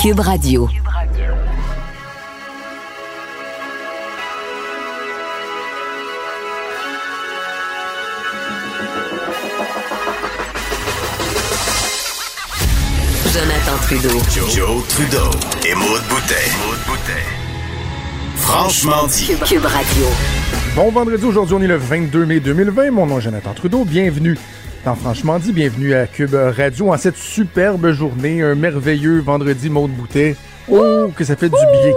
Cube Radio. Jonathan Trudeau. Joe, Trudeau et Maude Boutet. Franchement dit. Cube Radio. Bon vendredi, aujourd'hui on est le 22 mai 2020. Mon nom est Jonathan Trudeau. Bienvenue dans Franchement dit. Bienvenue à Cube Radio en cette superbe journée, un merveilleux vendredi Maude Boutet. Oh, que ça fait du bien.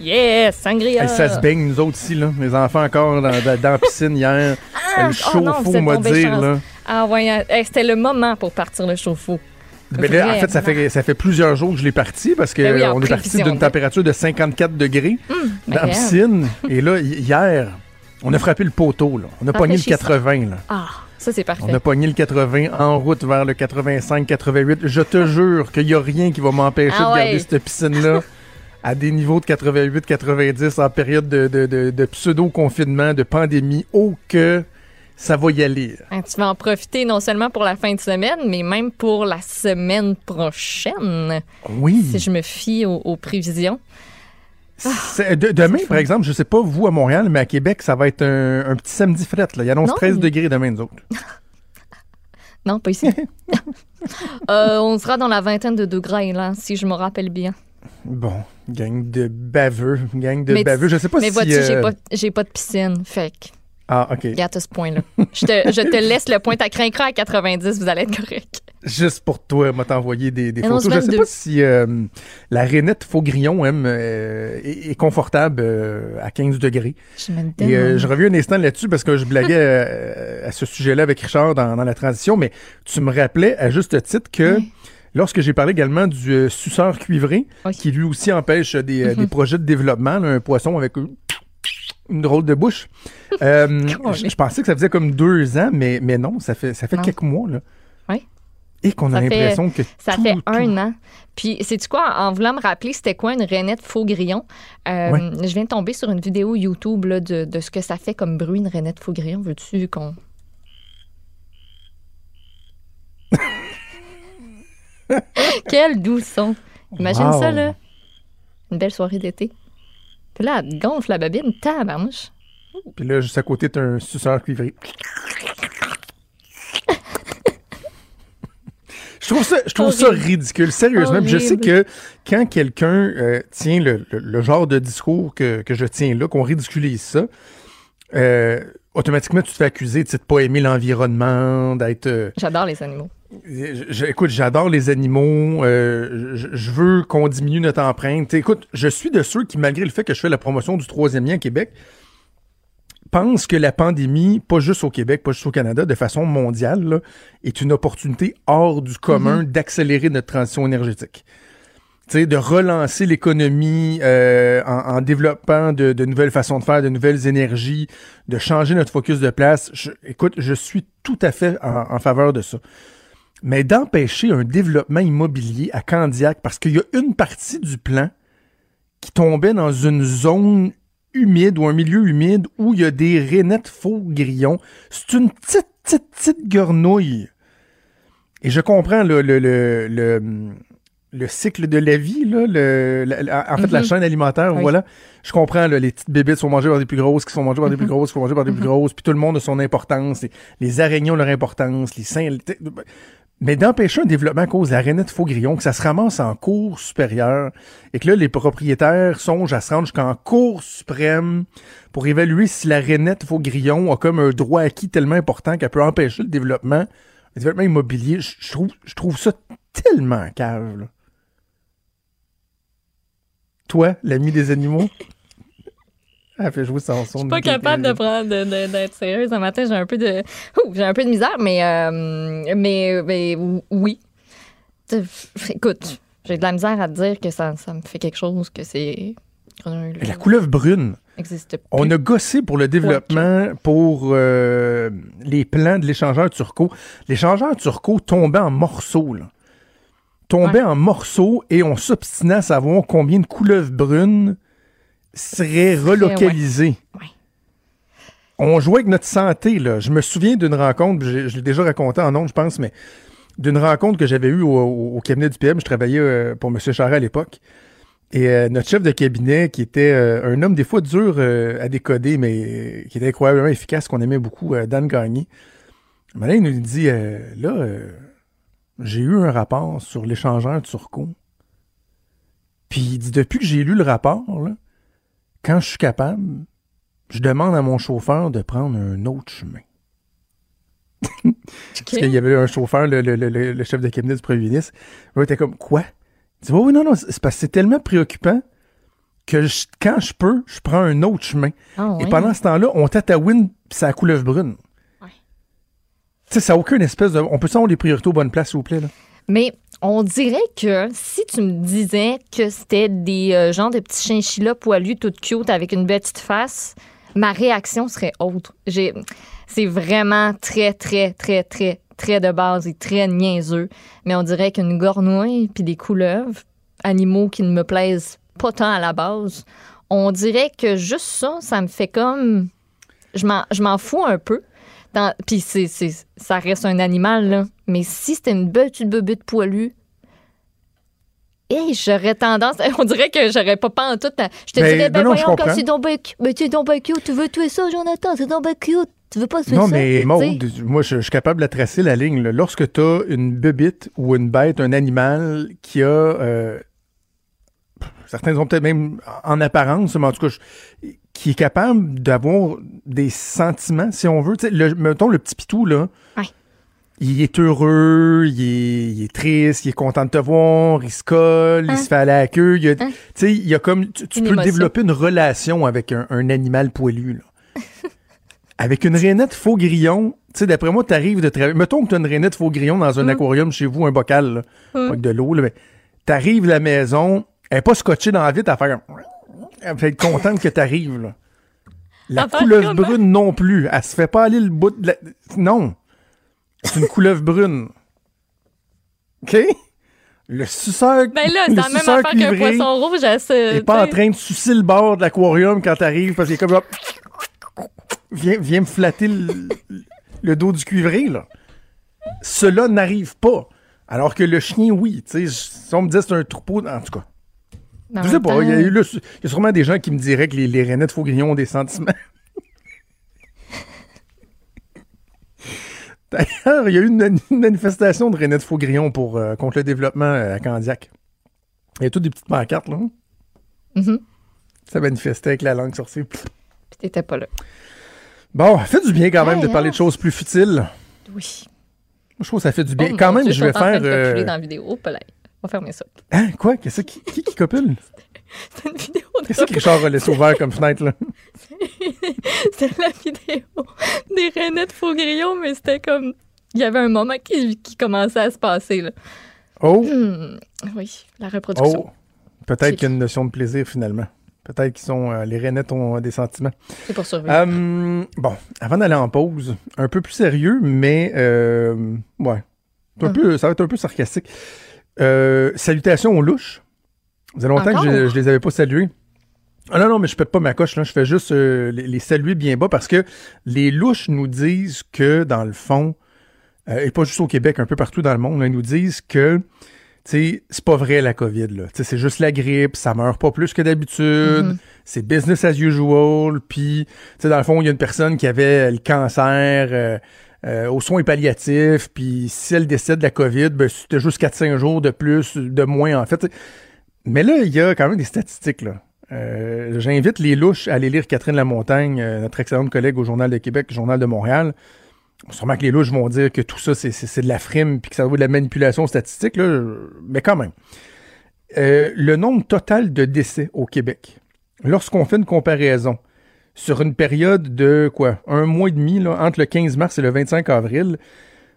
Yes, sangria. Hey, ça se baigne, nous autres ici, là. Les enfants encore dans, dans- dans la piscine hier. Ah, le oh non, chauffe-eau, tombés dire, chance. là. Ah ouais, hey, c'était le moment pour partir le chauffe-eau. Mais là, en fait, ça fait, ça fait plusieurs jours que je l'ai parti parce qu'on Ben oui, est parti d'une température de 54 degrés dans la piscine. Et là, hi- hier, on a frappé le poteau, là. On a pogné le Rafraîchissant. 80, là. Ah, ça c'est parfait. On a pogné le 80 en route vers le 85-88. Je te jure qu'il n'y a rien qui va m'empêcher Ah de garder ouais. cette piscine-là à des niveaux de 88-90 en période de, de- de- de pseudo-confinement, de pandémie. Oh que ça va y aller. Hein, Tu vas en profiter non seulement pour la fin de semaine, mais même pour la semaine prochaine, Oui. si je me fie aux, aux prévisions. De- demain, par exemple, je sais pas vous à Montréal, mais à Québec, ça va être un, un petit samedi fret. Là. Il annonce Non. 13 degrés demain, nous autres. Non, pas ici. Euh, on sera dans la vingtaine de degrés, là, si je me rappelle bien. Bon, gang de baveux, gang de Mais baveux. Je sais pas mais si... vois-tu, j'ai euh, pas, j'ai pas de piscine. Fait que, Ah, OK. regarde à ce point-là. Je te, je te laisse le point à craquer à 90, vous allez être correct. Juste pour toi, m'a t'envoyer des, des photos. Je sais 22. pas si euh, la rainette Faugrillon aime, euh, est, est confortable euh, à 15 degrés. Je Et euh, je reviens un instant là-dessus parce que je blaguais à ce sujet-là avec Richard dans, dans la transition, mais tu me rappelais à juste titre que Oui. lorsque j'ai parlé également du suceur cuivré, Oui. qui lui aussi empêche des, des projets de développement, là, un poisson avec une drôle de bouche. Je, je pensais que ça faisait comme deux ans, mais, mais non, ça fait, ça fait Non. quelques mois. Là. Oui. Et qu'on a l'impression que Ça tout- fait tout- un an. Puis, c'est-tu quoi, en voulant me rappeler c'était quoi une rainette faux grillon, euh, Ouais. je viens de tomber sur une vidéo YouTube là, de, de ce que ça fait comme bruit, une rainette faux grillon. Veux-tu qu'on. Quel doux son! Imagine Wow. ça, là. Une belle soirée d'été. Puis là, elle gonfle la babine, tabarnouche. Puis là, juste à côté, t'as un suceur cuivré. Trouve ça, je trouve ça ridicule, sérieusement. Je sais que quand quelqu'un euh, tient le, le- le genre de discours que, que je tiens là, qu'on ridiculise ça, euh, automatiquement, tu te fais accuser de pas aimer l'environnement, d'être... euh, J'adore les animaux. je- je- écoute, j'adore les animaux. euh, je, je veux qu'on diminue notre empreinte. Écoute, je suis de ceux qui, malgré le fait que je fais la promotion du troisième lien à Québec, pensent que la pandémie, pas juste au Québec, pas juste au Canada, de façon mondiale, là, est une opportunité hors du commun d'accélérer notre transition énergétique. Tu sais, de relancer l'économie euh, en, en développant de, de nouvelles façons de faire, de nouvelles énergies, de changer notre focus de place. Je- écoute, je suis tout à fait en- en faveur de ça mais d'empêcher un développement immobilier à Candiac parce qu'il y a une partie du plan qui tombait dans une zone humide ou un milieu humide où il y a des rainettes faux grillons. C'est une petite, petite, petite gornouille. Et je comprends le, le, le, le, le cycle de la vie, là, le, la- la- en fait, la Mhm. chaîne alimentaire, Oui. voilà. Je comprends, là, les petites bébites sont mangées par des plus grosses, qui sont mangées par des plus grosses, qui sont mangées par des plus grosses, puis tout le monde a son importance, les, les araignées ont leur importance, les seins... mais d'empêcher un développement à cause de la rainette faux grillon, que ça se ramasse en cour supérieure, et que là, les propriétaires songent à se rendre jusqu'en cour suprême pour évaluer si la rainette faux grillon a comme un droit acquis tellement important qu'elle peut empêcher le développement, le développement immobilier. Je, trouve, je ça tellement cave. Toi, l'ami des animaux? Elle fait jouer son son. Je suis pas capable de prendre d'être sérieuse. Un matin, j'ai un peu de j'ai un peu de misère, mais, euh, mais, mais oui. Écoute, j'ai de la misère à te dire que ça, ça me fait quelque chose, que c'est. La couleuvre brune. existe plus. On a gossé pour le développement, pour euh, les plans de l'échangeur turco. L'échangeur turco tombait en morceaux, là. Tombait Ouais. en morceaux et on s'obstinait à savoir combien de couleuvres brunes seraient relocalisées. ouais. On jouait avec notre santé, là. Je me souviens d'une rencontre, je, je l'ai déjà raconté en ondes, je pense, mais d'une rencontre que j'avais eue au, cabinet du PM. Je travaillais euh, pour M. Charest à l'époque. Et euh, notre chef de cabinet, qui était euh, un homme des fois dur à décoder, mais qui était incroyablement efficace, qu'on aimait beaucoup, Dan Gagné. Il nous dit, là, j'ai eu un rapport sur l'échangeur turco. Puis il dit, depuis que j'ai lu le rapport, là, quand je suis capable, je demande à mon chauffeur de prendre un autre chemin. Parce qu'il y avait un chauffeur, le, le- le- le- le chef de cabinet du premier ministre. Il était comme, quoi? Il dit, oui, oui, non, non, c'est parce que c'est tellement préoccupant que je- quand je peux, je prends un autre chemin. Ah, Et pendant ce temps-là, on tatouine la couleuvre brune. Ouais. Tu sais, ça n'a aucune espèce de. On peut savoir les priorités aux bonnes places, s'il vous plaît, là? Mais on dirait que si tu me disais que c'était des euh, genres de petits chinchillas poilus, tout cute, avec une petite face, ma réaction serait autre. J'ai, c'est vraiment très, très, très, très, très de base et très niaiseux. Mais on dirait qu'une gornouille puis des couleuvres, animaux qui ne me plaisent pas tant à la base, on dirait que juste ça, ça me fait comme... Je m'en fous un peu. Dans- Puis c'est, c'est- ça reste un animal, là. Mais si c'était une petite bebite poilue, hey, j'aurais tendance... On dirait que j'aurais pas pas en tout... Je te Ben, dirais, ben non, non, voyons, quand comprends. c'est donc ben, tu es donc cute, tu veux tuer ça, Jonathan, c'est donc cute. Tu veux pas tuer Non, ça? mais sais. Maud, moi, je, je suis capable de tracer la ligne. là. Lorsque tu as une bébite ou une bête, un animal qui a. euh, certains ont peut-être même en apparence, mais en tout cas, je- qui est capable d'avoir des sentiments, si on veut. Tu le, mettons le petit pitou, là. Ouais. Il est heureux, il est, il est triste, il est content de te voir, il se colle, il Hein? se fait aller à la queue. Il y a, Hein? tu sais, il y a comme. Tu, tu peux émotion. développer une relation avec un, un animal poilu, là. Avec une rainette faux grillon, tu sais, d'après moi, t'arrives de travailler. Mettons que t'as une rainette faux grillon dans un aquarium chez vous, un bocal, là, pas avec de l'eau, là, mais t'arrives à la maison, elle est pas scotchée dans la vitre à faire. Elle fait être contente que t'arrives, là. La couleuvre brune non plus. Elle se fait pas aller le bout de la... Non. C'est une couleuvre brune. OK? Le suceur... Ben là, c'est la même affaire qu'un poisson rouge ce... est pas en tu train de sucer le bord de l'aquarium quand t'arrives parce qu'il est comme là, viens, viens me flatter le, le dos du cuivré là. Cela n'arrive pas. Alors que le chien, oui. Tu sais, si on me disait c'est un troupeau, en tout cas. Je sais pas. Il y, a eu y sûrement des gens qui me diraient que les, les rainettes faux grillons ont des sentiments. D'ailleurs, il y a eu une, une manifestation de rainettes faux grillons pour, euh, contre le développement euh, à Candiac. Il y a toutes des petites pancartes, là. Mhm. Ça manifestait avec la langue sortie. Puis t'étais pas là. Bon, ça fait du bien quand même Hey, de parler hein? de choses plus futiles. Oui. Moi, je trouve que ça fait du bien. Oh, quand même, Dieu, je vais faire. de euh, dans la vidéo. On va fermer ça. Hein, quoi? Qu'est-ce qui, qui, qui copule? C'est une vidéo de Qu'est-ce que Richard a laissé ouvert comme fenêtre, là? C'était la vidéo des rainettes faux grillons, mais c'était comme. Il y avait un moment qui, qui commençait à se passer. Là. Oh, Hmm, oui, la reproduction. oh. Peut-être qu'il y a une notion de plaisir, finalement. Peut-être qu'ils sont. euh, les rainettes ont euh, des sentiments. C'est pour survivre. Hum, bon, avant d'aller en pause, un peu plus sérieux, mais. euh, ouais. Un Hum. peu, ça va être un peu sarcastique. Euh, salutations aux louches. Ça faisait longtemps que je, je les avais pas salués. Ah non, non, mais je pète pas ma coche, là. Je fais juste euh, les, les saluer bien bas parce que les louches nous disent que, dans le fond, euh, et pas juste au Québec, un peu partout dans le monde, là, ils nous disent que, c'est pas vrai la COVID, là. C'est juste la grippe, ça meurt pas plus que d'habitude, Mhm. c'est business as usual, puis, tu sais, dans le fond, il y a une personne qui avait le cancer euh, euh, aux soins palliatifs, puis si elle décède de la COVID, ben, c'était juste 4-5 jours de plus, de moins, en fait. Mais là, il y a quand même des statistiques, là. Euh, J'invite les louches à aller lire Catherine Lamontagne, euh, notre excellente collègue au Journal de Québec, Journal de Montréal. Sûrement que les louches vont dire que tout ça, c'est- de la frime puis que ça vaut de la manipulation statistique, là, mais quand même. Euh, le nombre total de décès au Québec, lorsqu'on fait une comparaison sur une période de quoi, un mois et demi, entre le 15 mars et le 25 avril,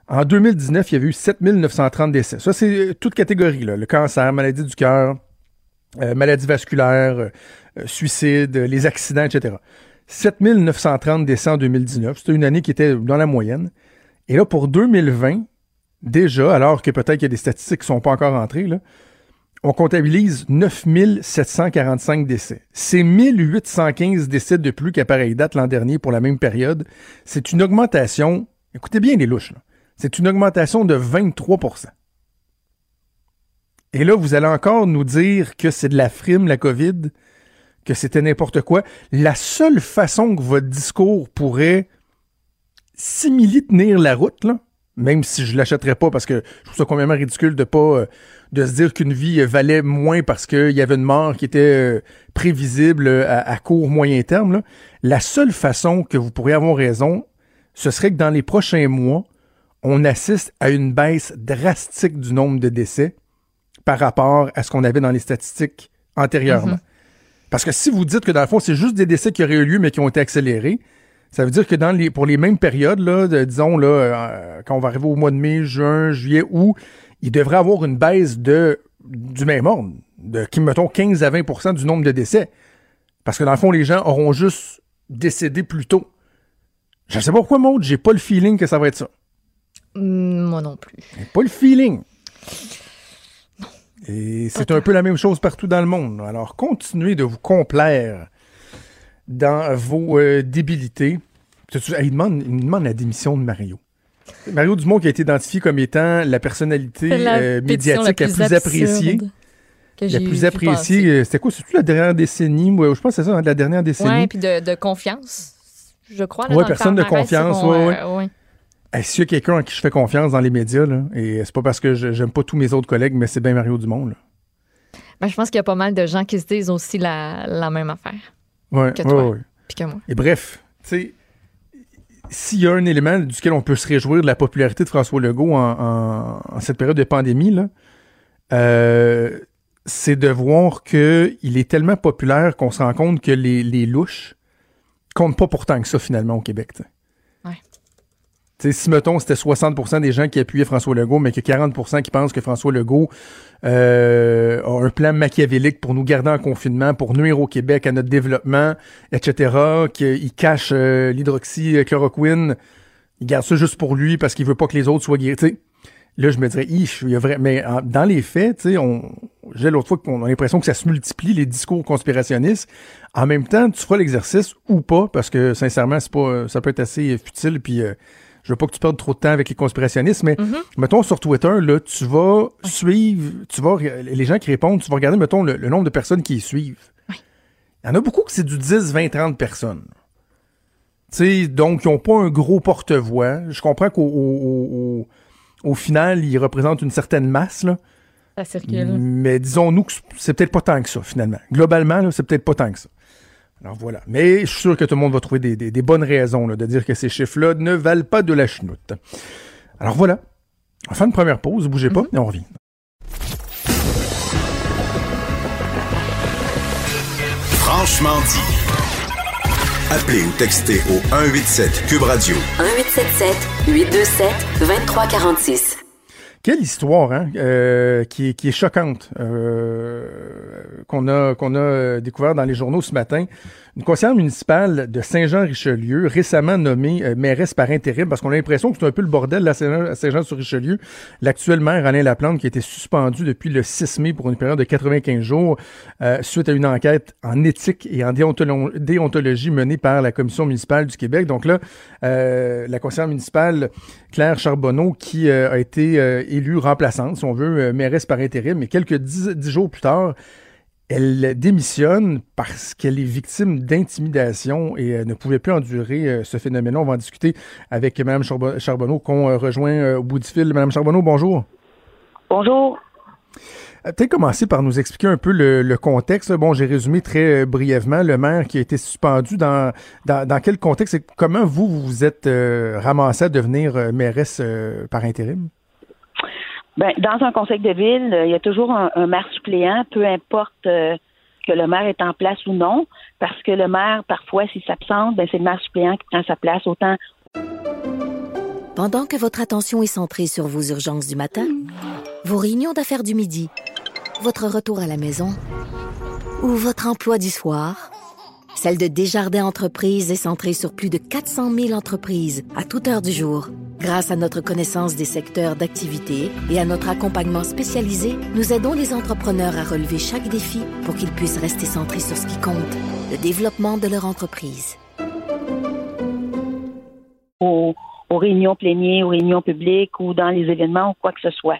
En 2019, il y avait eu 7930 décès. Ça, c'est euh, toute catégorie, le cancer, maladie du cœur, euh, maladie vasculaire, euh, suicide, les accidents, etc. 7930 décès en 2019. C'était une année qui était dans la moyenne. Et là, pour 2020, déjà, alors que peut-être qu'il y a des statistiques qui ne sont pas encore entrées, là, on comptabilise 9745 décès. C'est 1815 décès de plus qu'à pareille date l'an dernier pour la même période. C'est une augmentation, écoutez bien les louches, c'est une augmentation de 23% Et là, vous allez encore nous dire que c'est de la frime, la COVID, que c'était n'importe quoi. La seule façon que votre discours pourrait simili tenir la route, même si je l'achèterais pas parce que je trouve ça complètement ridicule de pas euh, de se dire qu'une vie valait moins parce qu'il y avait une mort qui était euh, prévisible euh, à, à court moyen terme. là. La seule façon que vous pourriez avoir raison, ce serait que dans les prochains mois, on assiste à une baisse drastique du nombre de décès par rapport à ce qu'on avait dans les statistiques antérieurement. Parce que si vous dites que dans le fond, c'est juste des décès qui auraient eu lieu mais qui ont été accélérés, ça veut dire que dans les, pour les mêmes périodes, là, de- disons, là, euh, quand on va arriver au mois de mai, juin, juillet, août, il devrait avoir une baisse de, du même ordre, de, qui, mettons, 15 à 20% du nombre de décès. Parce que dans le fond, les gens auront juste décédé plus tôt. Je sais pas pourquoi, Maud, j'ai pas le feeling que ça va être ça. Mm, Moi non plus. Pas le feeling. Et c'est un peu la même chose partout dans le monde. Alors, continuez de vous complaire dans vos euh, débilités. Il, demande, il me demande la démission de Mario. Mario Dumont qui a été identifié comme étant la personnalité la euh, médiatique la plus, appréciée. La plus appréciée, euh, c'était quoi? C'est-tu la dernière décennie? Ouais, je pense que c'est ça, hein, de la dernière décennie. Ouais, puis de, de confiance, je crois. Ouais, le personne de confiance, c'est qu'on, ouais, euh, ouais. Hey, y a quelqu'un en qui je fais confiance dans les médias, là, et c'est pas parce que je- j'aime pas tous mes autres collègues, mais c'est bien Mario Dumont. Là. Ben, je pense qu'il y a pas mal de gens qui se disent aussi la, la même affaire, Ouais, ouais, toi. ouais. puis que moi. Et bref, tu sais, s'il y a un élément duquel on peut se réjouir de la popularité de François Legault en, cette période de pandémie, euh, c'est de voir qu'il est tellement populaire qu'on se rend compte que les, les louches comptent pas pourtant que ça finalement au Québec. Tu sais, si, mettons, c'était 60% des gens qui appuyaient François Legault, mais que 40% qui pensent que François Legault euh, a un plan machiavélique pour nous garder en confinement, pour nuire au Québec, à notre développement, etc., qu'il cache euh, l'hydroxychloroquine, il garde ça juste pour lui parce qu'il veut pas que les autres soient guéris. Là, je me dirais, il y a vrai... mais dans les faits, on... j'ai l'autre fois qu'on a l'impression que ça se multiplie, les discours conspirationnistes. En même temps, tu feras l'exercice ou pas, parce que sincèrement, c'est pas, ça peut être assez futile, puis euh, je veux pas que tu perdes trop de temps avec les conspirationnistes, mais mettons sur Twitter, là, tu vas suivre, tu vas, les gens qui répondent, tu vas regarder, mettons, le, le nombre de personnes qui y suivent. Il y en a beaucoup que c'est du 10, 20, 30 personnes. Tu sais, donc, ils n'ont pas un gros porte-voix. Je comprends qu'au au, au- au- au final, ils représentent une certaine masse, là. Ça circule. Mais disons-nous que c'est peut-être pas tant que ça, finalement. Globalement, c'est peut-être pas tant que ça. Alors voilà. Mais je suis sûr que tout le monde va trouver des, des- des bonnes raisons là, de dire que ces chiffres-là ne valent pas de la chenoute. Alors voilà. On faire une première pause, bougez pas, et on revient. Franchement dit. Appelez ou textez au 187 Cube Radio. 1877 827 2346. Quelle histoire, hein, euh, qui, est, choquante, euh, qu'on a, qu'on a euh, découvert dans les journaux ce matin. Une conseillère municipale de Saint-Jean-Richelieu, récemment nommée euh, mairesse par intérim, parce qu'on a l'impression que c'est un peu le bordel à Saint- à Saint-Jean-sur-Richelieu. L'actuel maire, Alain Laplante, qui a été suspendu depuis le 6 mai pour une période de 95 jours, euh, suite à une enquête en éthique et en déontolo- déontologie menée par la Commission municipale du Québec. Donc là, euh, la conseillère municipale Claire Charbonneau, qui euh, a été élue remplaçante, si on veut, mairesse par intérim, mais quelques dix jours plus tard, elle démissionne parce qu'elle est victime d'intimidation et euh, ne pouvait plus endurer euh, ce phénomène-là. On va en discuter avec Mme Charbo- Charbonneau qu'on euh, rejoint au bout du fil. Mme Charbonneau, bonjour. Bonjour. Peut-être commencer par nous expliquer un peu le, le contexte. Bon, j'ai résumé très brièvement le maire qui a été suspendu. Dans, dans, dans quel contexte et comment vous vous êtes euh, ramassé à devenir mairesse euh, par intérim? Ben, dans un conseil de ville, euh, il y a toujours un, maire suppléant, peu importe euh, que le maire est en place ou non, parce que le maire, parfois, s'il s'absente, ben, c'est le maire suppléant qui prend sa place. Autant Pendant que votre attention est centrée sur vos urgences du matin, vos réunions d'affaires du midi, votre retour à la maison ou votre emploi du soir, celle de Desjardins Entreprises est centrée sur plus de 400 000 entreprises à toute heure du jour. Grâce à notre connaissance des secteurs d'activité et à notre accompagnement spécialisé, nous aidons les entrepreneurs à relever chaque défi pour qu'ils puissent rester centrés sur ce qui compte, le développement de leur entreprise. aux, réunions plénières, aux réunions publiques ou dans les événements ou quoi que ce soit.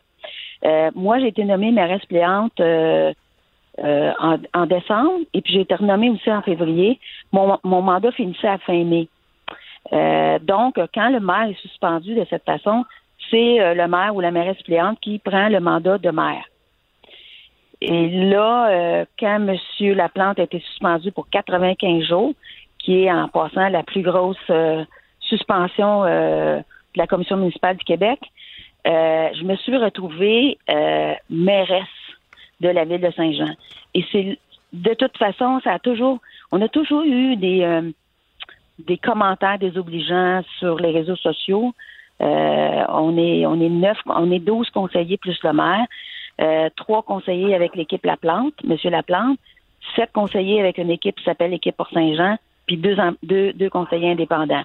Euh, moi, j'ai été nommée mairesse pléante euh, euh, en, en décembre et puis j'ai été renommée aussi en février. Mon, mon mandat finissait à fin mai. Euh, donc, quand le maire est suspendu de cette façon, c'est euh, le maire ou la mairesse pléante qui prend le mandat de maire. Et là, euh, quand M. Laplante a été suspendu pour 95 jours, qui est en passant la plus grosse euh, suspension de la Commission municipale du Québec, je me suis retrouvée mairesse de la ville de Saint-Jean. Et c'est de toute façon, ça a toujours, on a toujours eu des euh, des commentaires désobligeants sur les réseaux sociaux. Euh, on est on est neuf, on est 12 conseillers plus le maire, euh, trois conseillers avec l'équipe Laplante, Monsieur Laplante, sept conseillers avec une équipe qui s'appelle l'équipe pour Saint-Jean, puis deux, deux deux conseillers indépendants.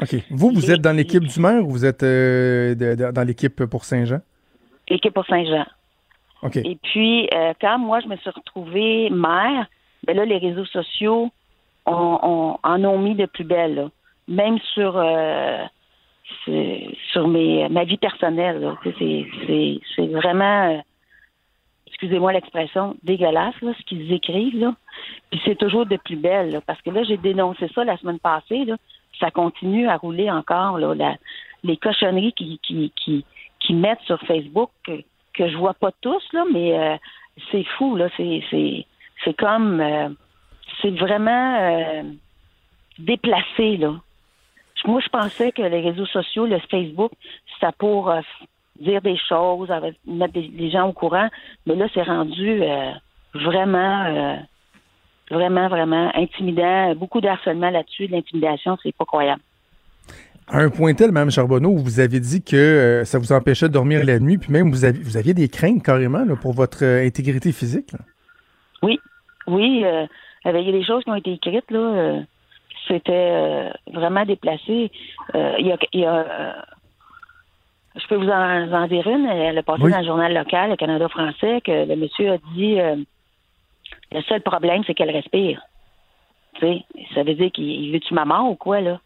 OK. Vous, vous êtes dans l'équipe du maire ou vous êtes euh, de- de- dans l'équipe pour Saint-Jean? L'équipe pour Saint-Jean. Et puis, euh, quand moi, je me suis retrouvée maire, ben là, les réseaux sociaux on, en ont mis de plus belle, là. même sur euh, sur mes ma vie personnelle. C'est vraiment, euh, excusez-moi l'expression, dégueulasse là, ce qu'ils écrivent là. Puis c'est toujours de plus belle, là, parce que là, j'ai dénoncé ça la semaine passée. Là. Ça continue à rouler encore là, les cochonneries qui qui qui qui mettent sur Facebook que, que je vois pas tous là, mais euh, c'est fou là. C'est comme euh, c'est vraiment euh, déplacé, là. Moi, je pensais que les réseaux sociaux, le Facebook, c'était pour euh, dire des choses, mettre des, les gens au courant, mais là, c'est rendu euh, vraiment, vraiment, vraiment intimidant. Beaucoup de harcèlement là-dessus, de l'intimidation, c'est pas croyable. À un point tel, Mme Charbonneau, vous avez dit que euh, ça vous empêchait de dormir la nuit, puis même vous, aviez- vous aviez des craintes carrément là, pour votre euh, intégrité physique. là. Oui, oui, euh, avec les choses qui ont été écrites, là, euh, c'était vraiment déplacé. Il y a, il y a, je peux vous en, en dire une. Elle a passé Oui. dans le journal local, le Canada français, que le monsieur a dit le seul problème, c'est qu'elle respire. Tu sais, ça veut dire qu'il il veut-tu ma mort ou quoi, là?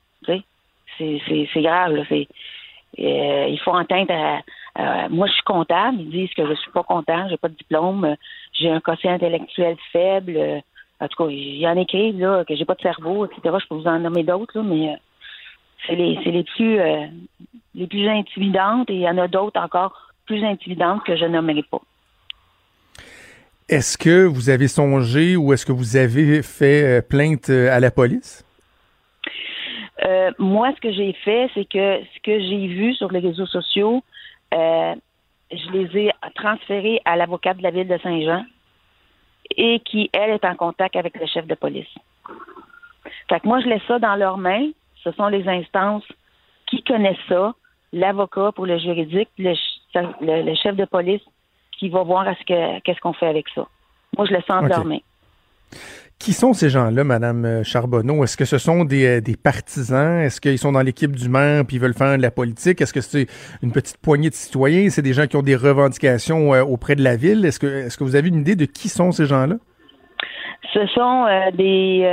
C'est, grave, euh, il faut entendre à, à- moi, je suis comptable. Ils disent que je suis pas comptable, j'ai pas de diplôme, euh, j'ai un quotient intellectuel faible. euh, en tout cas, il y en écrivent là, que j'ai pas de cerveau, etc. Je peux vous en nommer d'autres, mais c'est les les plus les plus intimidantes et il y en a d'autres encore plus intimidantes que je nommerai pas. Est-ce que vous avez songé ou est-ce que vous avez fait plainte à la police? Euh, moi, ce que j'ai fait, c'est que ce que j'ai vu sur les réseaux sociaux, euh, je les ai transférés à l'avocate de la ville de Saint-Jean et qui, elle, est en contact avec le chef de police. Fait que moi, je laisse ça dans leurs mains. Ce sont les instances qui connaissent ça, l'avocat pour le juridique, le, ch- le- le chef de police qui va voir à ce que qu'est-ce qu'on fait avec ça. Moi, je laisse ça entre leurs mains. Qui sont ces gens-là, Madame euh, Charbonneau? Est-ce que ce sont des, euh, des partisans? Est-ce qu'ils sont dans l'équipe du maire puis ils veulent faire de la politique? Est-ce que c'est une petite poignée de citoyens? C'est des gens qui ont des revendications euh, auprès de la ville? Est-ce que, vous avez une idée de qui sont ces gens-là? Ce sont des,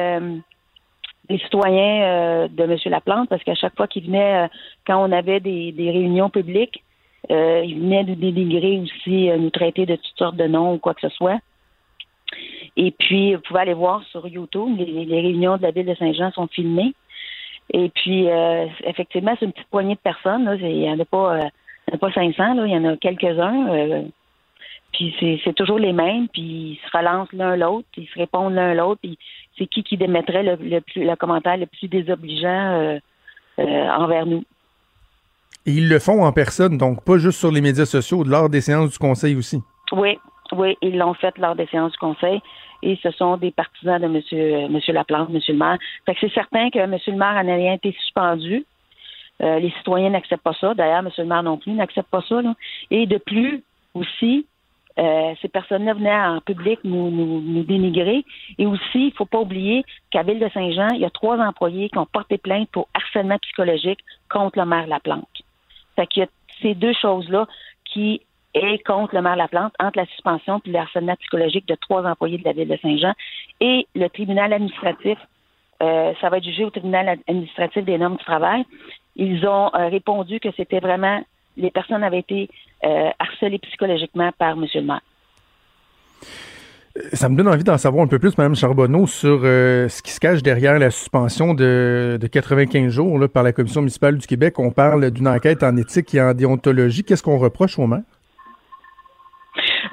citoyens de M. Laplante, parce qu'à chaque fois qu'il venait, quand on avait des, des réunions publiques, il venait nous dénigrer aussi, nous traiter de toutes sortes de noms ou quoi que ce soit. Et puis, vous pouvez aller voir sur YouTube, les, les réunions de la ville de Saint-Jean sont filmées. Et puis, euh, effectivement, c'est une petite poignée de personnes. là. Il n'y en a pas, euh, il y en a pas 500, là. il y en a quelques-uns. euh, puis c'est, toujours les mêmes, puis ils se relancent l'un l'autre, ils se répondent l'un l'autre, puis c'est qui qui démettrait le, le plus le commentaire le plus désobligeant envers nous. Et ils le font en personne, donc pas juste sur les médias sociaux, lors des séances du conseil aussi. Oui, oui, ils l'ont fait lors des séances du conseil et ce sont des partisans de Monsieur, euh, Monsieur Monsieur le maire. Fait que c'est certain que Monsieur le maire en a rien été suspendu. Euh, les citoyens n'acceptent pas ça. D'ailleurs, M. le maire non plus n'accepte pas ça. Et de plus, aussi, euh, ces personnes-là venaient en public nous, nous, nous dénigrer. Et aussi, il ne faut pas oublier qu'à Ville de Saint-Jean, il y a trois employés qui ont porté plainte pour harcèlement psychologique contre le maire Laplante. Fait qu'il y a ces deux choses-là qui est contre le maire Laplante, entre la suspension et le psychologique de trois employés de la Ville de Saint-Jean. Et le tribunal administratif, euh, ça va être jugé au tribunal administratif des normes du travail. Ils ont euh, répondu que c'était vraiment les personnes avaient été euh, harcelées psychologiquement par M. le maire. Ça me donne envie d'en savoir un peu plus, Mme Charbonneau, sur ce qui se cache derrière la suspension de, de 95 jours par la Commission municipale du Québec. On parle d'une enquête en éthique et en déontologie. Qu'est-ce qu'on reproche au maire?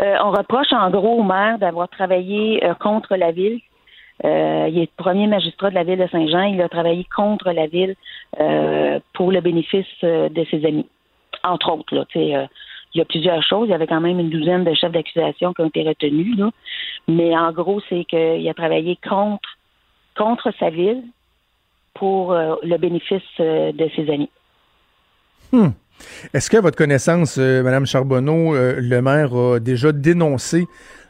Euh, on reproche en gros au maire d'avoir travaillé euh, contre la ville. Euh, il est premier magistrat de la ville de Saint-Jean. Il a travaillé contre la ville pour le bénéfice de ses amis. Entre autres, il y a plusieurs choses. Il y avait quand même une douzaine de chefs d'accusation qui ont été retenus. Mais en gros, c'est qu'il a travaillé contre, contre sa ville pour le bénéfice de ses amis. Hmm. Est-ce que, à votre connaissance, euh, Mme Charbonneau, euh, le maire a déjà dénoncé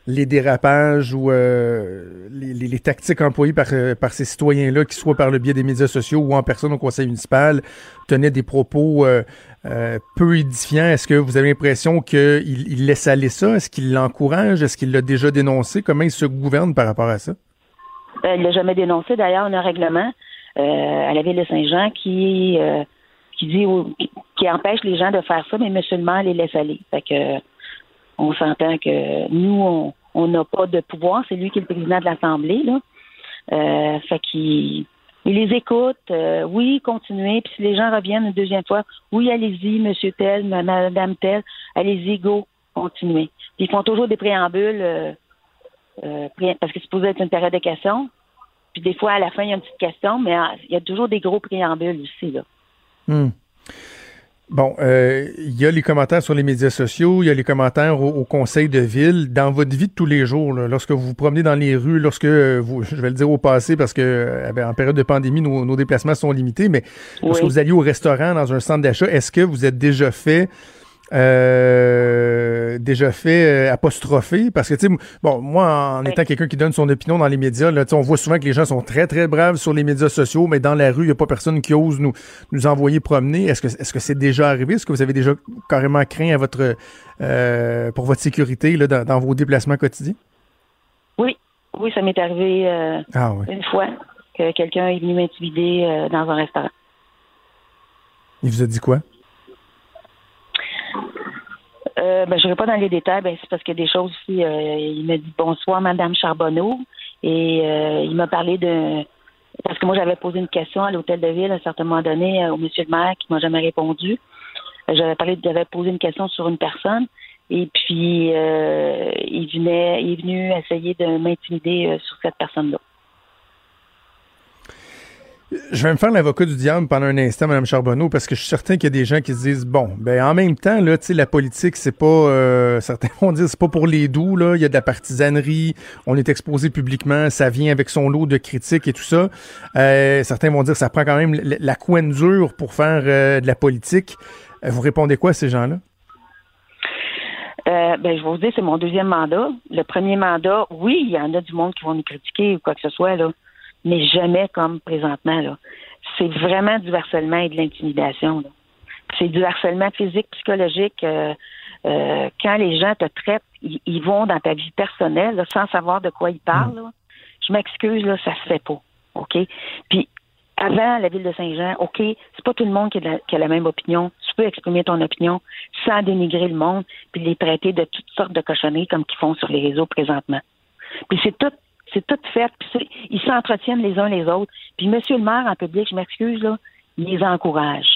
les dérapages ou euh, les, tactiques employées par, ces citoyens-là, qui soit par le biais des médias sociaux ou en personne au conseil municipal, tenaient des propos peu édifiants? Est-ce que vous avez l'impression qu'il il laisse aller ça? Est-ce qu'il l'encourage? Est-ce qu'il l'a déjà dénoncé? Comment il se gouverne par rapport à ça? Il l'a jamais dénoncé. D'ailleurs, on a un règlement à la ville de Saint-Jean qui qui dit qui, empêche les gens de faire ça, mais M. le maire les laisse aller. Fait que euh, on s'entend que nous, on n'a pas de pouvoir. C'est lui qui est le président de l'Assemblée, là. Euh, fait qu'il il les écoute. euh, oui, continuez. Puis si les gens reviennent une deuxième fois, oui, allez-y, monsieur tel, madame tel, allez-y, go, continuez. Puis ils font toujours des préambules. pré- parce que c'est supposé être une période de questions. Puis des fois, à la fin, il y a une petite question, mais euh, il y a toujours des gros préambules aussi. Là. Hmm. Bon, euh, il y a les commentaires sur les médias sociaux, il y a les commentaires au, au conseil de ville. Dans votre vie de tous les jours, là, lorsque vous vous promenez dans les rues, lorsque euh, vous, je vais le dire au passé parce que euh, ben, en période de pandémie, nos, nos déplacements sont limités, mais lorsque vous alliez au restaurant, dans un centre d'achat, est-ce que vous êtes déjà fait euh, déjà fait euh, apostropher parce que tu sais bon moi en étant quelqu'un qui donne son opinion dans les médias là on voit souvent que les gens sont très très braves sur les médias sociaux mais dans la rue il y a pas personne qui ose nous nous envoyer promener. Est-ce que est-ce que c'est déjà arrivé? Est-ce que vous avez déjà carrément craint à votre euh, pour votre sécurité là dans, dans vos déplacements quotidiens? Oui, oui, ça m'est arrivé euh, ah oui une fois que quelqu'un est venu m'intimider euh, dans un restaurant. il vous a dit quoi? Euh, ben, je ne vais pas dans les détails, ben, c'est parce qu'il y a des choses aussi. euh, il m'a dit bonsoir, Madame Charbonneau, et euh, il m'a parlé de. Parce que moi, j'avais posé une question à l'hôtel de ville à un certain moment donné euh, au monsieur le maire qui m'a jamais répondu. Euh, J'avais parlé, j'avais posé une question sur une personne, et puis il venait, il est venu essayer de m'intimider sur cette personne-là. Je vais me faire l'avocat du diable pendant un instant, Mme Charbonneau, parce que je suis certain qu'il y a des gens qui se disent bon, ben en même temps, là, la politique, c'est pas euh, certains vont dire c'est pas pour les doux, là. Il y a de la partisanerie, on est exposé publiquement, ça vient avec son lot de critiques et tout ça. Euh, certains vont dire ça prend quand même la, couenne dure pour faire euh, de la politique. Euh, vous répondez quoi à ces gens-là? Ben, je vais vous dire, c'est mon deuxième mandat. Le premier mandat, oui, il y en a du monde qui vont nous critiquer ou quoi que ce soit, là, mais jamais comme présentement. Là. C'est vraiment du harcèlement et de l'intimidation. là. C'est du harcèlement physique, psychologique. euh, euh, quand les gens te traitent, ils, ils vont dans ta vie personnelle là, sans savoir de quoi ils parlent. là. Je m'excuse, là, ça se fait pas. OK? Puis avant la ville de Saint-Jean, OK, c'est pas tout le monde qui a, la, qui a la même opinion. Tu peux exprimer ton opinion sans dénigrer le monde puis les traiter de toutes sortes de cochonneries comme qu'ils font sur les réseaux présentement. Puis c'est tout c'est tout fait, puis ils s'entretiennent les uns les autres. Puis monsieur le maire en public, je m'excuse là, il les encourage.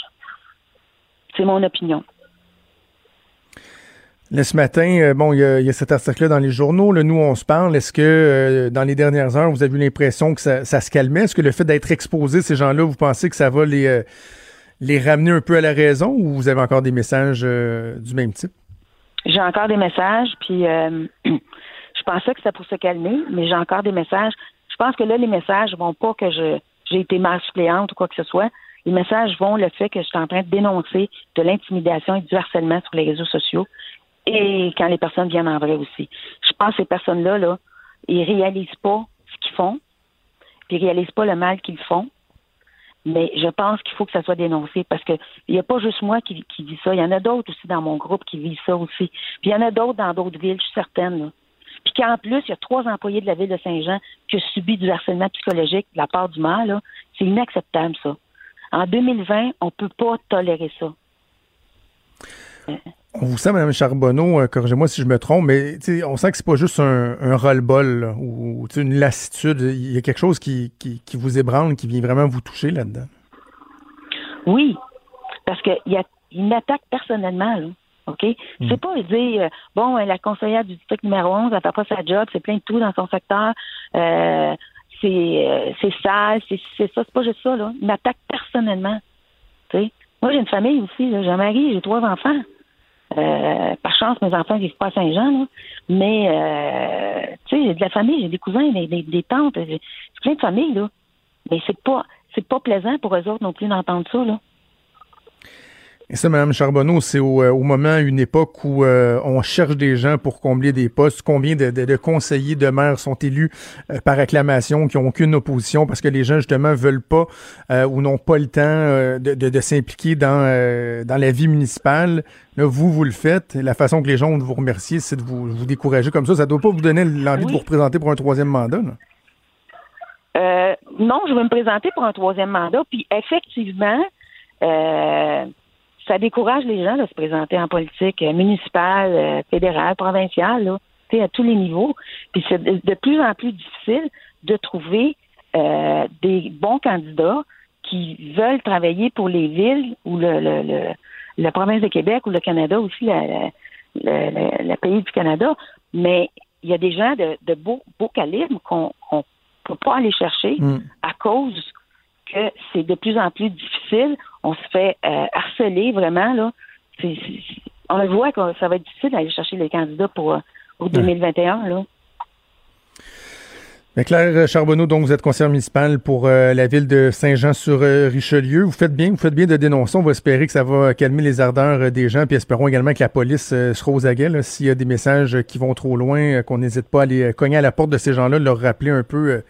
C'est mon opinion. Là, ce matin, euh, bon, il y, a- il y a cet article-là dans les journaux. Là, nous, on se parle. Est-ce que euh, dans les dernières heures, vous avez eu l'impression que ça, ça se calmait? Est-ce que le fait d'être exposé, ces gens-là, vous pensez que ça va les, euh, les ramener un peu à la raison ou vous avez encore des messages euh, du même type? J'ai encore des messages, puis pensais que c'était pour se calmer, mais j'ai encore des messages. Je pense que là, les messages vont pas que je j'ai été mère suppléante ou quoi que ce soit. Les messages vont le fait que je suis en train de dénoncer de l'intimidation et du harcèlement sur les réseaux sociaux et quand les personnes viennent en vrai aussi. Je pense que ces personnes-là, là, ils réalisent pas ce qu'ils font, puis ils réalisent pas le mal qu'ils font. Mais je pense qu'il faut que ça soit dénoncé parce que il n'y a pas juste moi qui, qui vis ça. Il y en a d'autres aussi dans mon groupe qui vivent ça aussi. Puis il y en a d'autres dans d'autres villes, je suis certaine. Puis qu'en plus, il y a trois employés de la ville de Saint-Jean qui ont subi du harcèlement psychologique de la part du maire. C'est inacceptable, ça. En 2020, on peut pas tolérer ça. On vous sent, Mme Charbonneau, euh, corrigez-moi si je me trompe, mais on sent que c'est pas juste un, un roll-ball ou une lassitude. Il y a quelque chose qui, qui, qui vous ébranle, qui vient vraiment vous toucher là-dedans. Oui, parce qu'il y a une attaque personnellement, là. OK? C'est pas dire, euh, bon, euh, la conseillère du district numéro 11, elle fait pas sa job, c'est plein de tout dans son secteur, euh, c'est euh, c'est sale, c'est c'est ça, c'est pas juste ça, là. Une attaque personnellement. Tu sais? Moi, j'ai une famille aussi, là. J'ai un mari, j'ai trois enfants. Euh, par chance, mes enfants vivent pas à Saint-Jean, là. Mais, euh, tu sais, j'ai de la famille, j'ai des cousins, des, des, des tantes, j'ai j'ai plein de familles, là. Mais c'est pas, c'est pas plaisant pour eux autres non plus d'entendre ça, là. Et ça, Mme Charbonneau, c'est au, euh, au moment, une époque où euh, on cherche des gens pour combler des postes. Combien de, de- de conseillers de maires sont élus euh, par acclamation, qui n'ont aucune opposition parce que les gens, justement, veulent pas euh, ou n'ont pas le temps de, s'impliquer dans, dans la vie municipale. Là, vous, vous le faites. La façon que les gens vont vous remercier, c'est de vous, vous décourager comme ça. Ça doit pas vous donner l'envie de vous représenter pour un troisième mandat. là. Euh, non, je vais me présenter pour un troisième mandat. Puis effectivement, euh, ça décourage les gens de se présenter en politique euh, municipale, euh, fédérale, provinciale, là, tu sais, à tous les niveaux. Puis c'est de, plus en plus difficile de trouver euh, des bons candidats qui veulent travailler pour les villes ou le, le, le, la province de Québec ou le Canada aussi, la, la- le, le- le pays du Canada. Mais il y a des gens de, de beau, beau calibre qu'on ne peut pas aller chercher Mm. à cause que c'est de plus en plus difficile. On se fait euh, harceler vraiment. Là. On le voit que ça va être difficile d'aller chercher les candidats pour, euh, pour 2021. Là. Mais Claire Charbonneau, donc vous êtes conseillère municipale pour euh, la ville de Saint-Jean-sur-Richelieu. Vous faites bien, vous faites bien de dénoncer. On va espérer que ça va calmer les ardeurs euh, des gens, puis espérons également que la police euh, sera aux aguets. S'il y a des messages qui vont trop loin, euh, qu'on n'hésite pas à aller euh, cogner à la porte de ces gens-là, leur rappeler un peu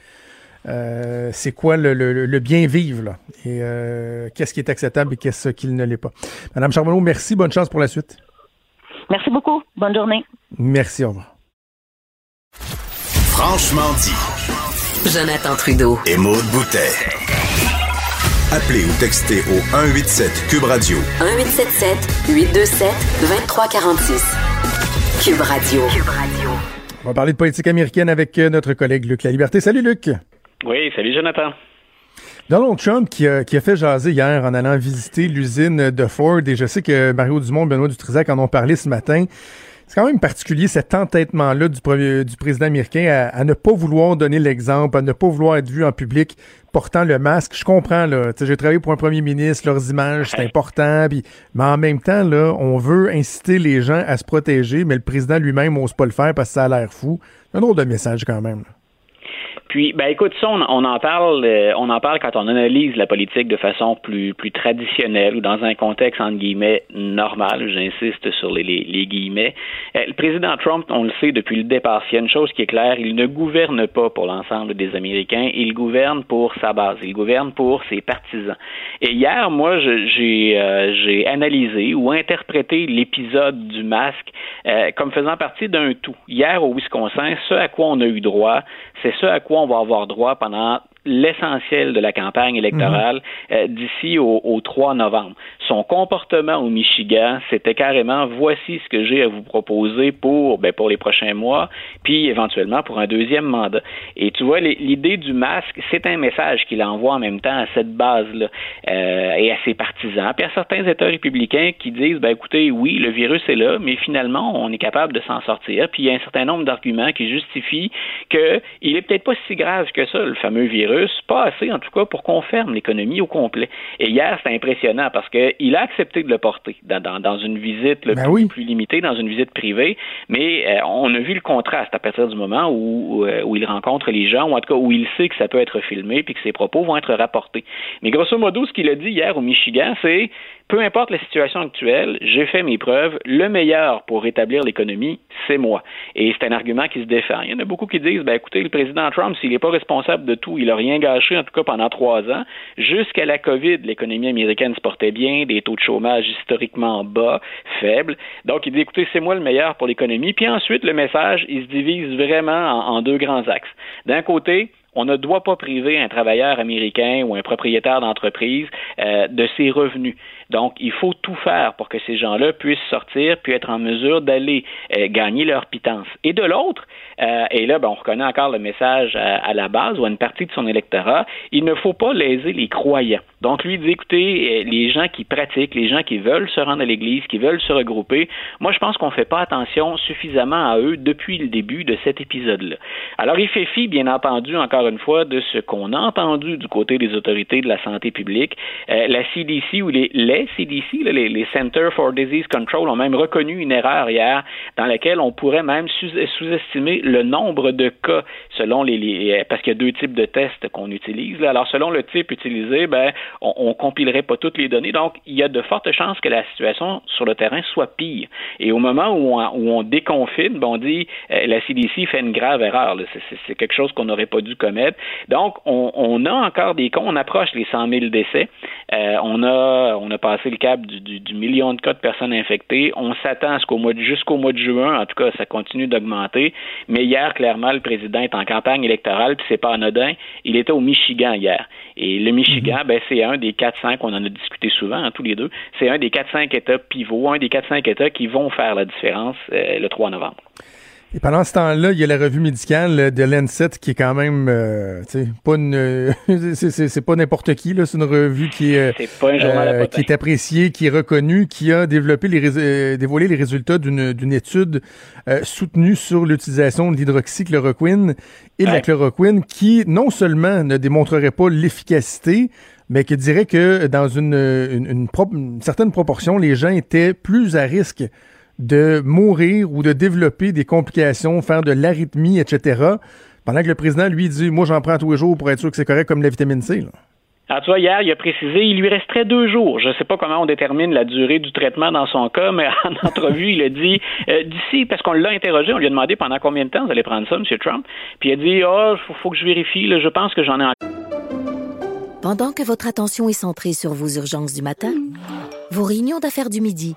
euh, c'est quoi le, le- le bien vivre là, et euh, qu'est-ce qui est acceptable et qu'est-ce qui ne l'est pas? Madame Charbonneau, merci, bonne chance pour la suite. Merci beaucoup. Bonne journée. Merci, au revoir. Franchement dit. Jonathan Trudeau. Et Maude Boutet. Appelez ou textez au 187 Cube Radio 1877 827 2346. Cube Radio. Cube Radio. On va parler de politique américaine avec euh, notre collègue Luc La Liberté. Salut Luc. Oui, salut Jonathan. Donald Trump qui a, qui a fait jaser hier en allant visiter l'usine de Ford, et je sais que Mario Dumont et Benoît Dutrisac en ont parlé ce matin. C'est quand même particulier cet entêtement-là du, du président américain à, à ne pas vouloir donner l'exemple, à ne pas vouloir être vu en public portant le masque. Je comprends, là. J'ai travaillé pour un premier ministre, leurs images, c'est important. Puis, mais en même temps, là, on veut inciter les gens à se protéger, mais le président lui-même n'ose pas le faire parce que ça a l'air fou. Un drôle de message quand même. Puis, ben écoute, ça, on, en parle, euh, on en parle quand on analyse la politique de façon plus plus traditionnelle ou dans un contexte entre guillemets normal. J'insiste sur les, les, les guillemets. Euh, le président Trump, on le sait depuis le départ, s'il y a une chose qui est claire, il ne gouverne pas pour l'ensemble des Américains, il gouverne pour sa base, il gouverne pour ses partisans. Et hier, moi, j'ai euh, j'ai analysé ou interprété l'épisode du masque comme faisant partie d'un tout. Hier au Wisconsin, ce à quoi on a eu droit, c'est ce à quoi va avoir droit pendant l'essentiel de la campagne électorale euh, d'ici au, au 3 novembre. Son comportement au Michigan, c'était carrément voici ce que j'ai à vous proposer pour ben, pour les prochains mois, puis éventuellement pour un deuxième mandat. Et tu vois, l'idée du masque, c'est un message qu'il envoie en même temps à cette base-là euh, et à ses partisans, puis à certains États républicains qui disent, ben écoutez, oui, le virus est là, mais finalement, on est capable de s'en sortir. Puis il y a un certain nombre d'arguments qui justifient que il est peut-être pas si grave que ça, le fameux virus pas assez en tout cas pour qu'on ferme l'économie au complet. Et hier, c'était impressionnant parce qu'il a accepté de le porter dans, dans, dans une visite le Ben plus, oui. plus limitée, dans une visite privée, mais euh, on a vu le contraste à partir du moment où, où, euh, où il rencontre les gens, ou en tout cas où il sait que ça peut être filmé puis que ses propos vont être rapportés. Mais grosso modo, ce qu'il a dit hier au Michigan, c'est peu importe la situation actuelle, j'ai fait mes preuves. Le meilleur pour rétablir l'économie, c'est moi. Et c'est un argument qui se défend. Il y en a beaucoup qui disent, ben écoutez, le président Trump, s'il n'est pas responsable de tout, il n'a rien gâché, en tout cas pendant trois ans. Jusqu'à la COVID, l'économie américaine se portait bien, des taux de chômage historiquement bas, faibles. Donc, il dit, écoutez, c'est moi le meilleur pour l'économie. Puis ensuite, le message, il se divise vraiment en, en deux grands axes. D'un côté, on ne doit pas priver un travailleur américain ou un propriétaire d'entreprise euh, de ses revenus. Donc, il faut tout faire pour que ces gens-là puissent sortir puis être en mesure d'aller euh, gagner leur pitance. Et de l'autre, euh, et là, ben, on reconnaît encore le message à, à, la base ou à une partie de son électorat, il ne faut pas léser les croyants. Donc, lui dit, écoutez, euh, les gens qui pratiquent, les gens qui veulent se rendre à l'Église, qui veulent se regrouper, moi, je pense qu'on ne fait pas attention suffisamment à eux depuis le début de cet épisode-là. Alors, il fait fi, bien entendu, encore une fois, de ce qu'on a entendu du côté des autorités de la santé publique. Euh, la CDC ou les, CDC, les, les Center for Disease Control, ont même reconnu une erreur hier dans laquelle on pourrait même sous-estimer le nombre de cas selon les, les parce qu'il y a deux types de tests qu'on utilise. Là. Alors, selon le type utilisé, ben, on, on compilerait pas toutes les données. Donc, il y a de fortes chances que la situation sur le terrain soit pire. Et au moment où on, où on déconfine, ben, on dit euh, la CDC fait une grave erreur. C'est quelque chose qu'on n'aurait pas dû commettre. Donc, on, on, a encore des cas. On approche les 100 000 décès. Euh, on a on a passé le cap du, du, du million de cas de personnes infectées. On s'attend à ce qu'au mois jusqu'au mois de juin, en tout cas, ça continue d'augmenter. Mais hier, clairement, le président est en campagne électorale, puis c'est pas anodin. Il était au Michigan hier. Et le Michigan, mm-hmm. ben, c'est un des 4-5, on en a discuté souvent, hein, tous les deux, c'est un des 4-5 États pivots, un des 4-5 États qui vont faire la différence euh, le 3 novembre. Et pendant ce temps-là, il y a la revue médicale de l'Ancet qui est quand même, euh, pas une, c'est pas n'importe qui là, c'est une revue qui est, est pas un journal euh, qui est appréciée, qui est reconnue, qui a développé les euh, dévoilé les résultats d'une d'une étude euh, soutenue sur l'utilisation de l'hydroxychloroquine et de ouais. la chloroquine, qui non seulement ne démontrerait pas l'efficacité, mais qui dirait que dans une, une, une, pro une certaine proportion, les gens étaient plus à risque de mourir ou de développer des complications, faire de l'arythmie, etc. Pendant que le président, lui, dit Moi, j'en prends tous les jours pour être sûr que c'est correct comme la vitamine C. Là. Alors, tu vois, hier, il a précisé, il lui resterait deux jours. Je ne sais pas comment on détermine la durée du traitement dans son cas, mais en entrevue, il a dit, euh, d'ici, parce qu'on l'a interrogé, on lui a demandé pendant combien de temps vous allez prendre ça, M. Trump. Puis il a dit, oh, faut, faut que je vérifie, là, je pense que j'en ai encore. Pendant que votre attention est centrée sur vos urgences du matin, vos réunions d'affaires du midi,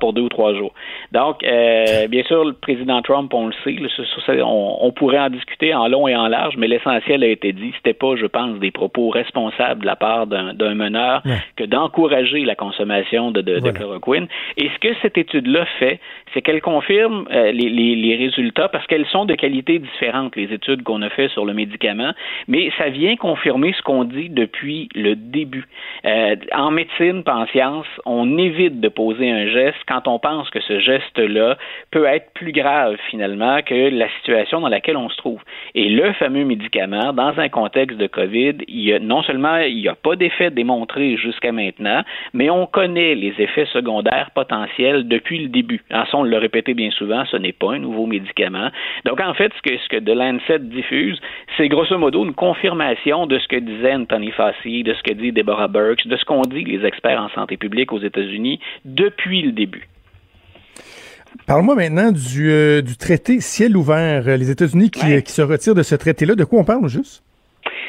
pour deux ou trois jours. Donc, euh, bien sûr, le président Trump, on le sait, on, on, pourrait en discuter en long et en large, mais l'essentiel a été dit. C'était pas, je pense, des propos responsables de la part d'un meneur ouais. que d'encourager la consommation de, de, voilà. de, chloroquine. Et ce que cette étude-là fait, c'est qu'elle confirme euh, les, résultats parce qu'elles sont de qualité différente, les études qu'on a fait sur le médicament, mais ça vient confirmer ce qu'on dit depuis le début. Euh, en médecine, en science, on évite de poser un geste quand on pense que ce geste-là peut être plus grave finalement que la situation dans laquelle on se trouve. Et le fameux médicament, dans un contexte de COVID, il a, non seulement il n'y a pas d'effet démontré jusqu'à maintenant, mais on connaît les effets secondaires potentiels depuis le début. En on l'a répété bien souvent, ce n'est pas un nouveau médicament. Donc en fait, ce que, ce que The Lancet diffuse, c'est grosso modo une confirmation de ce que disait Anthony Fauci, de ce que dit Deborah Burks, de ce qu'ont dit les experts en santé publique aux États-Unis depuis le début. Parle-moi maintenant du, euh, du, traité ciel ouvert. Les États-Unis qui, ouais. qui, se retirent de ce traité-là. De quoi on parle juste?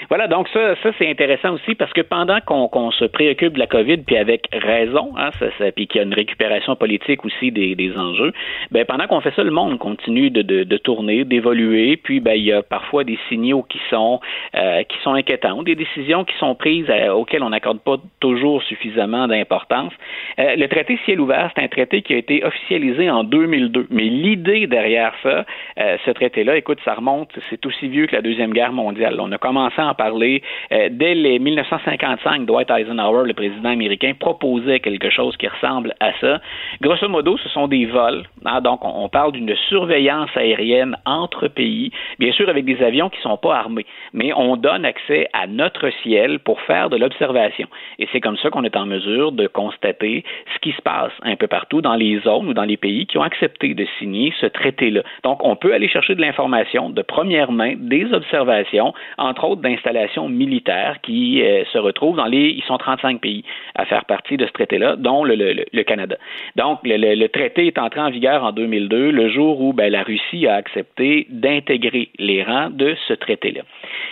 Voilà, donc ça, ça c'est intéressant aussi parce que pendant qu'on se préoccupe de la COVID, puis avec raison, hein, ça, ça, puis qu'il y a une récupération politique aussi des, des enjeux, ben pendant qu'on fait ça, le monde continue de, de, de tourner, d'évoluer, puis ben il y a parfois des signaux qui sont euh, qui sont inquiétants, des décisions qui sont prises euh, auxquelles on n'accorde pas toujours suffisamment d'importance. Euh, le traité ciel ouvert, c'est un traité qui a été officialisé en 2002, mais l'idée derrière ça, euh, ce traité-là, écoute, ça remonte, c'est aussi vieux que la deuxième guerre mondiale. On a commencé à en parler euh, dès les 1955. Dwight Eisenhower, le président américain, proposait quelque chose qui ressemble à ça. Grosso modo, ce sont des vols. Hein, donc, on, parle d'une surveillance aérienne entre pays, bien sûr avec des avions qui sont pas armés, mais on donne accès à notre ciel pour faire de l'observation. Et c'est comme ça qu'on est en mesure de constater ce qui se passe un peu partout dans les zones ou dans les pays qui ont accepté de signer ce traité-là. Donc, on peut aller chercher de l'information de première main, des observations, entre autres d'installations militaires qui euh, se retrouvent dans les, ils sont 35 pays à faire partie de ce traité-là, dont le, Canada. Donc, le, le, traité est entré en vigueur en 2002, le jour où ben, la Russie a accepté d'intégrer les rangs de ce traité-là.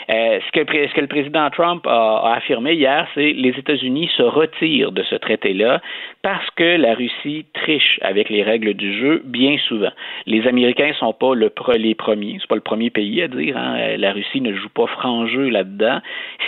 Euh, ce, que, ce, que, le président Trump a, a affirmé hier, c'est les États-Unis se retirent de ce traité-là parce que la Russie triche avec les règles du jeu bien souvent. Les Américains sont pas le, les premiers, c'est pas le premier pays à dire. Hein, la Russie ne joue pas franc jeu là-dedans.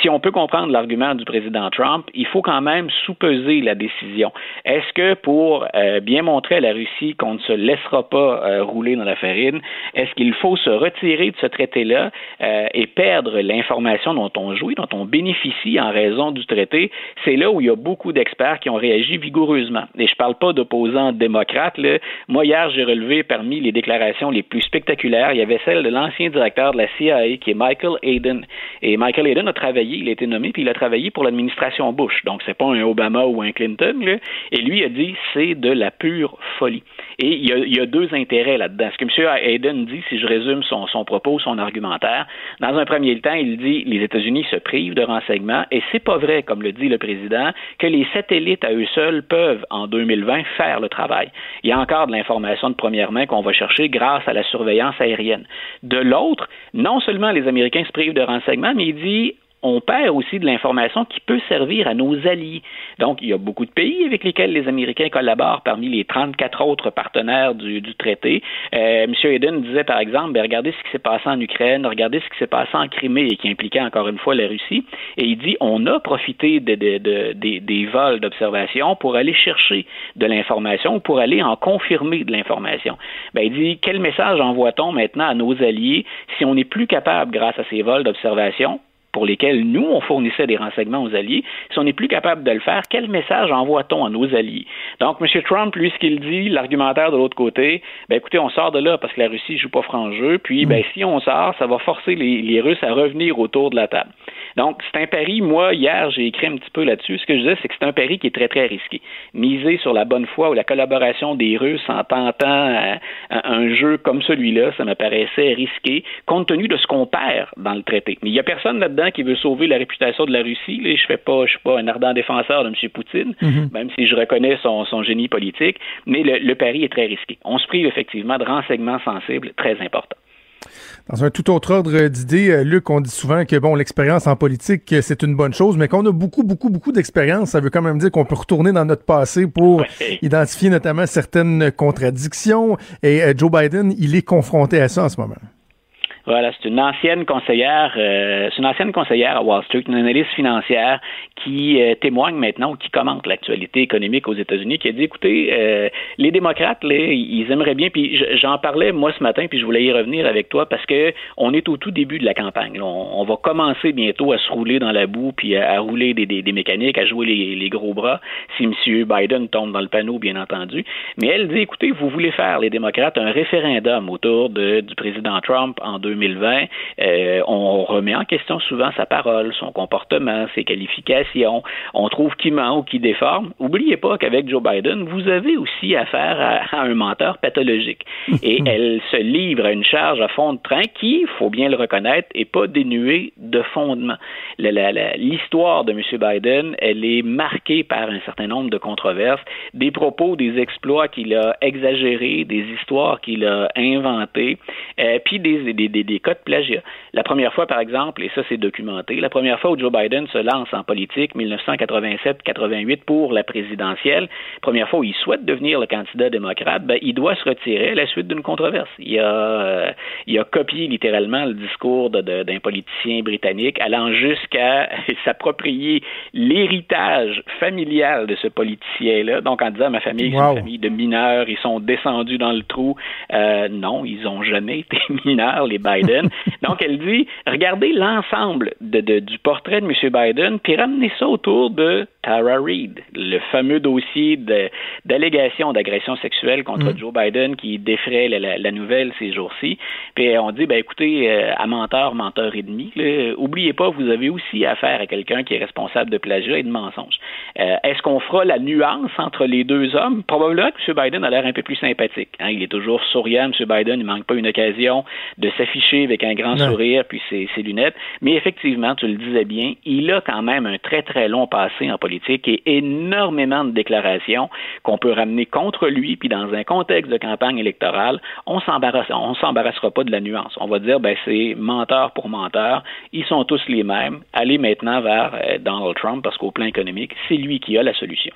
Si on peut comprendre l'argument du président Trump, il faut quand même sous-peser la décision. Est-ce que pour euh, bien montrer à la Russie qu'on ne se laissera pas euh, rouler dans la farine, est-ce qu'il faut se retirer de ce traité-là euh, et perdre l'information dont on jouit, dont on bénéficie en raison du traité? C'est là où il y a beaucoup d'experts qui ont réagi vigoureusement. Et je parle pas d'opposants démocrates. Moi, hier, j'ai relevé parmi les déclarations les plus spectaculaires, il y avait celle de l'ancien directeur de la CIA, qui est Michael Hayden. Et Michael Hayden a travaillé, il a été nommé, puis il a travaillé pour l'administration Bush. Donc, c'est pas un Obama ou un Clinton. Et lui a dit, c'est de la pure folie. Et il y a, deux intérêts là-dedans. Ce que M. Hayden dit, si je résume son propos, son argumentaire, dans un premier il dit les États-Unis se privent de renseignements et c'est pas vrai, comme le dit le président, que les satellites à eux seuls peuvent, en 2020, faire le travail. Il y a encore de l'information de première main qu'on va chercher grâce à la surveillance aérienne. De l'autre, non seulement les Américains se privent de renseignements, mais il dit on perd aussi de l'information qui peut servir à nos alliés. Donc, il y a beaucoup de pays avec lesquels les Américains collaborent parmi les 34 autres partenaires du, traité. Euh, M. Eden disait, par exemple, ben, regardez ce qui s'est passé en Ukraine, regardez ce qui s'est passé en Crimée et qui impliquait encore une fois la Russie. Et il dit, on a profité de, de, de, des, des vols d'observation pour aller chercher de l'information ou pour aller en confirmer de l'information. Ben, il dit, quel message envoie-t-on maintenant à nos alliés si on n'est plus capable, grâce à ces vols d'observation, pour lesquels nous, on fournissait des renseignements aux alliés, si on n'est plus capable de le faire, quel message envoie-t-on à nos alliés? Donc, M. Trump, lui, ce qu'il dit, l'argumentaire de l'autre côté, ben écoutez, on sort de là parce que la Russie joue pas franc jeu, puis ben si on sort, ça va forcer les, Russes à revenir autour de la table. Donc, c'est un pari, moi, hier, j'ai écrit un petit peu là-dessus. Ce que je disais, c'est que c'est un pari qui est très, très risqué. Miser sur la bonne foi ou la collaboration des Russes en tentant un, un jeu comme celui-là, ça me paraissait risqué, compte tenu de ce qu'on perd dans le traité. Mais il n'y a personne là-dedans qui veut sauver la réputation de la Russie. Là, je fais pas, je suis pas un ardent défenseur de M. Poutine, mm-hmm. même si je reconnais son, son génie politique, mais le, le pari est très risqué. On se prive effectivement de renseignements sensibles très importants. Dans un tout autre ordre d'idées, Luc, on dit souvent que bon, l'expérience en politique, c'est une bonne chose, mais qu'on a beaucoup, beaucoup, beaucoup d'expérience, ça veut quand même dire qu'on peut retourner dans notre passé pour ouais. identifier notamment certaines contradictions. Et Joe Biden, il est confronté à ça en ce moment. Voilà, c'est une ancienne conseillère, euh, c'est une ancienne conseillère à Wall Street, une analyste financière qui euh, témoigne maintenant ou qui commente l'actualité économique aux États-Unis, qui a dit écoutez, euh, les démocrates, là, ils aimeraient bien, puis j'en parlais moi ce matin, puis je voulais y revenir avec toi parce que on est au tout début de la campagne. On, va commencer bientôt à se rouler dans la boue, puis à, rouler des, mécaniques, à jouer les, les, gros bras, si M. Biden tombe dans le panneau, bien entendu. Mais elle dit écoutez, vous voulez faire les démocrates un référendum autour de, du président Trump en 2020 2020, euh, on remet en question souvent sa parole, son comportement, ses qualifications. On trouve qui ment ou qui déforme. Oubliez pas qu'avec Joe Biden, vous avez aussi affaire à, à un menteur pathologique. Et elle se livre à une charge à fond de train qui, il faut bien le reconnaître, est pas dénuée de fondement. L'histoire de M. Biden, elle est marquée par un certain nombre de controverses, des propos, des exploits qu'il a exagérés, des histoires qu'il a inventées, euh, puis des, des, des des cas de plagiat. La première fois, par exemple, et ça c'est documenté, la première fois où Joe Biden se lance en politique, 1987-88 pour la présidentielle, première fois où il souhaite devenir le candidat démocrate, ben, il doit se retirer à la suite d'une controverse. Il a, euh, il a copié littéralement le discours d'un politicien britannique, allant jusqu'à s'approprier l'héritage familial de ce politicien-là, donc en disant ma famille, c'est une famille de mineurs, ils sont descendus dans le trou. Euh, non, ils ont jamais été mineurs, les Biden. donc elle dit, regardez l'ensemble du portrait de M. Biden, puis ramenez ça autour de Tara Reid, le fameux dossier d'allégation d'agression sexuelle contre mm. Joe Biden qui défraie la, la, nouvelle ces jours-ci. Puis on dit, ben écoutez, euh, à menteur, menteur et demi, là, oubliez pas, vous avez aussi affaire à quelqu'un qui est responsable de plagiat et de mensonge. Euh, est-ce qu'on fera la nuance entre les deux hommes? Probablement que M. Biden a l'air un peu plus sympathique. Hein. Il est toujours souriant, M. Biden, il manque pas une occasion de s'afficher avec un grand sourire puis ses, ses lunettes. Mais effectivement, tu le disais bien, il a quand même un très très long passé en politique et énormément de déclarations qu'on peut ramener contre lui, puis dans un contexte de campagne électorale, on s'embarrasse, s'embarrassera pas de la nuance. On va dire, ben c'est menteur pour menteur, ils sont tous les mêmes. Allez maintenant vers euh, Donald Trump parce qu'au plan économique, c'est lui qui a la solution.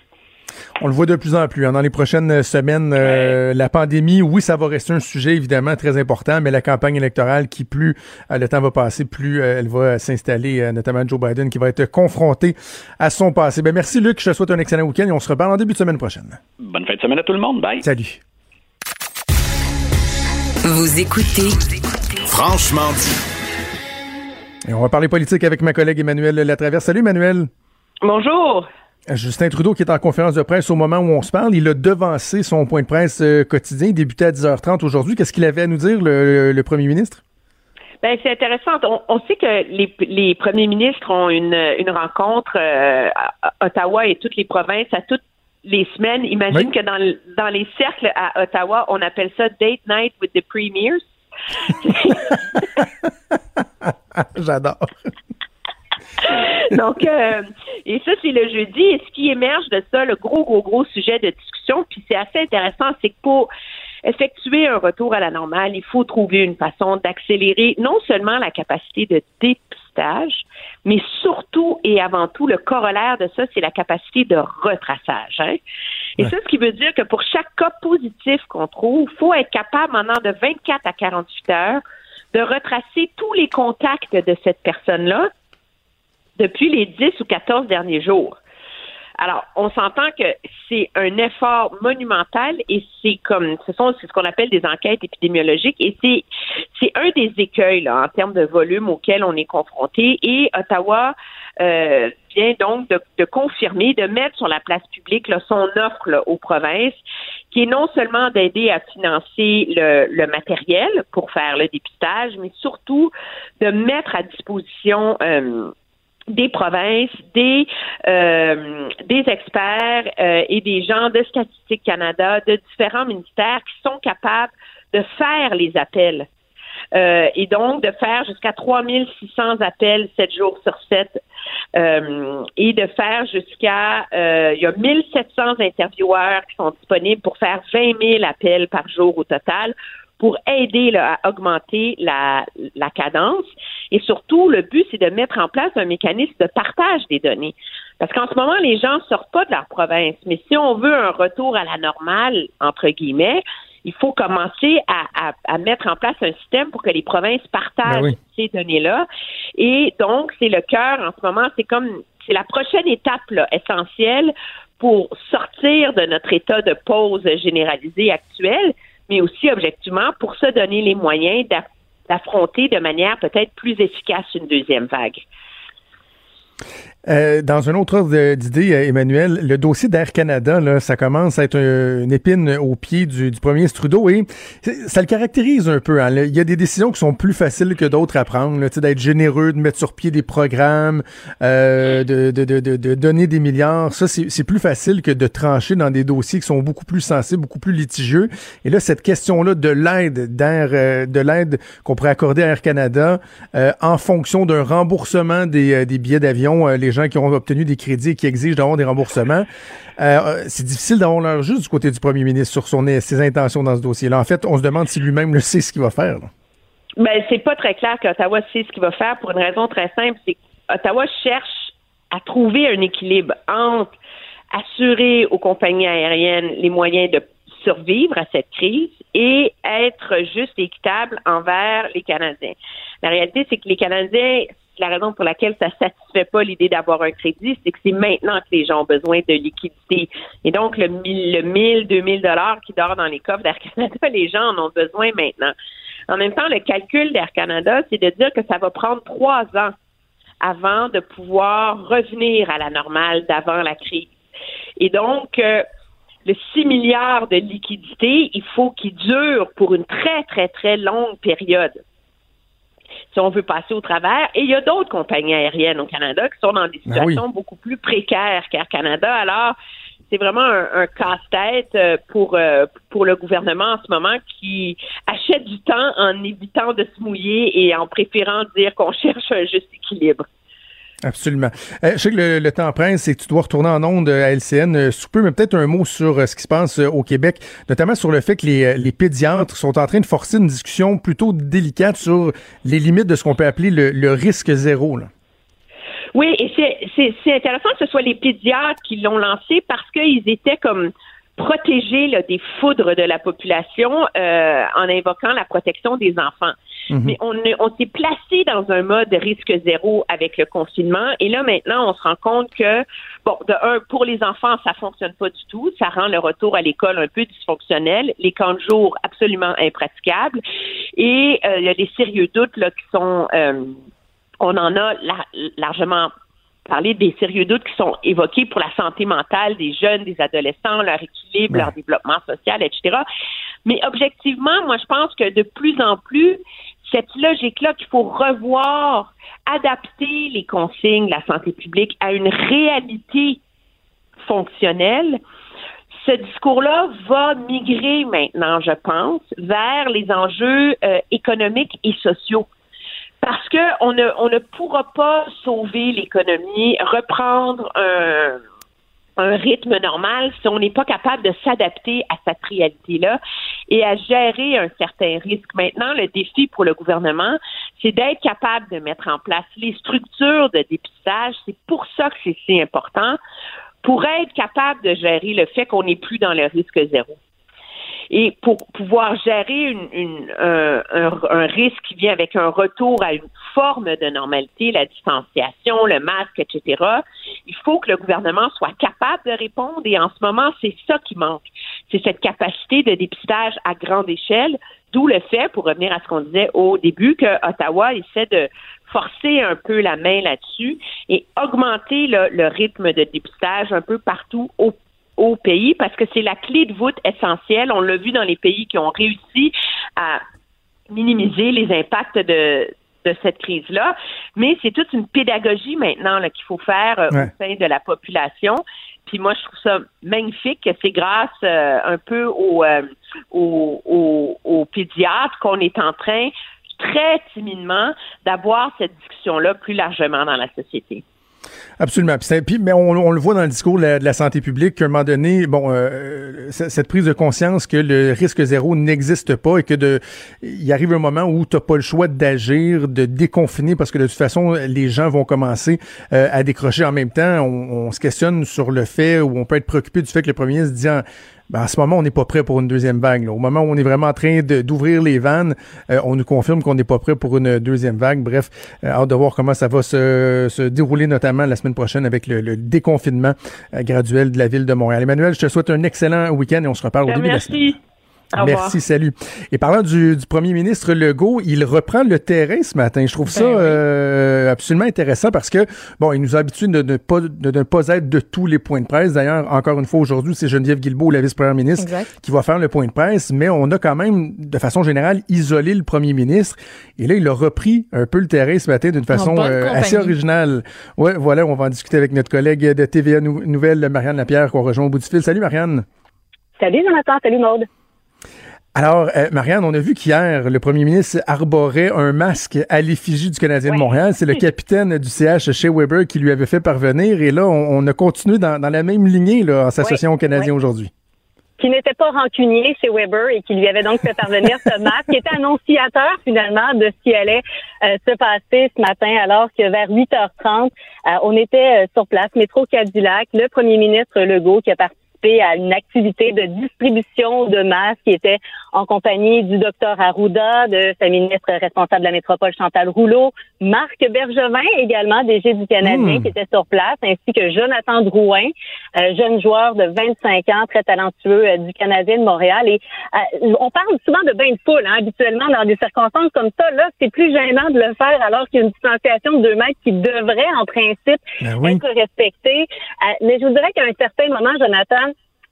On le voit de plus en plus. Hein. Dans les prochaines semaines, euh, la pandémie, oui, ça va rester un sujet évidemment très important, mais la campagne électorale, qui plus euh, le temps va passer, plus elle va s'installer, notamment Joe Biden, qui va être confronté à son passé. Ben, merci Luc, je te souhaite un excellent week-end et on se reparle en début de semaine prochaine. Bonne fin de semaine à tout le monde. Bye. Salut. Vous écoutez Franchement dit. Et on va parler politique avec ma collègue Emmanuel Latraverse. Salut Emmanuel. Bonjour. Justin Trudeau qui est en conférence de presse au moment où on se parle, il a devancé son point de presse euh, quotidien, il débutait à 10h30 aujourd'hui. Qu'est-ce qu'il avait à nous dire, le, premier ministre? Ben, c'est intéressant. On, sait que les, premiers ministres ont une, rencontre euh, à Ottawa et toutes les provinces à toutes les semaines. Imagine que dans, dans les cercles à Ottawa, on appelle ça Date Night with the Premiers. J'adore. Donc, euh, et ça, c'est le jeudi. Et ce qui émerge de ça, le gros, gros, gros sujet de discussion, puis c'est assez intéressant, c'est que pour effectuer un retour à la normale, il faut trouver une façon d'accélérer non seulement la capacité de dépistage, mais surtout et avant tout, le corollaire de ça, c'est la capacité de retraçage. Hein. Et ça, ce qui veut dire que pour chaque cas positif qu'on trouve, il faut être capable, maintenant de 24 à 48 heures, de retracer tous les contacts de cette personne-là depuis les 10 ou 14 derniers jours. Alors, on s'entend que c'est un effort monumental et c'est comme, ce sont ce qu'on appelle des enquêtes épidémiologiques et c'est c'est un des écueils là, en termes de volume auquel on est confronté et Ottawa euh, vient donc de, confirmer, de mettre sur la place publique son offre aux provinces, qui est non seulement d'aider à financer le, le, matériel pour faire le dépistage, mais surtout de mettre à disposition euh, des provinces, des euh, des experts euh, et des gens de Statistique Canada, de différents ministères qui sont capables de faire les appels. Euh, et donc de faire jusqu'à 3600 appels 7 jours sur 7 et de faire jusqu'à il y a 1700 intervieweurs qui sont disponibles pour faire 20 000 appels par jour au total pour aider à augmenter la, la cadence. Et surtout, le but, c'est de mettre en place un mécanisme de partage des données. Parce qu'en ce moment, les gens ne sortent pas de leur province. Mais si on veut un retour à la normale, entre guillemets, il faut commencer à, à, mettre en place un système pour que les provinces partagent ben ces données-là. Et donc, c'est le cœur en ce moment, c'est comme c'est la prochaine étape là, essentielle pour sortir de notre état de pause généralisé actuel, mais aussi objectivement pour se donner les moyens d'affronter de manière peut-être plus efficace une deuxième vague. Euh, dans un autre ordre d'idée, euh, Emmanuel, le dossier d'Air Canada, là, ça commence à être une épine au pied du, du premier Trudeau et ça le caractérise un peu. Hein. Il y a des décisions qui sont plus faciles que d'autres à prendre, d'être généreux, de mettre sur pied des programmes, euh, de, de, de, de, donner des milliards. Ça, c'est plus facile que de trancher dans des dossiers qui sont beaucoup plus sensibles, beaucoup plus litigieux. Et là, cette question-là de l'aide d'Air, euh, de l'aide qu'on pourrait accorder à Air Canada en fonction d'un remboursement des, des billets d'avion, les gens qui ont obtenu des crédits et qui exigent d'avoir des remboursements. Euh, c'est difficile d'avoir l'heure juste du côté du premier ministre sur ses intentions dans ce dossier-là. En fait, on se demande si lui-même le sait ce qu'il va faire. Ben, c'est pas très clair qu'Ottawa sait ce qu'il va faire pour une raison très simple, c'est qu'Ottawa cherche à trouver un équilibre entre assurer aux compagnies aériennes les moyens de survivre à cette crise et être juste et équitable envers les Canadiens. La réalité, c'est que les Canadiens, la raison pour laquelle ça satisfait pas l'idée d'avoir un crédit, c'est que c'est maintenant que les gens ont besoin de liquidité. Et donc, le 1000, le 1000, 2000 dollars qui dort dans les coffres d'Air Canada, les gens en ont besoin maintenant. En même temps, le calcul d'Air Canada, c'est de dire que ça va prendre trois ans avant de pouvoir revenir à la normale d'avant la crise. Et donc, euh, le 6 milliards de liquidités, il faut qu'il dure pour une très, très, très longue période si on veut passer au travers. Et il y a d'autres compagnies aériennes au Canada qui sont dans des Ben oui. situations beaucoup plus précaires qu'Air Canada. Alors, c'est vraiment un, un casse-tête euh, pour euh, pour le gouvernement en ce moment qui achète du temps en évitant de se mouiller et en préférant dire qu'on cherche un juste équilibre. Absolument. Euh, je sais que le, temps presse et que tu dois retourner en onde à LCN euh, sous mais peut-être un mot sur euh, ce qui se passe euh, au Québec, notamment sur le fait que les, euh, pédiatres sont en train de forcer une discussion plutôt délicate sur les limites de ce qu'on peut appeler le, risque zéro. Oui, et c'est- intéressant que ce soit les pédiatres qui l'ont lancé parce qu'ils étaient comme protégés des foudres de la population euh, en invoquant la protection des enfants. Mais on, on s'est placé dans un mode risque zéro avec le confinement. Et là, maintenant, on se rend compte que, bon, de un, pour les enfants, ça fonctionne pas du tout. Ça rend le retour à l'école un peu dysfonctionnel. Les camps de jour, absolument impraticables. Et euh, il y a des sérieux doutes là, qui sont... euh, on en a la- largement parlé des sérieux doutes qui sont évoqués pour la santé mentale des jeunes, des adolescents, leur équilibre, leur développement social, etc. Mais objectivement, moi, je pense que de plus en plus, cette logique-là qu'il faut revoir, adapter les consignes de la santé publique à une réalité fonctionnelle, ce discours-là va migrer maintenant, je pense, vers les enjeux euh, économiques et sociaux. Parce que on ne, on ne pourra pas sauver l'économie, reprendre un, un rythme normal si on n'est pas capable de s'adapter à cette réalité-là et à gérer un certain risque. Maintenant, le défi pour le gouvernement, c'est d'être capable de mettre en place les structures de dépistage. C'est pour ça que c'est si important, pour être capable de gérer le fait qu'on n'est plus dans le risque zéro. Et pour pouvoir gérer une, une, un, un, un risque qui vient avec un retour à une forme de normalité, la distanciation, le masque, etc., il faut que le gouvernement soit capable de répondre. Et en ce moment, c'est ça qui manque. C'est cette capacité de dépistage à grande échelle, d'où le fait, pour revenir à ce qu'on disait au début, que Ottawa essaie de forcer un peu la main là-dessus et augmenter le, le rythme de dépistage un peu partout au au pays parce que c'est la clé de voûte essentielle. On l'a vu dans les pays qui ont réussi à minimiser les impacts de, de cette crise-là. Mais c'est toute une pédagogie maintenant qu'il faut faire euh, Ouais. au sein de la population. Puis moi, je trouve ça magnifique que c'est grâce euh, un peu aux, euh, aux, aux pédiatres qu'on est en train très timidement d'avoir cette discussion-là plus largement dans la société. Absolument. Puis, mais on, le voit dans le discours de la, santé publique qu'à un moment donné, bon, euh, cette prise de conscience que le risque zéro n'existe pas et que de, il arrive un moment où tu n'as pas le choix d'agir, de déconfiner parce que de toute façon, les gens vont commencer euh, à décrocher en même temps. On, se questionne sur le fait ou on peut être préoccupé du fait que le premier ministre dit ben, en ce moment, on n'est pas prêt pour une deuxième vague. là. Au moment où on est vraiment en train d'ouvrir les vannes, euh, on nous confirme qu'on n'est pas prêt pour une deuxième vague. Bref, euh, hâte de voir comment ça va se, se dérouler, notamment la semaine prochaine avec le, le déconfinement euh, graduel de la ville de Montréal. Emmanuel, je te souhaite un excellent week-end et on se reparle au début de la semaine. Merci. Au revoir. Merci, salut. Et parlant du, du premier ministre Legault, il reprend le terrain ce matin. Je trouve ça Ben oui. euh, absolument intéressant parce que, bon, il nous a habitués de ne pas, de ne pas être de tous les points de presse. D'ailleurs, encore une fois, aujourd'hui, c'est Geneviève Guilbeault, la vice-première ministre, Exact. qui va faire le point de presse, mais on a quand même, de façon générale, isolé le premier ministre. Et là, il a repris un peu le terrain ce matin d'une façon euh, assez originale. Ouais, voilà, on va en discuter avec notre collègue de TVA Nou- Nouvelle, Marianne Lapierre, qu'on rejoint au bout du fil. Salut, Marianne. Salut Jonathan, salut Maude. Alors, euh, Marianne, on a vu qu'hier, le premier ministre arborait un masque à l'effigie du Canadien de Montréal. C'est le capitaine du CH chez Weber qui lui avait fait parvenir. Et là, on, on a continué dans, dans la même lignée là, en s'associant Oui, aux Canadiens aujourd'hui. qui n'était pas rancunier chez Weber et qui lui avait donc fait parvenir ce masque, qui était annonciateur finalement de ce qui allait euh, se passer ce matin, alors que vers 8h30, euh, on était euh, sur place, métro Cadillac, le premier ministre Legault qui a participé à une activité de distribution de masques qui était en compagnie du docteur Arruda, de sa ministre responsable de la métropole Chantal Rouleau, Marc Bergevin également, DG du Canadien, Mmh. qui était sur place, ainsi que Jonathan Drouin, euh, jeune joueur de 25 ans, très talentueux euh, du Canadien de Montréal. Et euh, on parle souvent de bain de foule, hein, habituellement dans des circonstances comme ça. Là, c'est plus gênant de le faire alors qu'il y a une distanciation de deux mètres qui devrait, en principe, Ben oui. être respectée. Mais je vous dirais qu'à un certain moment, Jonathan,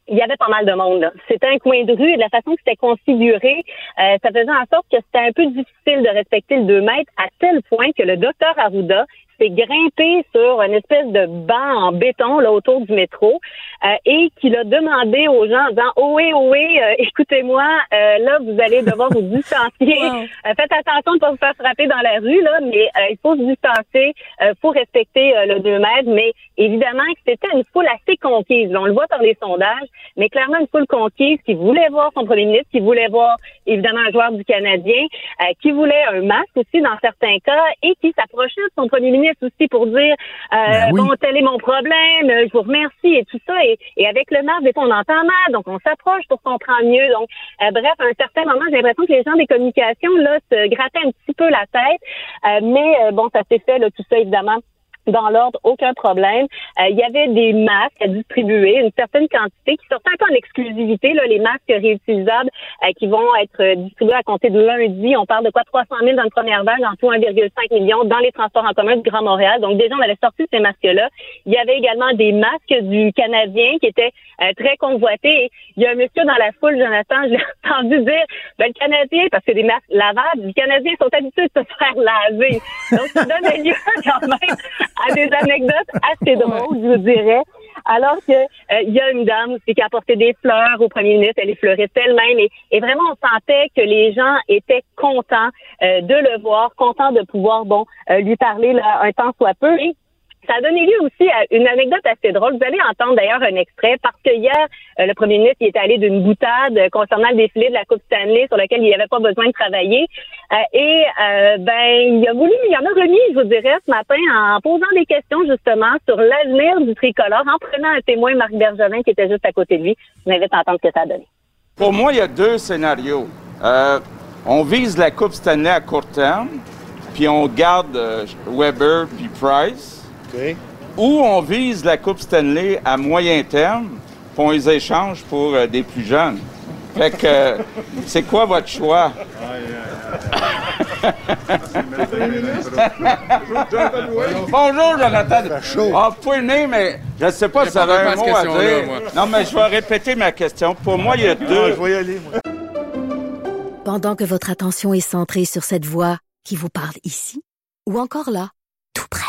il y avait pas mal de monde. C'était un coin de rue et de la façon que c'était configuré, euh, ça faisait en sorte que c'était un peu difficile de respecter le 2 mètres à tel point que le docteur Arruda s'est grimpé sur une espèce de banc en béton là autour du métro euh, et qu'il a demandé aux gens en disant oh oui oh oui euh, écoutez-moi euh, là vous allez devoir vous distancier. Euh, faites attention de ne pas vous faire frapper dans la rue là mais euh, il faut se distancer il faut respecter euh, le 2 mètres mais évidemment que c'était une foule assez conquise. Là, on le voit par les sondages mais clairement une foule conquise qui voulait voir son premier ministre qui voulait voir évidemment un joueur du Canadien euh, qui voulait un masque aussi dans certains cas et qui s'approchait de son premier ministre aussi pour dire euh, Ben oui. bon tel est mon problème, je vous remercie et tout ça. Et, et avec le masque des fois on entend mal donc on s'approche pour comprendre mieux. Donc euh, bref à un certain moment j'ai l'impression que les gens des communications là se grattaient un petit peu la tête. Euh, mais euh, bon ça s'est fait là tout ça évidemment dans l'ordre, aucun problème. Euh, il y avait des masques à distribuer, une certaine quantité qui sortaient un en exclusivité, là, les masques réutilisables euh, qui vont être euh, distribués à compter de lundi. On parle de quoi? 300 000 dans une première vague, en tout 1,5 million dans les transports en commun du Grand Montréal. Donc déjà, on avait sorti ces masques-là. Il y avait également des masques du Canadien qui étaient euh, très convoités. Il y a un monsieur dans la foule, Jonathan, je entendu dire, ben, le Canadien, parce que des masques lavables, les Canadiens sont habitués de se faire laver. Donc, ça donne lieu quand même à des anecdotes assez drôles, je vous dirais. Alors que euh, il y a une dame aussi qui a apporté des fleurs au premier ministre, elle les fleuriste elle-même et, et vraiment on sentait que les gens étaient contents euh, de le voir, contents de pouvoir bon euh, lui parler là, un temps soit peu. Et ça a donné lieu aussi à une anecdote assez drôle. Vous allez entendre d'ailleurs un extrait parce que hier, euh, le premier ministre il est allé d'une boutade concernant le défilé de la Coupe Stanley sur lequel il n'y avait pas besoin de travailler. Euh, et euh, ben, il a voulu, il en a remis, je vous dirais, ce matin en posant des questions justement sur l'avenir du tricolore, en prenant un témoin, Marc Bergevin, qui était juste à côté de lui. Je vous invite à entendre ce que ça a donné. Pour moi, il y a deux scénarios. On vise la Coupe Stanley à court terme, puis on garde Weber puis Price. Ou on vise la Coupe Stanley à moyen terme, puis on les échange pour euh, des plus jeunes. Fait que, euh, c'est quoi votre choix? Bonjour, Jonathan. Ah, vous pouvez venir, mais je ne sais pas si ça avait un mot à dire. moi. Non, mais je vais répéter ma question. Pour moi, il y a deux. Pendant que votre attention est centrée sur cette voix qui vous parle ici, ou encore là, tout près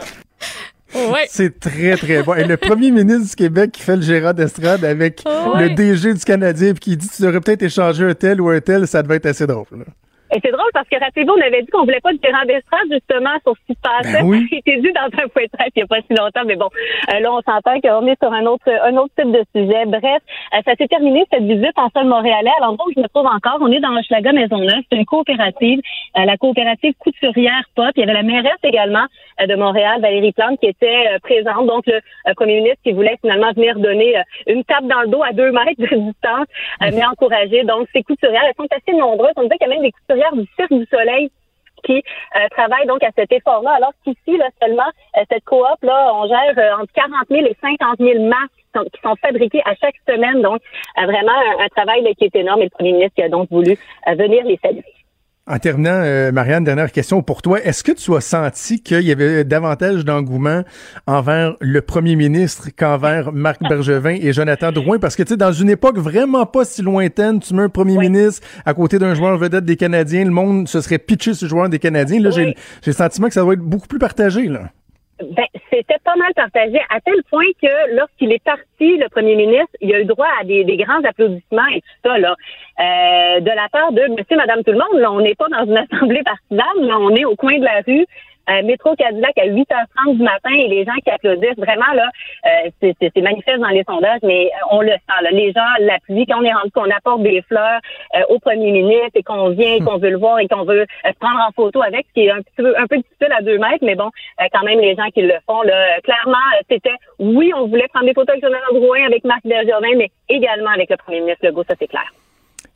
C'est très, très bon. Et le premier ministre du Québec qui fait le gérant d'estrade avec Oh, le. DG du Canadien puis qui dit tu devrais peut-être échanger un tel ou un tel, ça devait être assez drôle. là. Et c'est drôle parce que rappelez-vous, on avait dit qu'on voulait pas de gérant d'estrade justement sur ce qui se passait. Ben oui. Été dit dans un point de presse il n'y a pas si longtemps, mais bon, euh, là on s'entend qu'on est sur un autre un autre type de sujet. Bref, euh, ça s'est terminé cette visite en sol montréalais. À l'endroit où je me trouve encore, on est dans Hochelaga Maisonneuve. C'est une coopérative, euh, la coopérative couturière Pop. Il y avait la mairesse également de Montréal, Valérie Plante, qui était présente. Donc le premier ministre qui voulait finalement venir donner une tape dans le dos à deux mètres de distance, mais encourager. Donc ces couturières, elles sont assez nombreuses. On disait qu'il y a même des couturières du Cirque du Soleil qui euh, travaillent donc à cet effort-là, alors qu'ici, là, seulement, euh, cette coop, là, on gère euh, entre 40 000 et 50 000 masques qui sont, fabriqués à chaque semaine. Donc, euh, vraiment, un, travail qui est énorme et le premier ministre qui a donc voulu venir les saluer. En terminant, euh, Marianne, dernière question pour toi. Est-ce que tu as senti qu'il y avait davantage d'engouement envers le premier ministre qu'envers Marc Bergevin et Jonathan Drouin? Parce que, tu sais, dans une époque vraiment pas si lointaine, tu mets un premier ministre à côté d'un joueur vedette des Canadiens, le monde se serait pitché ce joueur des Canadiens. Là, j'ai j'ai le sentiment que ça doit être beaucoup plus partagé, là. Ben, c'était pas mal partagé à tel point que lorsqu'il est parti, le premier ministre, il a eu droit à des, grands applaudissements et tout ça là, euh, de la part de Monsieur, Madame, tout le monde. Là, on n'est pas dans une assemblée partisane, là, on est au coin de la rue. Euh, métro Cadillac à 8h30 du matin et les gens qui applaudissent, vraiment, là, euh, c'est- manifeste dans les sondages, mais on le sent. Là. Les gens l'appuient. Quand on est rendu qu'on apporte des fleurs euh, au premier ministre et qu'on vient, et qu'on veut le voir et qu'on veut euh, se prendre en photo avec, ce qui est un petit peu, un peu difficile à deux mètres, mais bon, euh, quand même, les gens qui le font, là, euh, clairement, euh, c'était, oui, on voulait prendre des photos avec Jonathan Drouin, avec Marc Bergevin, mais également avec le premier ministre Legault, ça c'est clair.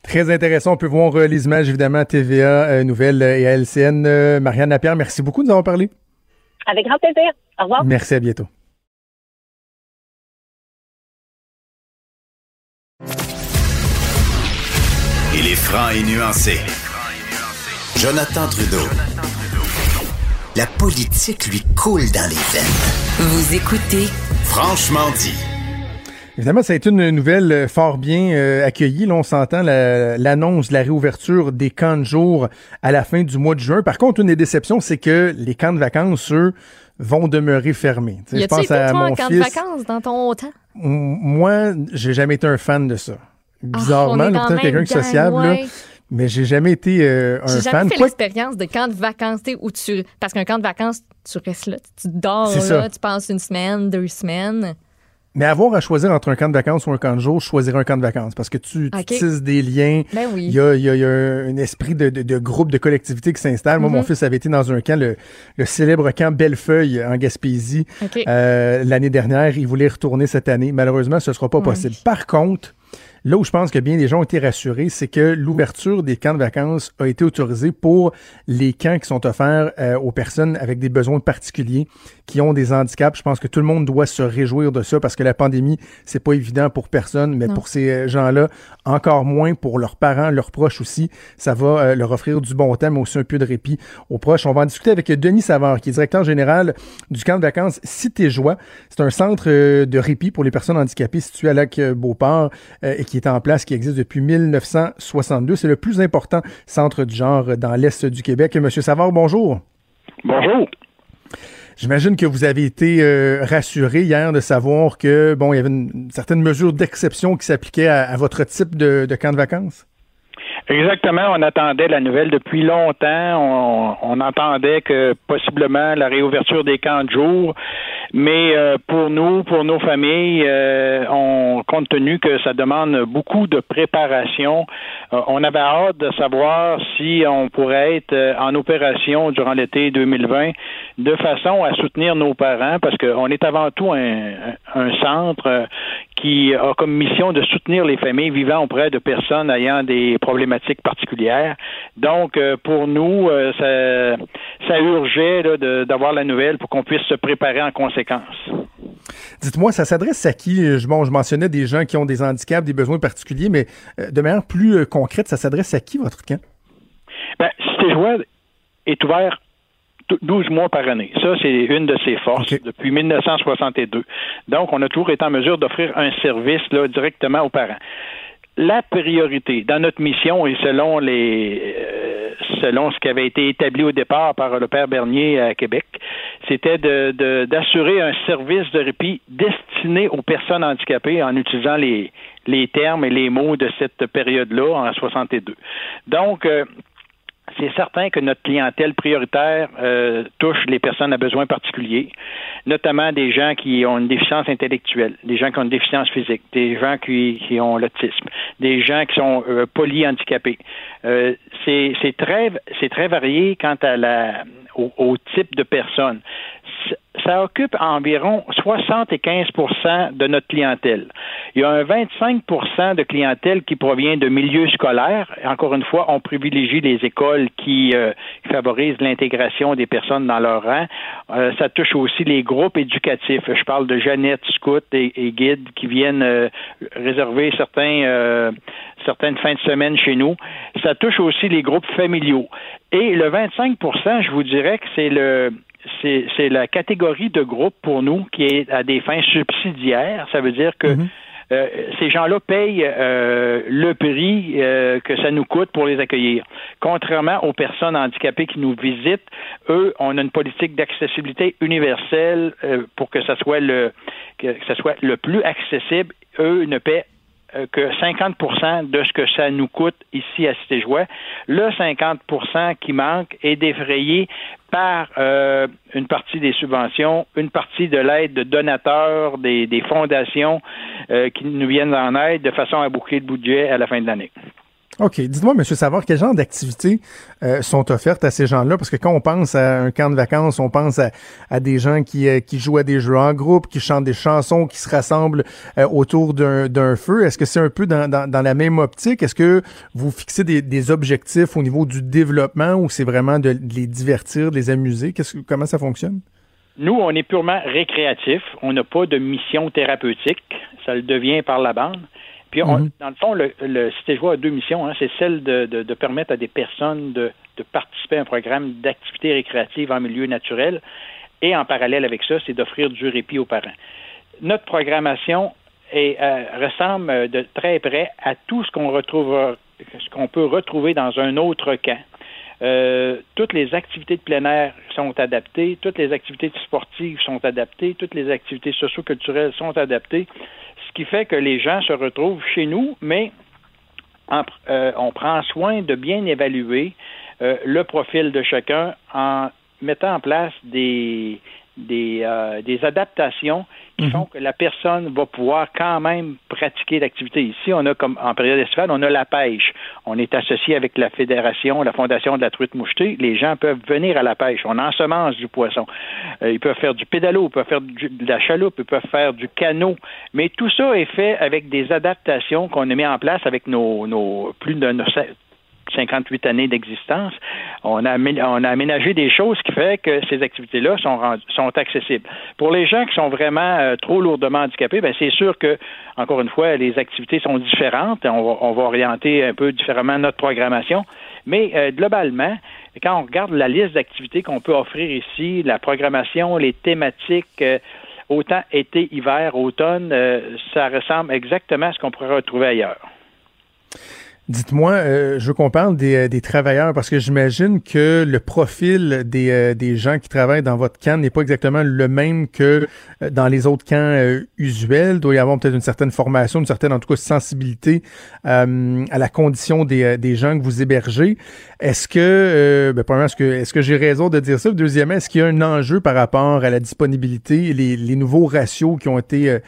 Très intéressant. On peut voir euh, les images, évidemment, à TVA, euh, Nouvelles euh, et à LCN. Euh, Marianne Lapierre, merci beaucoup de nous avoir parlé. Avec grand plaisir. Au revoir. Merci, à bientôt. Il est franc et nuancé. Jonathan Trudeau. La politique lui coule dans les veines. Vous écoutez Franchement dit. Évidemment, ça a été une nouvelle euh, fort bien euh, accueillie. Là, on s'entend la- l'annonce de la réouverture des camps de jour à la fin du mois de juin. Par contre, une des déceptions, c'est que les camps de vacances, eux, vont demeurer fermés. Y été, à en mon camp de fils. vacances dans ton temps? Moi, j'ai jamais été un fan de ça. Bizarrement, Ah, là, dans peut-être quelqu'un est sociable, là, mais j'ai jamais été euh, un J'ai jamais fan. fait l'expérience de camp de vacances, où tu. Parce qu'un camp de vacances, tu restes là, tu dors là, ça. tu passes une semaine, deux semaines. Mais avoir à choisir entre un camp de vacances ou un camp de jour, je choisirais un camp de vacances parce que tu, tu tisses des liens. Ben oui. Il y a, il y a- il y a un esprit de, de, de groupe, de collectivité qui s'installe. Moi, Mhm. mon fils avait été dans un camp, le, le célèbre camp Bellefeuille en Gaspésie OK. euh, l'année dernière. Il voulait y retourner cette année. Malheureusement, ce ne sera pas possible. Par contre, là où je pense que bien les gens ont été rassurés, c'est que l'ouverture des camps de vacances a été autorisée pour les camps qui sont offerts euh, aux personnes avec des besoins particuliers, qui ont des handicaps. Je pense que tout le monde doit se réjouir de ça parce que la pandémie, c'est pas évident pour personne, mais Non. pour ces euh, gens-là, encore moins pour leurs parents, leurs proches aussi. Ça va euh, leur offrir du bon temps, mais aussi un peu de répit aux proches. On va en discuter avec Denis Savard, qui est directeur général du camp de vacances Cité Joie. C'est un centre de répit pour les personnes handicapées situé à Lac-Beauport euh, et qui est en place, qui existe depuis 1962. C'est le plus important centre du genre dans l'Est du Québec. Monsieur Savard, bonjour. Bonjour. J'imagine que vous avez été euh, rassuré hier de savoir que bon, il y avait une certaine mesure d'exception qui s'appliquait à, à votre type de, de camp de vacances. Exactement, on attendait la nouvelle depuis longtemps. On, on entendait que possiblement la réouverture des camps de jour, mais euh, pour nous, pour nos familles, euh, on, compte tenu que ça demande beaucoup de préparation, euh, on avait hâte de savoir si on pourrait être euh, en opération durant l'été 2020 de façon à soutenir nos parents, parce qu'on est avant tout un, un centre euh, qui a comme mission de soutenir les familles vivant auprès de personnes ayant des problématiques particulières. Donc, euh, pour nous, euh, ça, ça urgeait d'avoir la nouvelle pour qu'on puisse se préparer en conséquence. Dites-moi, ça s'adresse à qui? Je- Bon, je mentionnais des gens qui ont des handicaps, des besoins particuliers, mais euh, de manière plus concrète, ça s'adresse à qui, votre camp? Ben, Cité Joie est ouvert 12 mois par année. Ça, c'est une de ses forces depuis 1962. Donc, on a toujours été en mesure d'offrir un service là, directement aux parents. La priorité dans notre mission et selon les euh, selon ce qui avait été établi au départ par le père Bernier à Québec, c'était de- de- d'assurer un service de répit destiné aux personnes handicapées en utilisant les, les termes et les mots de cette période-là en 62. Donc, euh, c'est certain que notre clientèle prioritaire euh, touche les personnes à besoins particuliers, notamment des gens qui ont une déficience intellectuelle, des gens qui ont une déficience physique, des gens qui, ont l'autisme, des gens qui sont euh, polyhandicapés. Euh, c'est très varié quant à au, au type de personne. Ça occupe environ 75% de notre clientèle. Il y a un 25% de clientèle qui provient de milieux scolaires. Encore une fois, on privilégie les écoles qui, euh, favorisent l'intégration des personnes dans leur rang. Euh, ça touche aussi les groupes éducatifs. Je parle de Jeannette, Scout et, guides qui viennent euh, réserver certains, certaines fins de semaine chez nous. Ça touche aussi les groupes familiaux. Et le 25% je vous dirais que c'est le c'est la catégorie de groupe pour nous qui est à des fins subsidiaires. Ça veut dire que mhm. euh, ces gens-là payent euh, le prix euh, que ça nous coûte pour les accueillir. Contrairement aux personnes handicapées qui nous visitent, eux, on a une politique d'accessibilité universelle pour que ça soit le que ça soit le plus accessible. Eux ne paient euh, que 50% de ce que ça nous coûte ici à Cité-Jouet. Le 50% qui manque est défrayé par euh, une partie des subventions, une partie de l'aide de donateurs, des, fondations euh, qui nous viennent en aide de façon à boucler le budget à la fin de l'année. OK. Dites-moi, Monsieur Savard, quel genre d'activités euh, sont offertes à ces gens-là? Parce que quand on pense à un camp de vacances, on pense à, des gens qui, euh, qui jouent à des jeux en groupe, qui chantent des chansons, qui se rassemblent euh, autour d'un feu. Est-ce que c'est un peu dans, dans, la même optique? Est-ce que vous fixez des, des, objectifs au niveau du développement ou c'est vraiment de, les divertir, de les amuser? Que, comment ça fonctionne? Nous, on est purement récréatif. On n'a pas de mission thérapeutique. Ça le devient par la bande. Puis, mhm. dans le fond, le, le Cité Joie a deux missions. Hein. C'est celle de, de, permettre à des personnes de, de participer à un programme d'activité récréative en milieu naturel. Et en parallèle avec ça, c'est d'offrir du répit aux parents. Notre programmation est, euh, ressemble de très près à tout ce qu'on retrouve, ce qu'on peut retrouver dans un autre camp. Euh, toutes les activités de plein air sont adaptées, toutes les activités sportives sont adaptées, toutes les activités socio-culturelles sont adaptées qui fait que les gens se retrouvent chez nous, mais euh, on prend soin de bien évaluer euh, le profil de chacun en mettant en place des, euh, des adaptations mhm. que la personne va pouvoir quand même pratiquer l'activité. Ici, on a comme en période estivale, on a la pêche. On est associé avec la fédération, la fondation de la truite mouchetée. Les gens peuvent venir à la pêche. On ensemence du poisson. Euh, ils peuvent faire du pédalo, ils peuvent faire de la chaloupe, ils peuvent faire du canot. Mais tout ça est fait avec des adaptations qu'on a mis en place avec nos, nos plus de 58 années d'existence, on a, aménagé des choses qui fait que ces activités-là sont, accessibles. Pour les gens qui sont vraiment euh, trop lourdement handicapés, ben c'est sûr que, encore une fois, les activités sont différentes. On va, on va orienter un peu différemment notre programmation. Mais euh, globalement, quand on regarde la liste d'activités qu'on peut offrir ici, la programmation, les thématiques, euh, autant été, hiver, automne, ça ressemble exactement à ce qu'on pourrait retrouver ailleurs. Dites-moi, euh, je veux qu'on parle des, euh, des, travailleurs parce que j'imagine que le profil des, euh, des, gens qui travaillent dans votre camp n'est pas exactement le même que dans les autres camps usuels. Il doit y avoir peut-être une certaine formation, une certaine en tout cas sensibilité à la condition des, des, gens que vous hébergez. Est-ce que, ben, premièrement, est-ce que, est-ce que j'ai raison de dire ça? Deuxièmement, est-ce qu'il y a un enjeu par rapport à la disponibilité les, les nouveaux ratios qui ont été,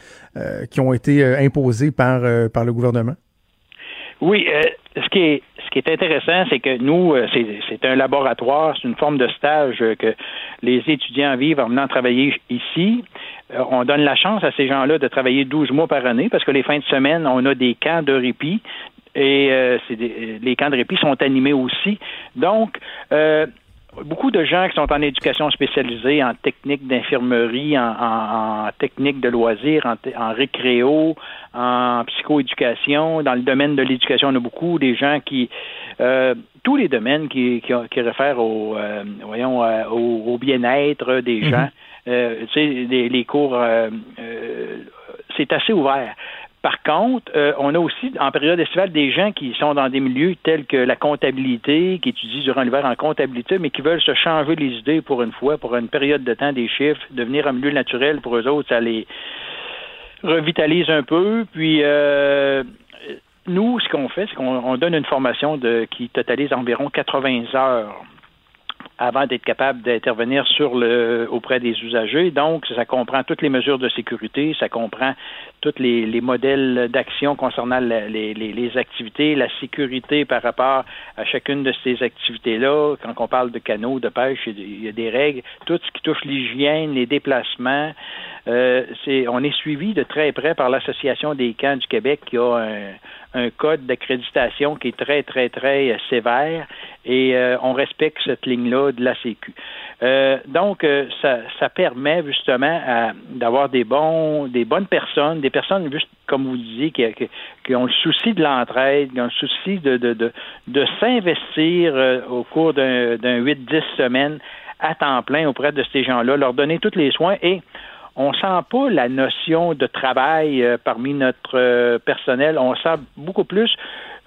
qui ont été imposés par, par le gouvernement? Oui, euh, ce qui est ce qui est intéressant, c'est que nous, euh, c'est un laboratoire, c'est une forme de stage que les étudiants vivent en venant travailler ici. Euh, on donne la chance à ces gens-là de travailler 12 mois par année parce que les fins de semaine, on a des camps de répit et les camps de répit sont animés aussi. Donc, beaucoup de gens qui sont en éducation spécialisée, en technique d'infirmerie, en, technique de loisirs, en, en récréo, en psychoéducation. Dans le domaine de l'éducation, on a beaucoup des gens qui euh, tous les domaines qui, qui, réfèrent au euh, voyons euh, au, bien-être des mhm. gens. tu sais, les, les cours c'est assez ouvert. Par contre, euh, on a aussi en période estivale des gens qui sont dans des milieux tels que la comptabilité, qui étudient durant l'hiver en comptabilité, mais qui veulent se changer les idées pour une fois, pour une période de temps, des chiffres, devenir un milieu naturel pour eux autres, ça les revitalise un peu. Puis euh, nous, ce qu'on fait, c'est qu'on donne une formation qui totalise environ 80 heures avant d'être capable d'intervenir sur le auprès des usagers. Donc, ça comprend toutes les mesures de sécurité, ça comprend tous les, les modèles d'action concernant les, les, les, activités, la sécurité par rapport à chacune de ces activités-là. Quand on parle de canaux, de pêche, il y a des règles. Tout ce qui touche l'hygiène, les déplacements, euh, on est suivi de très près par l'Association des camps du Québec qui a un, un code d'accréditation qui est très, très, très sévère et euh, on respecte cette ligne-là de la Sécu. Euh, donc, euh, ça, permet justement d'avoir des bons, des bonnes personnes, des personnes, juste comme vous disiez, qui, qui, ont le souci de l'entraide, qui ont le souci de, s'investir au cours d'un, d'un 8-10 semaines à temps plein auprès de ces gens-là, leur donner tous les soins et on sent pas la notion de travail euh, parmi notre euh, personnel. On sent beaucoup plus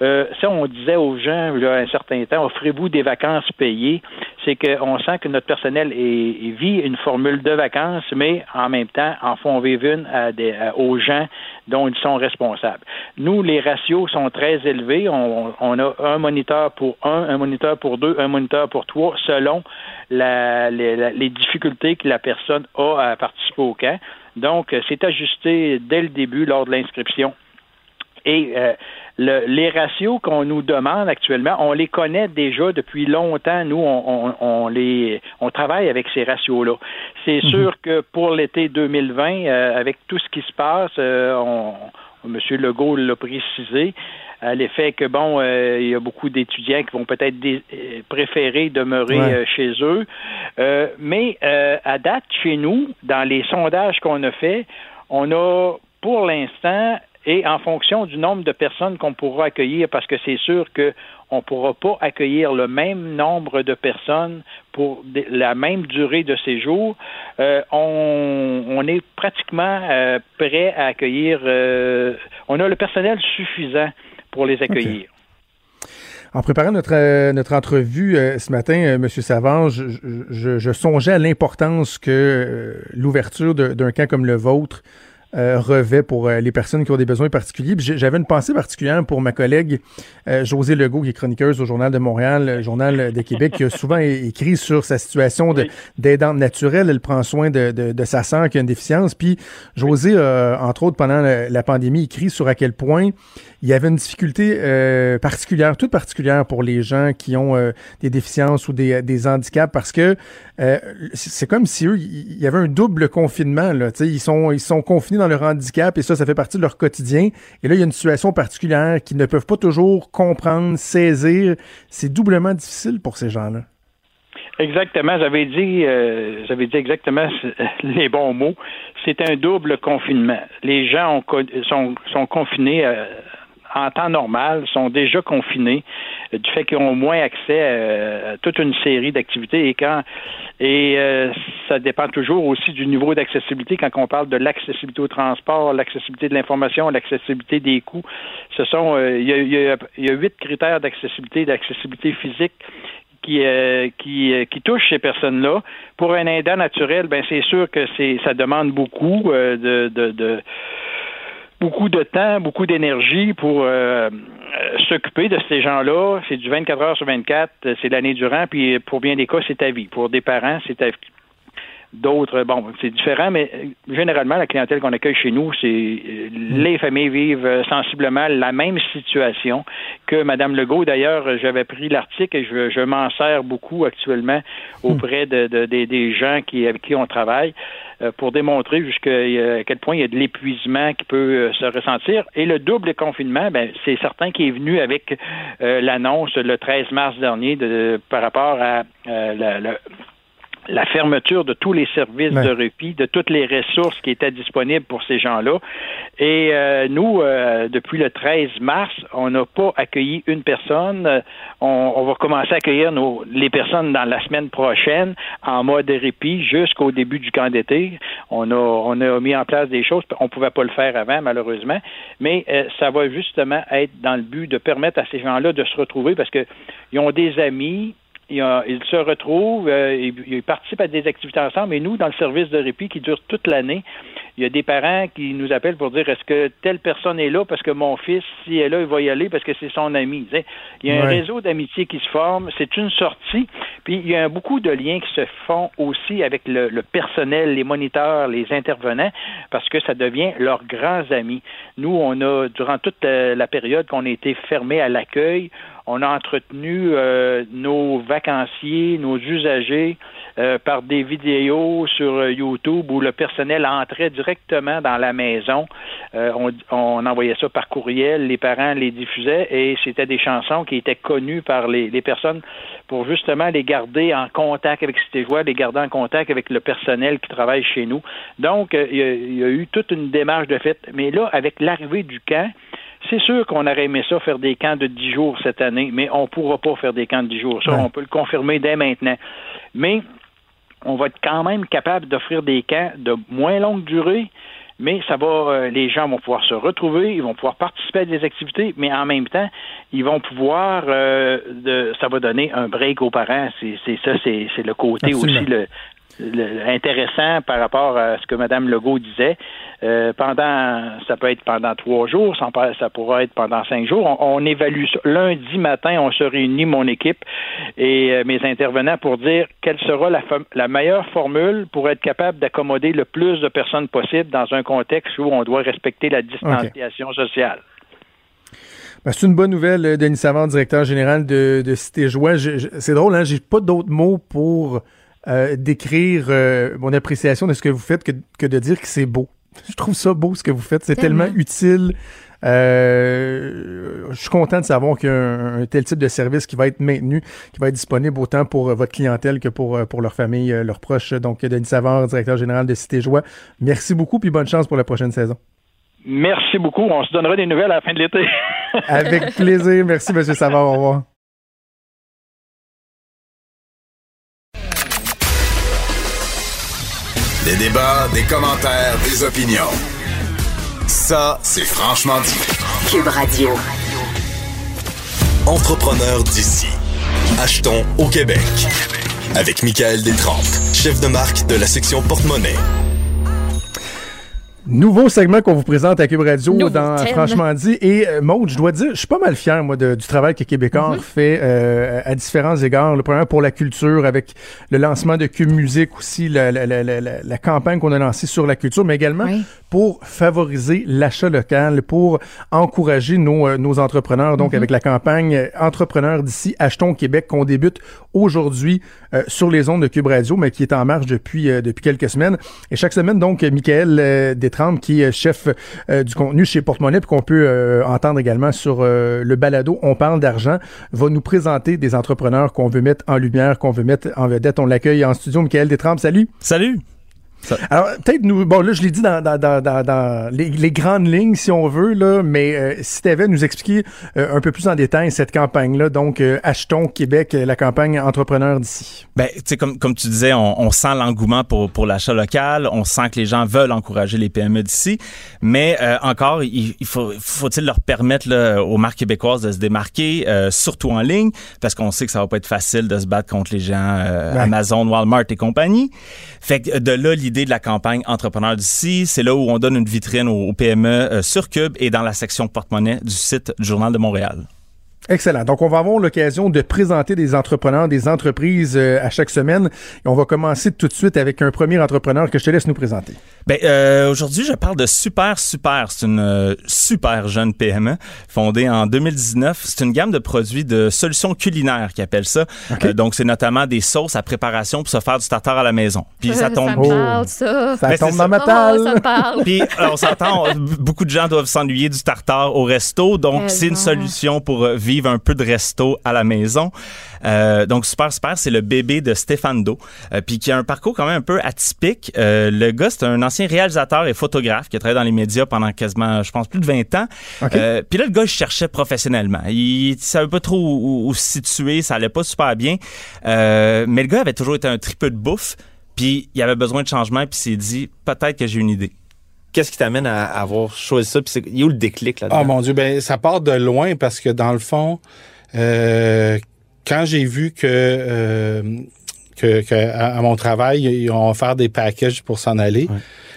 euh, ça, on disait aux gens, il y a un certain temps, offrez-vous des vacances payées. C'est qu'on sent que notre personnel vit une formule de vacances, mais en même temps, en font vivre une aux gens dont ils sont responsables. Nous, les ratios sont très élevés. On, a un moniteur pour un, un moniteur pour deux, un moniteur pour trois, selon les, les difficultés que la personne a à participer au camp. Donc, c'est ajusté dès le début lors de l'inscription. Et euh, les ratios qu'on nous demande actuellement, on les connaît déjà depuis longtemps. Nous, on, on, les, on travaille avec ces ratios-là. C'est mhm. sûr que pour l'été 2020, euh, avec tout ce qui se passe, euh, on, M. Legault l'a précisé, à l'effet que bon, euh, il y a beaucoup d'étudiants qui vont peut-être préférer demeurer chez eux. mais à date, chez nous, dans les sondages qu'on a faits, on a pour l'instant et en fonction du nombre de personnes qu'on pourra accueillir, parce que c'est sûr qu'on ne pourra pas accueillir le même nombre de personnes pour la même durée de séjour, euh, on, est pratiquement euh, prêt à accueillir, euh, on a le personnel suffisant pour les accueillir. En préparant notre, notre entrevue ce matin, M. Savard, je, je, songeais à l'importance que l'ouverture d'un camp comme le vôtre euh, revêt pour euh, les personnes qui ont des besoins particuliers. J'avais une pensée particulière pour ma collègue euh, José Legault, qui est chroniqueuse au Journal de Montréal, Journal de Québec, qui a souvent écrit sur sa situation d'aidante naturelle. Elle prend soin de, de, de, sa sœur qui a une déficience. Puis José, entre autres, pendant la, la, pandémie, écrit sur à quel point il y avait une difficulté particulière, toute particulière pour les gens qui ont des déficiences ou des, des handicaps, parce que c'est comme si eux, il y avait un double confinement. Là, ils sont ils sont confinés dans leur handicap et ça, ça fait partie de leur quotidien. Et là, il y a une situation particulière qu'ils ne peuvent pas toujours comprendre, saisir. C'est doublement difficile pour ces gens-là. Exactement, j'avais dit, euh, j'avais dit exactement les bons mots. C'est un double confinement. Les gens sont, sont confinés euh, en temps normal, sont déjà confinés du fait qu'ils ont moins accès euh, à, toute une série d'activités et quand et euh, ça dépend toujours aussi du niveau d'accessibilité quand on parle de l'accessibilité au transport, l'accessibilité de l'information, l'accessibilité des coûts. Ce sont euh, il y, a, huit critères d'accessibilité, d'accessibilité physique qui, qui, qui touchent ces personnes-là. Pour un aidant naturel, ben c'est sûr que c'est ça demande beaucoup de, de, de beaucoup de temps, beaucoup d'énergie pour euh, euh, s'occuper de ces gens-là. C'est du 24 heures sur 24, c'est l'année durant, puis pour bien des cas, c'est ta vie. Pour des parents, c'est ta vie. D'autres, bon, c'est différent, mais euh, généralement, la clientèle qu'on accueille chez nous, c'est mm. les familles vivent sensiblement la même situation que Madame Legault. D'ailleurs, j'avais pris l'article et je, m'en sers beaucoup actuellement auprès de, des gens qui, avec qui on travaille. Euh, pour démontrer jusqu'à quel point il y a de l'épuisement qui peut euh, se ressentir. Et le double confinement, ben, c'est certain qu'il est venu avec euh, l'annonce le 13 mars dernier de, par rapport à la, la fermeture de tous les services de répit, de toutes les ressources qui étaient disponibles pour ces gens-là. Et euh, nous, euh, depuis le 13 mars, on n'a pas accueilli une personne. On, on va commencer à accueillir nos, les personnes dans la semaine prochaine en mode répit jusqu'au début du camp d'été. On a, on a mis en place des choses. On pouvait pas le faire avant, malheureusement. Mais euh, ça va justement être dans le but de permettre à ces gens-là de se retrouver parce que ils ont des amis, ils, se retrouvent, euh, ils, participent à des activités ensemble, et nous, dans le service de répit qui dure toute l'année, Il y a des parents qui nous appellent pour dire est-ce que telle personne est là parce que mon fils, si elle est là, il va y aller parce que c'est son ami. Il y a un Ouais. réseau d'amitié qui se forme. C'est une sortie. Puis il y a beaucoup de liens qui se font aussi avec le, le personnel, les moniteurs, les intervenants, parce que ça devient leurs grands amis. Nous, on a, durant toute la période qu'on a été fermé à l'accueil, on a entretenu euh, nos vacanciers, nos usagers euh, par des vidéos sur euh, YouTube où le personnel entrait directement dans la maison. Euh, on, on envoyait ça par courriel, les parents les diffusaient et c'était des chansons qui étaient connues par les, les personnes pour justement les garder en contact avec ces joueurs, les garder en contact avec le personnel qui travaille chez nous. Donc, euh, il y, a- il y a eu toute une démarche de fait. Mais là, avec l'arrivée du camp, c'est sûr qu'on aurait aimé ça faire des camps de 10 jours cette année, mais on ne pourra pas faire des camps de 10 jours. Ça, Ouais. on peut le confirmer dès maintenant. Mais on va être quand même capable d'offrir des camps de moins longue durée, mais ça va, euh, les gens vont pouvoir se retrouver, ils vont pouvoir participer à des activités, mais en même temps, ils vont pouvoir, euh, de, ça va donner un break aux parents. C'est c'est ça, c'est c'est le côté Absolument. aussi le- intéressant par rapport à ce que Mme Legault disait. Euh, pendant, ça peut être pendant trois jours, ça, pourra être pendant cinq jours. On, on évalue ça. Lundi matin, on se réunit, mon équipe et euh, mes intervenants, pour dire quelle sera la, meilleure formule pour être capable d'accommoder le plus de personnes possible dans un contexte où on doit respecter la distanciation sociale. Ben, c'est une bonne nouvelle, euh, Denis Savard, directeur général de, de Cité Joie. C'est drôle, hein? J'ai pas d'autres mots pour euh, décrire euh, mon appréciation de ce que vous faites que, que de dire que c'est beau. Je trouve ça beau ce que vous faites. C'est tellement, Tellement. utile. Euh, je suis content de savoir qu'il y a un, un tel type de service qui va être maintenu, qui va être disponible autant pour euh, votre clientèle que pour, euh, pour leur famille, leurs proches. Donc, Denis Savard, directeur général de Cité Joie, merci beaucoup puis bonne chance pour la prochaine saison. Merci beaucoup. On se donnera des nouvelles à la fin de l'été. Avec plaisir. Merci, M. Savard. Au revoir. Des débats, des commentaires, des opinions. Ça, c'est franchement dit. Cube Radio. Entrepreneur d'ici. Achetons au Québec. Avec Michael Détrempe, chef de marque de la section porte-monnaie. Nouveau segment qu'on vous présente à Cube Radio Nouveau dans thème. Franchement dit. Et euh, Maude, je dois dire, je suis pas mal fier, moi, de- du travail que Québécois Mm-hmm. fait euh, à différents égards. Le premier pour la culture, avec le lancement de Cube Musique aussi, la, la- la- la- la- la campagne qu'on a lancée sur la culture, mais également Oui. Pour favoriser l'achat local, pour encourager nos, euh, nos entrepreneurs. Donc, avec la campagne Entrepreneurs d'ici, Achetons au Québec, qu'on débute aujourd'hui euh, sur les ondes de Cube Radio, mais qui est en marche depuis, euh, depuis quelques semaines. Et chaque semaine, donc, Michael euh, Détrempe, qui est chef du contenu chez Porte-Monnaie, puis qu'on peut euh, entendre également sur euh, le balado On parle d'argent, va nous présenter des entrepreneurs qu'on veut mettre en lumière, qu'on veut mettre en vedette. On l'accueille en studio. Michael Détrempe, salut! Salut! Alors, peut-être nous. Bon, là, je l'ai dit dans, dans, dans, dans, dans les, les grandes lignes, si on veut, là, mais euh, si tu avais nous expliquer euh, un peu plus en détail cette campagne-là, donc euh, Achetons Québec, euh, la campagne entrepreneur d'ici. Ben, tu sais, comme, comme tu disais, on, on sent l'engouement pour, pour l'achat local, on sent que les gens veulent encourager les PME d'ici, mais encore, il, il faut, faut-il leur permettre là, aux marques québécoises de se démarquer, surtout en ligne, parce qu'on sait que ça va pas être facile de se battre contre les gens Ouais. Amazon, Walmart et compagnie. Fait que de là, l'idée de la campagne Entrepreneur d'ici, c'est là où on donne une vitrine aux PME euh, sur Cube et dans la section porte-monnaie du site du Journal de Montréal. Excellent. Donc, on va avoir l'occasion de présenter des entrepreneurs, des entreprises euh, à chaque semaine. Et on va commencer tout de suite avec un premier entrepreneur que je te laisse nous présenter. Ben, euh, aujourd'hui, je parle de Super Super. C'est une euh, super jeune PME fondée en 2019. C'est une gamme de produits de solutions culinaires qui appelle ça. Euh, donc, c'est notamment des sauces à préparation pour se faire du tartare à la maison. Puis ça tombe. me parle, ça. Ça tombe dans ça. ma Oh, table. ça me parle. Puis, on s'entend, beaucoup de gens doivent s'ennuyer du tartare au resto. Donc, c'est une solution pour euh, vivre un peu de resto à la maison. Euh, donc, Super Super, c'est le bébé de Stéphane Do, euh, puis qui a un parcours quand même un peu atypique. Euh, le gars, c'est un ancien réalisateur et photographe qui a travaillé dans les médias pendant quasiment, je pense, plus de 20 ans. Puis là, le gars, il cherchait professionnellement. Il, savait pas trop où, où se situer, ça allait pas super bien. Mais le gars avait toujours été un tripeux de bouffe, puis il avait besoin de changement, puis il s'est dit, peut-être que j'ai une idée. Qu'est-ce qui t'amène à avoir choisi ça? Puis il y a où le déclic là-dedans? Oh mon Dieu, ben ça part de loin parce que dans le fond, euh, quand j'ai vu que euh, que, que à, à mon travail, ils ont offert des packages pour s'en aller.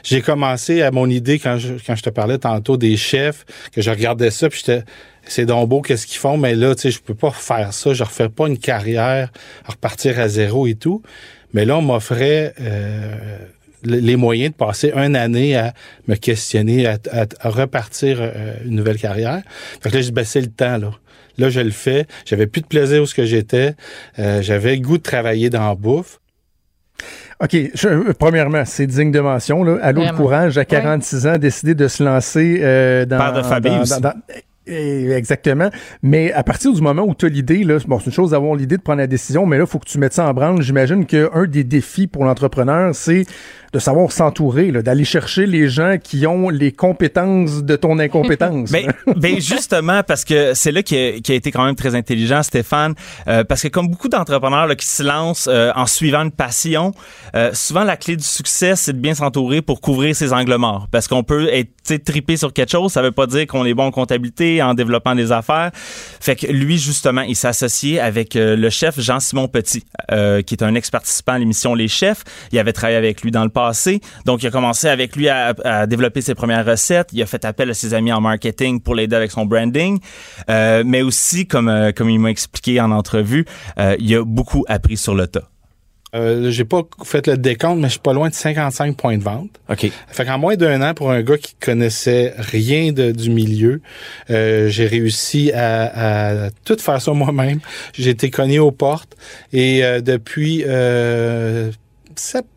J'ai commencé à mon idée quand je, quand je te parlais tantôt des chefs, que je regardais ça, puis j'étais c'est donc beau qu'est-ce qu'ils font, mais là, tu sais, je peux pas faire ça. Je refais pas une carrière, repartir à zéro et tout. Mais là, on m'offrait euh, les moyens de passer une année à me questionner, à, à- à repartir euh, une nouvelle carrière. Fait que là, je c'est le temps, là. Là, je le fais. J'avais plus de plaisir où ce que j'étais. Euh, J'avais le goût de travailler dans la bouffe. OK. je- euh, premièrement, c'est digne de mention. Là. Allô, le Vraiment. courage, à 46 ans, décidé de se lancer euh, dans... Père de famille dans- aussi. dans- dans- eh, Exactement. Mais à partir du moment où tu as l'idée, là, bon, c'est une chose d'avoir l'idée de prendre la décision, mais là, il faut que tu mettes ça en branle. J'imagine qu'un des défis pour l'entrepreneur, c'est de savoir s'entourer, d'aller chercher les gens qui ont les compétences de ton incompétence. Ben, ben justement, parce que c'est là qui a, été quand même très intelligent, Stéphane, euh, parce que comme beaucoup d'entrepreneurs qui se lancent euh, en suivant une passion, euh, souvent la clé du succès, c'est de bien s'entourer pour couvrir ses angles morts. Parce qu'on peut être trippé sur quelque chose, ça veut pas dire qu'on est bon en comptabilité, en développant des affaires. Fait que lui, justement, il s'est associé avec le chef Jean-Simon Petit, qui est un ex-participant à l'émission Les Chefs. Il avait travaillé avec lui dans le passé. Donc, il a commencé avec lui à, à développer ses premières recettes. Il a fait appel à ses amis en marketing pour l'aider avec son branding. Euh, mais aussi, comme, euh, comme il m'a expliqué en entrevue, euh, il a beaucoup appris sur le tas. Euh, j'ai pas fait le décompte, mais je suis pas loin de 55 points de vente. OK. Fait qu'en moins d'un an, pour un gars qui connaissait rien de- du milieu, euh, j'ai réussi à, à tout faire ça moi-même. J'ai été cogné aux portes et euh, depuis euh,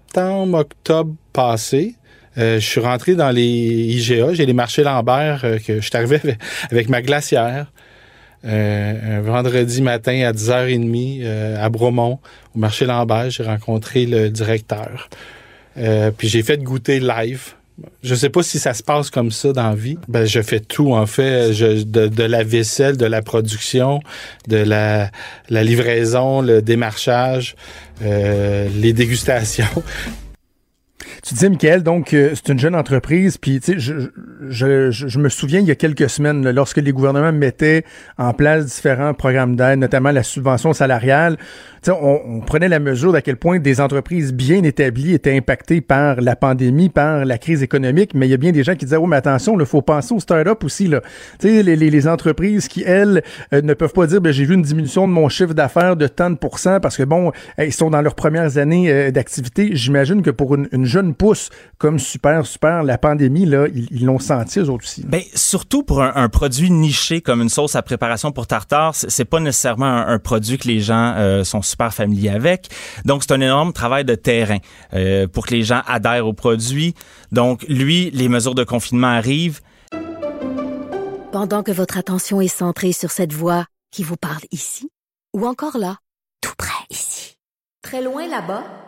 septembre, octobre passé, euh, je suis rentré dans les IGA, j'ai les marchés Lambert, euh, que je suis arrivé avec, ma glacière. Euh, un vendredi matin à 10h30 euh, à Bromont, au marché Lambert, j'ai rencontré le directeur. Puis j'ai fait goûter live. Je sais pas si ça se passe comme ça dans la vie. Ben, je fais tout, en fait. Je, de, de la vaisselle, de la production, de la, la livraison, le démarchage, euh, les dégustations. Tu disais, Michael, donc, euh, c'est une jeune entreprise, puis, tu sais, je, je, je, je me souviens, il y a quelques semaines, là, lorsque les gouvernements mettaient en place différents programmes d'aide, notamment la subvention salariale, tu sais, on, on prenait la mesure d'à quel point des entreprises bien établies étaient impactées par la pandémie, par la crise économique, mais il y a bien des gens qui disaient, oh, mais attention, il faut penser aux start-up aussi, là. Tu sais, les, les, les entreprises qui, elles, euh, ne peuvent pas dire, ben, j'ai vu une diminution de mon chiffre d'affaires de tant de pourcents parce que, bon, ils sont dans leurs premières années euh, d'activité. J'imagine que pour une, une jeune pousse comme Super, Super, la pandémie, là, ils l'ont senti, eux autres aussi. Ben, surtout pour un, un produit niché comme une sauce à préparation pour tartare, c'est c'est pas nécessairement un, un produit que les gens euh, sont super familiers avec. Donc, c'est un énorme travail de terrain euh, pour que les gens adhèrent au produit. Donc, lui, les mesures de confinement arrivent. Pendant que votre attention est centrée sur cette voix qui vous parle ici, ou encore là, tout près ici, Très loin là-bas.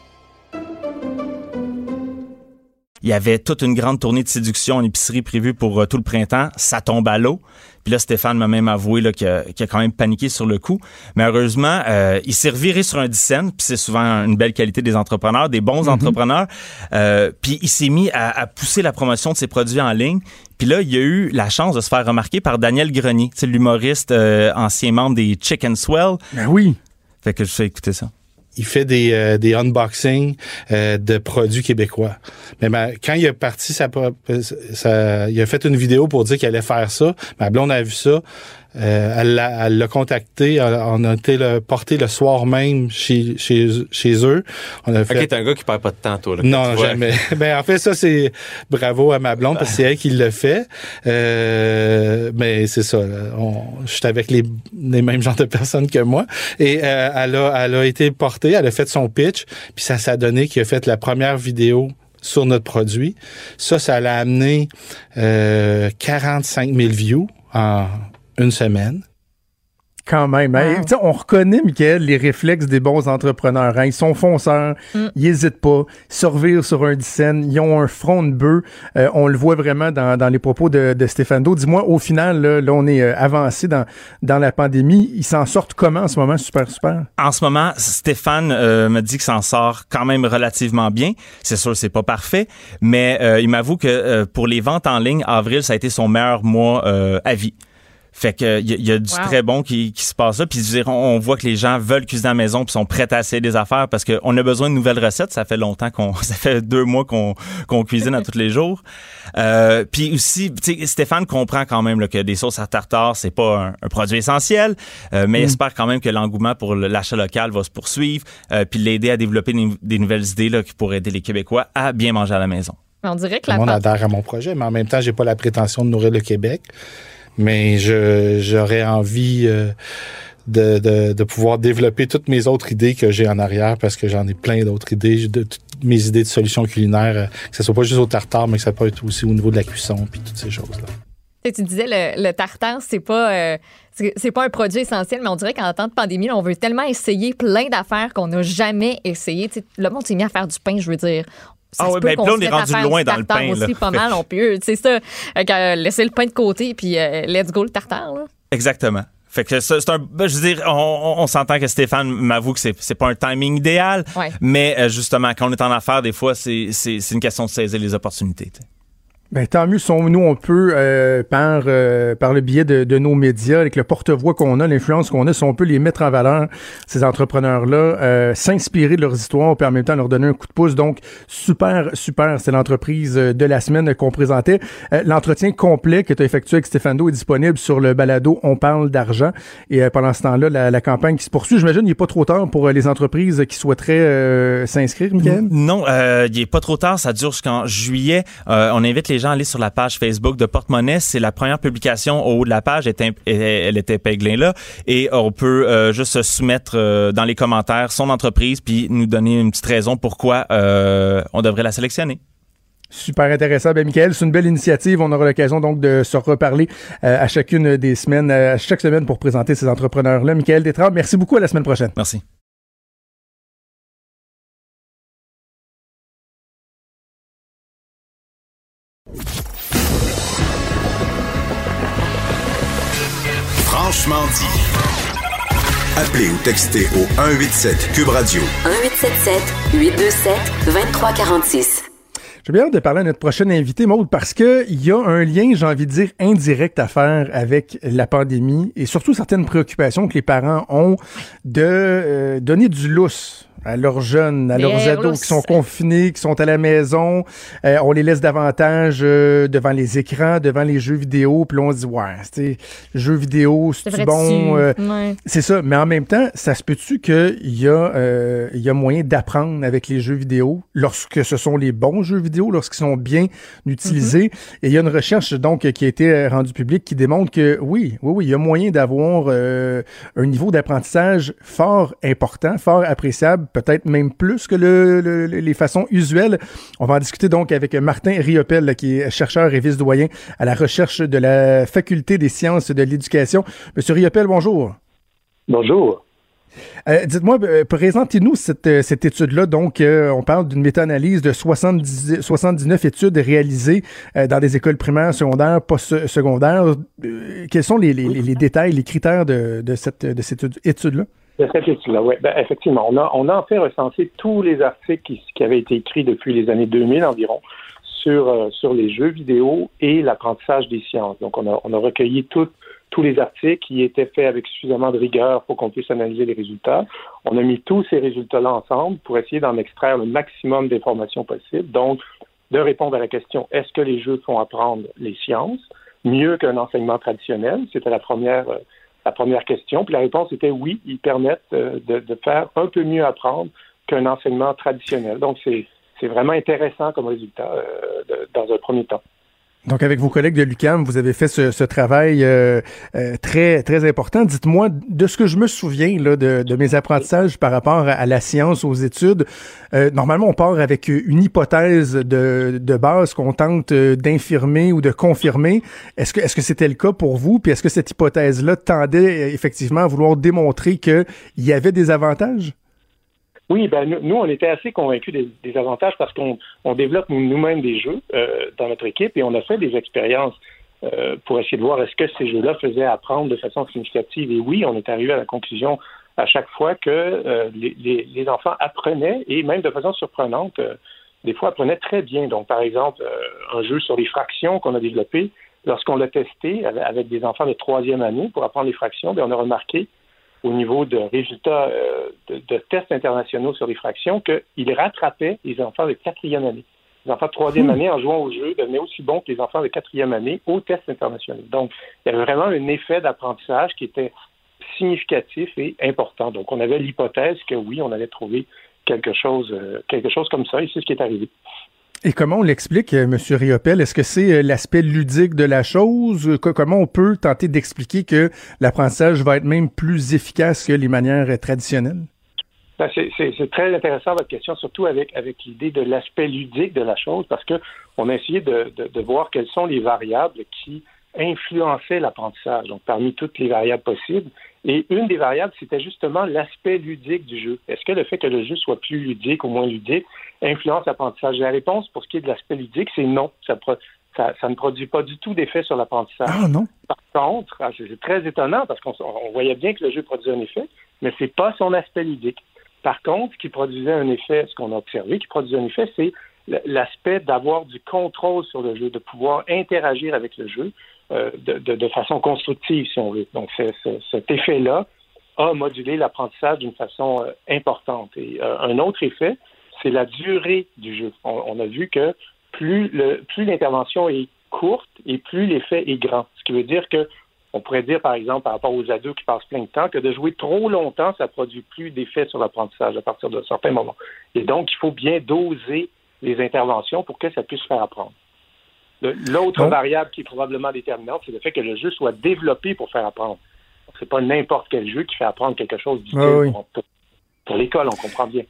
Il y avait toute une grande tournée de séduction en épicerie prévue pour euh, tout le printemps. Ça tombe à l'eau. Puis là, Stéphane m'a même avoué qu'il, a, quand même paniqué sur le coup. Mais heureusement, euh, il s'est reviré sur un 10 cents, puis c'est souvent une belle qualité des entrepreneurs, des bons entrepreneurs. Euh, puis il s'est mis à, à pousser la promotion de ses produits en ligne. Puis là, il a eu la chance de se faire remarquer par Daniel Grenier, c'est l'humoriste ancien membre des Chicken Swell. Ben oui. Fait que je fais écouter ça. Il fait des, euh, des unboxings euh, de produits québécois. Mais ma- quand il a parti sa, sa- il a fait une vidéo pour dire qu'il allait faire ça. Ma blonde a vu ça. Euh, elle l'a elle l'a contacté. On a été le, porté le soir même chez, chez, chez eux. On a fait, Ok, t'es un gars qui perd pas de temps, toi. Là, non, jamais. ben, en fait, ça, c'est bravo à ma blonde parce que c'est elle qui le fait. Euh, mais c'est ça. On, je suis avec les, les mêmes genres de personnes que moi. Et euh, elle, a, elle a été portée, elle a fait son pitch, puis ça s'est donné qu'il a fait la première vidéo sur notre produit. Ça, ça l'a amené euh, 45 000 views en une semaine. Quand même. hein. Tu sais, On reconnaît, Michael, les réflexes des bons entrepreneurs. hein. Ils sont fonceurs, Mm. ils n'hésitent pas, survivent sur un dixaine, ils ont un front de bœuf. Euh, on le voit vraiment dans, dans les propos de, de Stéphane Do. Dis-moi, au final, là, là, on est euh, avancé dans, dans la pandémie. Ils s'en sortent comment en ce moment? Super, super. En ce moment, Stéphane euh, me dit que s'en sort quand même relativement bien. C'est sûr, c'est pas parfait, mais euh, il m'avoue que euh, pour les ventes en ligne, avril, ça a été son meilleur mois euh, à vie. Fait que il y, a- il y a du Wow. très bon qui, qui se passe là. Puis je veux dire, on, on voit que les gens veulent cuisiner à la maison puis sont prêts à essayer des affaires parce qu'on a besoin de nouvelles recettes. Ça fait longtemps qu'on, ça fait deux mois qu'on qu'on cuisine à tous les jours. Euh, puis aussi, tu sais, Stéphane comprend quand même là, que des sauces à tartare c'est pas un, un produit essentiel, euh, mais Mm. espère quand même que l'engouement pour l'achat local va se poursuivre euh, puis l'aider à développer des, des nouvelles idées là, qui pourraient aider les Québécois à bien manger à la maison. Mais on dirait que la adhère à mon projet, mais en même temps, j'ai pas la prétention de nourrir le Québec. Mais j'aurais envie euh, de, de, pouvoir développer toutes mes autres idées que j'ai en arrière parce que j'en ai plein d'autres idées, de, toutes mes idées de solutions culinaires, euh, que ce soit pas juste au tartare, mais que ça peut être aussi au niveau de la cuisson puis toutes ces choses-là. Tu sais, tu disais le, le tartare, c'est pas euh, c'est pas un produit essentiel, mais on dirait qu'en temps de pandémie, là, on veut tellement essayer plein d'affaires qu'on n'a jamais essayé. Tu sais, le monde s'est mis à faire du pain, je veux dire. Ça Ah se ouais, peut ben, là, on est rendu loin dans le pain, là. aussi, pas mal, on peut. C'est ça. Euh, laisser le pain de côté, puis euh, let's go le tartare. Là. Exactement. Fait que ça, c'est un. ben, Je veux dire, on, on- s'entend que Stéphane m'avoue que c'est, c'est pas un timing idéal, Ouais. mais euh, justement, quand on est en affaires, des fois, c'est, c'est, c'est une question de saisir les opportunités. Ben, tant mieux, sont nous, on peut, euh, par, euh, par le biais de, de nos médias, avec le porte-voix qu'on a, l'influence qu'on a, si on peut les mettre en valeur, ces entrepreneurs-là, euh, s'inspirer de leurs histoires, puis en même temps leur donner un coup de pouce. Donc, super, super, c'est l'entreprise euh, de la semaine qu'on présentait. Euh, L'entretien complet que tu as effectué avec Stéphano est disponible sur le balado On parle d'argent. Et euh, pendant ce temps-là, la, campagne qui se poursuit, j'imagine, il n'est pas trop tard pour les entreprises qui souhaiteraient s'inscrire, Michael? Non, il est pas trop tard, ça dure jusqu'en juillet. On invite les gens aller sur la page Facebook de Porte-Monnaie. C'est la première publication au haut de la page, elle est est épinglée là. Et on peut euh, juste se soumettre euh, dans les commentaires son entreprise, puis nous donner une petite raison pourquoi euh, on devrait la sélectionner. Super intéressant. Ben, Michael, c'est une belle initiative. On aura l'occasion donc de se reparler euh, à chacune des semaines, à chaque semaine pour présenter ces entrepreneurs-là. Michael Détrempe, merci beaucoup. À la semaine prochaine. Merci. Franchement dit. Appelez ou textez au 187 Cube Radio. 1877 827 2346. J'ai bien hâte de parler à notre prochaine invité, Maude, parce que il y a un lien, j'ai envie de dire, indirect à faire avec la pandémie et surtout certaines préoccupations que les parents ont de euh, donner du lousse à leurs jeunes, à leurs ados qui sont confinés, qui sont à la maison. Euh, on les laisse davantage euh, devant les écrans, devant les jeux vidéo. Puis on se dit, ouais, c'est jeux vidéo, c'est bon. Euh, Ouais. c'est ça, mais en même temps, ça se peut-tu qu'il y, a, euh, il y a moyen d'apprendre avec les jeux vidéo lorsque ce sont les bons jeux vidéo, lorsqu'ils sont bien utilisés? Et il y a une recherche donc qui a été euh, rendue publique qui démontre que oui, oui, oui, il y a moyen d'avoir euh, un niveau d'apprentissage fort important, fort appréciable, peut-être même plus que le, le- les façons usuelles. On va en discuter donc avec Martin Riopel, qui est chercheur et vice-doyen à la recherche de la Faculté des sciences de l'éducation. Monsieur Riopel, bonjour. Bonjour. Euh, Dites-moi, euh, présentez-nous cette, euh, cette étude-là. Donc, on parle d'une méta-analyse de 70, 79 études réalisées dans des écoles primaires, secondaires, post-secondaires. Quels sont les, les- les- les détails, les critères de, de cette, de cette étude-là? De cette étude-là, oui. Ben, effectivement, on a, on en fait recensé tous les articles qui, avaient été écrits depuis les années 2000 environ sur, euh, sur les jeux vidéo et l'apprentissage des sciences. Donc, on a, recueilli tous les articles qui étaient faits avec suffisamment de rigueur pour qu'on puisse analyser les résultats. On a mis tous ces résultats-là ensemble pour essayer d'en extraire le maximum d'informations possibles. Donc, de répondre à la question est-ce que les jeux font apprendre les sciences? Mieux qu'un enseignement traditionnel C'était la première, euh, la première question. Puis la réponse était oui, ils permettent euh, de, de faire un peu mieux apprendre qu'un enseignement traditionnel. Donc, c'est c'est vraiment intéressant comme résultat euh, dans un premier temps. Donc, avec vos collègues de l'UCAM, vous avez fait ce, ce travail euh, euh, très très important. Dites-moi, de ce que je me souviens là, de, de mes apprentissages par rapport à, la science, aux études, euh, normalement, on part avec une hypothèse de, de base qu'on tente d'infirmer ou de confirmer. Est-ce que est-ce que c'était le cas pour vous? Puis est-ce que cette hypothèse-là tendait effectivement à vouloir démontrer qu'il y avait des avantages? Oui, ben nous, on était assez convaincus des, avantages parce qu'on développe nous-mêmes des jeux euh, dans notre équipe et on a fait des expériences euh, pour essayer de voir est-ce que ces jeux-là faisaient apprendre de façon significative. Et oui, on est arrivé à la conclusion à chaque fois que euh, les, enfants apprenaient et même de façon surprenante, des fois apprenaient très bien. Donc, par exemple, un jeu sur les fractions qu'on a développé, lorsqu'on l'a testé avec des enfants de troisième année pour apprendre les fractions, bien, on a remarqué au niveau de résultats euh, de, tests internationaux sur les fractions qu'il rattrapait les enfants de quatrième année. Les enfants de troisième hmm. année, en jouant au jeu, devenaient aussi bons que les enfants de quatrième année aux tests internationaux. Donc, il y avait vraiment un effet d'apprentissage qui était significatif et important. Donc, on avait l'hypothèse que oui, on allait trouver quelque chose, euh, quelque chose comme ça, et c'est ce qui est arrivé. Et comment on l'explique, euh, M. Riopel? Est-ce que c'est euh, l'aspect ludique de la chose? Comment on peut tenter d'expliquer que l'apprentissage va être même plus efficace que les manières euh, traditionnelles? Ben, c'est très intéressant votre question, surtout avec, avec l'idée de l'aspect ludique de la chose, parce qu'on a essayé de, de, voir quelles sont les variables qui influençaient l'apprentissage, donc parmi toutes les variables possibles. Et une des variables, c'était justement l'aspect ludique du jeu. Est-ce que le fait que le jeu soit plus ludique ou moins ludique influence l'apprentissage? La réponse pour ce qui est de l'aspect ludique, c'est non. Ça, ça, ne produit pas du tout d'effet sur l'apprentissage. Ah non. Par contre, ah, c'est très étonnant parce qu'on voyait bien que le jeu produisait un effet, mais c'est pas son aspect ludique. Par contre, ce qui produisait un effet, ce qu'on a observé, qui produisait un effet, c'est l'aspect d'avoir du contrôle sur le jeu, de pouvoir interagir avec le jeu euh, de, façon constructive, si on veut. Donc, cet effet-là a modulé l'apprentissage d'une façon euh, importante. Et euh, un autre effet, c'est la durée du jeu. On, a vu que plus l'intervention est courte et plus l'effet est grand. Ce qui veut dire que on pourrait dire, par exemple, par rapport aux ados qui passent plein de temps, que de jouer trop longtemps, ça produit plus d'effet sur l'apprentissage à partir d'un certain moment. Et donc, il faut bien doser les interventions pour que ça puisse faire apprendre. L'autre variable qui est probablement déterminante, c'est le fait que le jeu soit développé pour faire apprendre. C'est pas n'importe quel jeu qui fait apprendre quelque chose du ah pour l'école, on comprend bien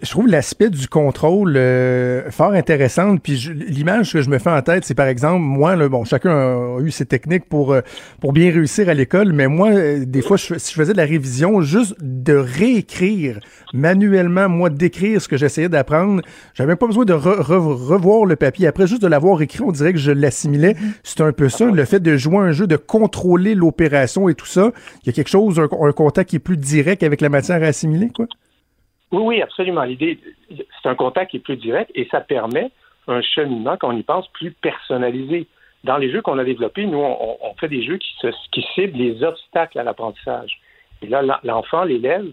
je trouve l'aspect du contrôle euh, fort intéressant. Puis l'image que je me fais en tête, c'est par exemple, moi, là, bon, chacun a, eu ses techniques pour, euh, pour bien réussir à l'école, mais moi, euh, des fois, je, si je faisais de la révision, juste de réécrire manuellement, moi, d'écrire ce que j'essayais d'apprendre, j'avais pas besoin de revoir le papier. Après, juste de l'avoir écrit, on dirait que je l'assimilais. C'est un peu ça, le fait de jouer un jeu, de contrôler l'opération et tout ça. Il y a quelque chose, un, un contact qui est plus direct avec la matière à assimiler, quoi. Oui, oui, absolument. L'idée, c'est un contact qui est plus direct et ça permet un cheminement, quand on y pense, plus personnalisé. Dans les jeux qu'on a développés, nous, on, fait des jeux qui, se, ciblent les obstacles à l'apprentissage. Et là, l'enfant, l'élève,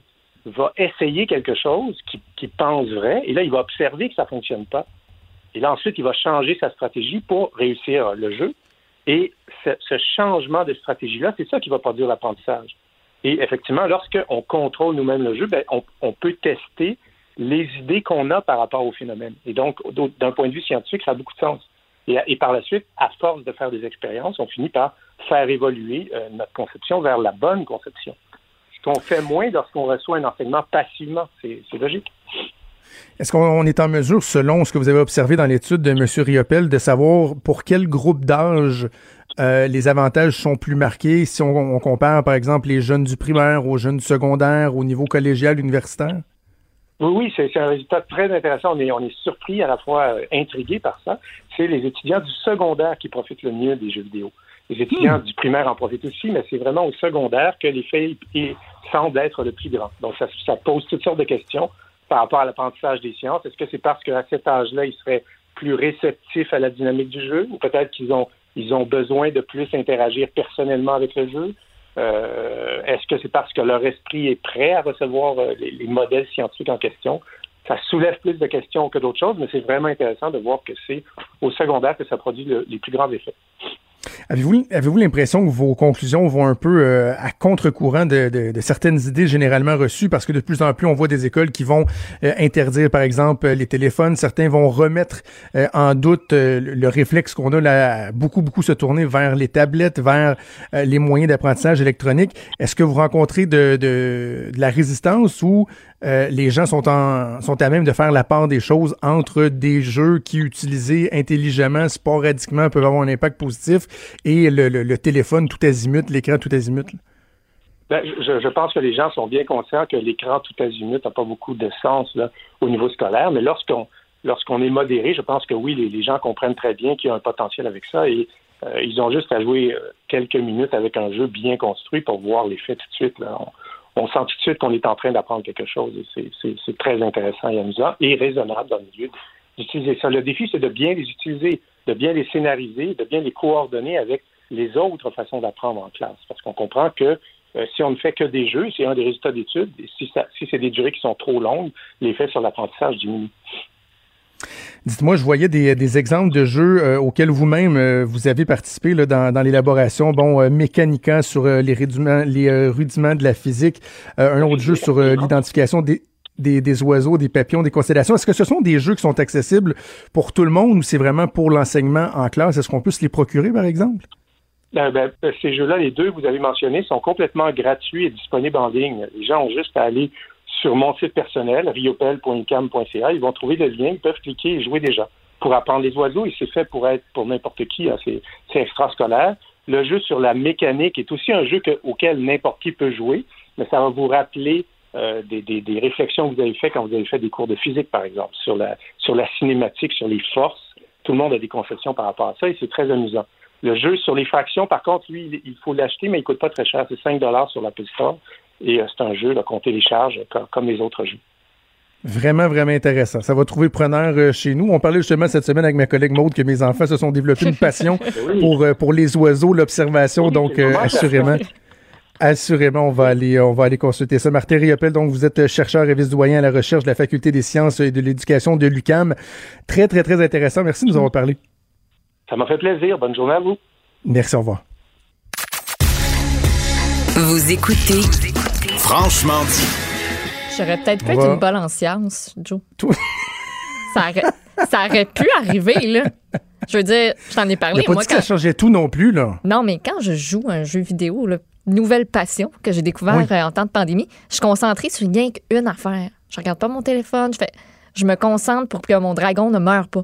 va essayer quelque chose qui, pense vrai, et là, il va observer que ça ne fonctionne pas. Et là, ensuite, il va changer sa stratégie pour réussir le jeu. Et ce changement de stratégie-là, c'est ça qui va produire l'apprentissage. Et effectivement, lorsqu'on contrôle nous-mêmes le jeu, ben, on, peut tester les idées qu'on a par rapport au phénomène. Et donc, d'un point de vue scientifique, ça a beaucoup de sens. Et, par la suite, à force de faire des expériences, on finit par faire évoluer euh, notre conception vers la bonne conception. Ce qu'on fait moins lorsqu'on reçoit un enseignement passivement, c'est logique. Est-ce qu'on est en mesure, selon ce que vous avez observé dans l'étude de M. Riopel, de savoir pour quel groupe d'âge euh, les avantages sont plus marqués si on, compare, par exemple, les jeunes du primaire aux jeunes du secondaire au niveau collégial, universitaire? Oui, oui, c'est un résultat très intéressant. On est, on est surpris, à la fois euh, intrigué par ça. C'est les étudiants du secondaire qui profitent le mieux des jeux vidéo. Les étudiants hmm. du primaire en profitent aussi, mais c'est vraiment au secondaire que l'effet semble être le plus grand. Donc, ça, ça pose toutes sortes de questions par rapport à l'apprentissage des sciences. Est-ce que c'est parce qu'à cet âge-là, ils seraient plus réceptifs à la dynamique du jeu ou peut-être qu'ils ont ils ont besoin de plus interagir personnellement avec le jeu. Euh, est-ce que c'est parce que leur esprit est prêt à recevoir euh, les, modèles scientifiques en question? Ça soulève plus de questions que d'autres choses, mais c'est vraiment intéressant de voir que c'est au secondaire que ça produit les plus grands effets. Avez-vous avez-vous l'impression que vos conclusions vont un peu euh, à contre-courant de, de- de certaines idées généralement reçues? Parce que de plus en plus on voit des écoles qui vont euh, interdire par exemple les téléphones, certains vont remettre euh, en doute euh, le le réflexe qu'on a là, beaucoup beaucoup se tourner vers les tablettes, vers euh, les moyens d'apprentissage électronique. Est-ce que vous rencontrez de, de la résistance ou euh, les gens sont, en, sont à même de faire la part des choses entre des jeux qui, utilisés intelligemment, sporadiquement, peuvent avoir un impact positif et le, téléphone tout azimut, l'écran tout azimut? Ben, je, pense que les gens sont bien conscients que l'écran tout azimut n'a pas beaucoup de sens au niveau scolaire, mais lorsqu'on lorsqu'on est modéré, je pense que oui, les, gens comprennent très bien qu'il y a un potentiel avec ça et euh, ils ont juste à jouer euh, quelques minutes avec un jeu bien construit pour voir l'effet tout de suite. On sent tout de suite qu'on est en train d'apprendre quelque chose et c'est- très intéressant et amusant et raisonnable dans le milieu d'utiliser ça. Le défi, c'est de bien les utiliser, de bien les scénariser, de bien les coordonner avec les autres façons d'apprendre en classe. Parce qu'on comprend que euh, si on ne fait que des jeux, c'est un des résultats d'études, si, si c'est des durées qui sont trop longues, l'effet sur l'apprentissage diminue. Dites-moi, je voyais des, des exemples de jeux euh, auxquels vous-même euh, vous avez participé là, dans, dans l'élaboration. Bon, euh, Mécanica sur euh, les, rudiments, les rudiments de la physique, un autre jeu sur l'identification des, des, des oiseaux, des papillons, des constellations. Est-ce que ce sont des jeux qui sont accessibles pour tout le monde ou c'est vraiment pour l'enseignement en classe? Est-ce qu'on peut se les procurer, par exemple? Ben, ben, euh, ces jeux-là, les deux que vous avez mentionnés, sont complètement gratuits et disponibles en ligne. Les gens ont juste à aller sur mon site personnel, riopel.cam.ca. Ils vont trouver le lien, ils peuvent cliquer et jouer déjà. Pour apprendre les oiseaux, et c'est fait pour être pour n'importe qui, hein, c'est extrascolaire. Le jeu sur la mécanique est aussi un jeu que- auquel n'importe qui peut jouer, mais ça va vous rappeler euh, des, réflexions que vous avez faites quand vous avez fait des cours de physique, par exemple, sur la, la cinématique, sur les forces. Tout le monde a des conceptions par rapport à ça et c'est très amusant. Le jeu sur les fractions, par contre, lui, il- faut l'acheter, mais il coûte pas très cher. C'est 5 sur l'Apple Store. Et euh, c'est un jeu qu'on télécharge comme, comme les autres jeux. Vraiment, vraiment intéressant. Ça va trouver preneur euh, chez nous. On parlait justement cette semaine avec ma collègue Maude que mes enfants se sont développés une passion pour, euh, pour les oiseaux, l'observation. donc, euh, assurément. Assurément, on va aller, on va aller consulter ça. Martin Riopel, donc vous êtes chercheur et vice-doyen à la recherche de la Faculté des sciences et de l'éducation de l'UCAM. Très, très, très intéressant. Merci de nous avoir parlé. Ça m'a fait plaisir. Bonne journée à vous. Merci, au revoir. Vous écoutez Franchement dit. J'aurais peut-être pu être une bonne en sciences, Joe. ça, aurait, ça aurait pu arriver, là. Je veux dire, je t'en ai Il parlé. n'a pas Moi, dit que quand... ça changeait tout non plus, là. Non, mais quand je joue un jeu vidéo, là, nouvelle passion que j'ai découvert Oui. euh, en temps de pandémie, je suis concentrée sur rien qu'une affaire. Je regarde pas mon téléphone, je fais, je me concentre pour que mon dragon ne meure pas.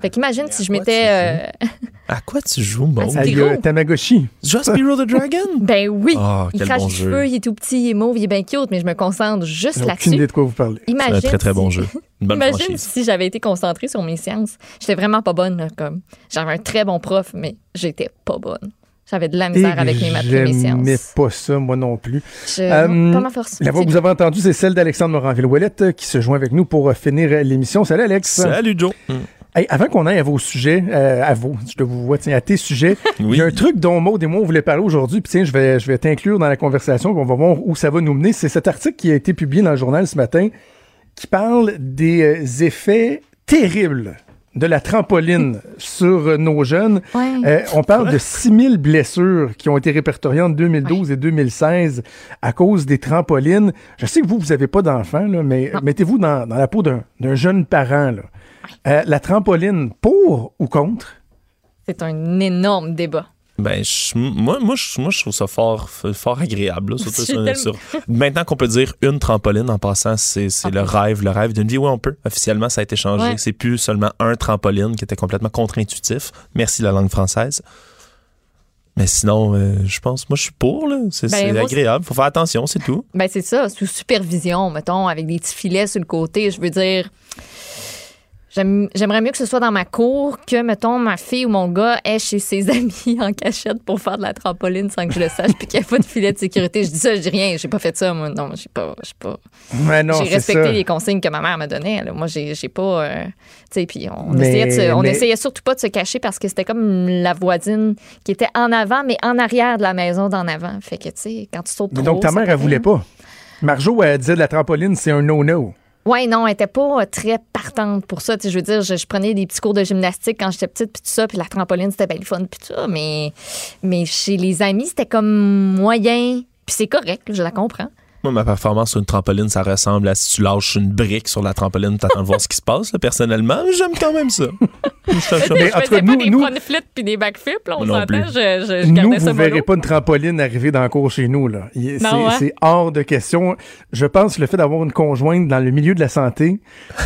Fait qu'imagine si je m'étais. euh, À quoi tu joues, Aïe, gros. euh, Tamagotchi. Just Spyro the Dragon? ben oui! Oh, il crache bon les jeu. cheveux, il est tout petit, il est mauve, il est bien cute, mais je me concentre juste J'ai aucune là-dessus. idée de quoi vous parlez. C'est Imagine un très, très si- bon jeu. Une bonne Imagine franchise. si j'avais été concentrée sur mes sciences. J'étais vraiment pas bonne, là, comme. J'avais un très bon prof, mais j'étais pas bonne. J'avais de la misère Et avec mes maths et mes sciences. pas ça, moi non plus. Je- Euh, pas ma force. La voix que vous avez entendue, c'est celle d'Alexandre Moranville-Ouellette euh, qui se joint avec nous pour finir l'émission. Salut Alex. Salut, Joe. Hey, avant qu'on aille à vos sujets, euh, à vos, je te vous vois, tiens, à tes sujets, il y a un truc dont Maud et moi on voulait parler aujourd'hui, puis tiens, je vais, je vais t'inclure dans la conversation, puis on va voir où ça va nous mener. C'est cet article qui a été publié dans le journal ce matin qui parle des euh, effets terribles de la trampoline sur euh, nos jeunes. Ouais. Euh, on parle de 6000 blessures qui ont été répertoriées entre 2012 et 2016 à cause des trampolines. Je sais que vous, vous n'avez pas d'enfants, mais mettez-vous dans, dans la peau d'un d'un jeune parent. Là. Euh, la trampoline, pour ou contre? C'est un énorme débat. Ben, je- moi, moi, je, moi, je trouve ça fort, fort agréable. là, surtout J'ai sur- tellement- sur- Maintenant qu'on peut dire une trampoline en passant, c'est c'est le rêve, le rêve d'une vie. Oui, on peut. Officiellement, ça a été changé. Ouais. C'est plus seulement un trampoline qui était complètement contre-intuitif. Merci la langue française. Mais sinon, euh, je pense, moi, je suis pour. là. C'est Ben, c'est agréable. Faut faire attention, c'est tout. Ben c'est ça, sous supervision, mettons, avec des petits filets sur le côté. Je veux dire, j'aimerais mieux que ce soit dans ma cour que, mettons, ma fille ou mon gars est chez ses amis en cachette pour faire de la trampoline sans que je le sache, puis qu'il n'y ait pas de filet de sécurité. Je dis ça, je dis rien, j'ai pas fait ça, moi. Non, j'ai pas, j'ai pas. J'ai respecté ça. les consignes que ma mère me donnait. là. Moi, j'ai pas. euh, tu sais, puis on, Mais- essayait se- on mais- essayait surtout pas de se cacher parce que c'était comme la voisine qui était en avant, mais en arrière de la maison d'en avant. Fait que, tu sais, quand tu sautes Mais trop donc, ta mère, elle voulait pas. Marjo, elle disait de la trampoline, c'est un no-no. Ouais, non, elle était pas très partante pour ça. Je veux dire, je, prenais des petits cours de gymnastique quand j'étais petite, puis tout ça, puis la trampoline, c'était bien le fun, puis tout ça. Mais, mais chez les amis, c'était comme moyen. Puis c'est correct, je la comprends. Moi, ma performance sur une trampoline, ça ressemble à si tu lâches une brique sur la trampoline, t'attends de voir ce qui se passe. là. Personnellement, j'aime quand même ça. Je faisais pas des front flips puis des là, on s'entend. plus. Je, je, je Nous, vous ne verrez pas une trampoline arriver dans le cours chez nous. là. C'est hein? c'est hors de question. Je pense que le fait d'avoir une conjointe dans le milieu de la santé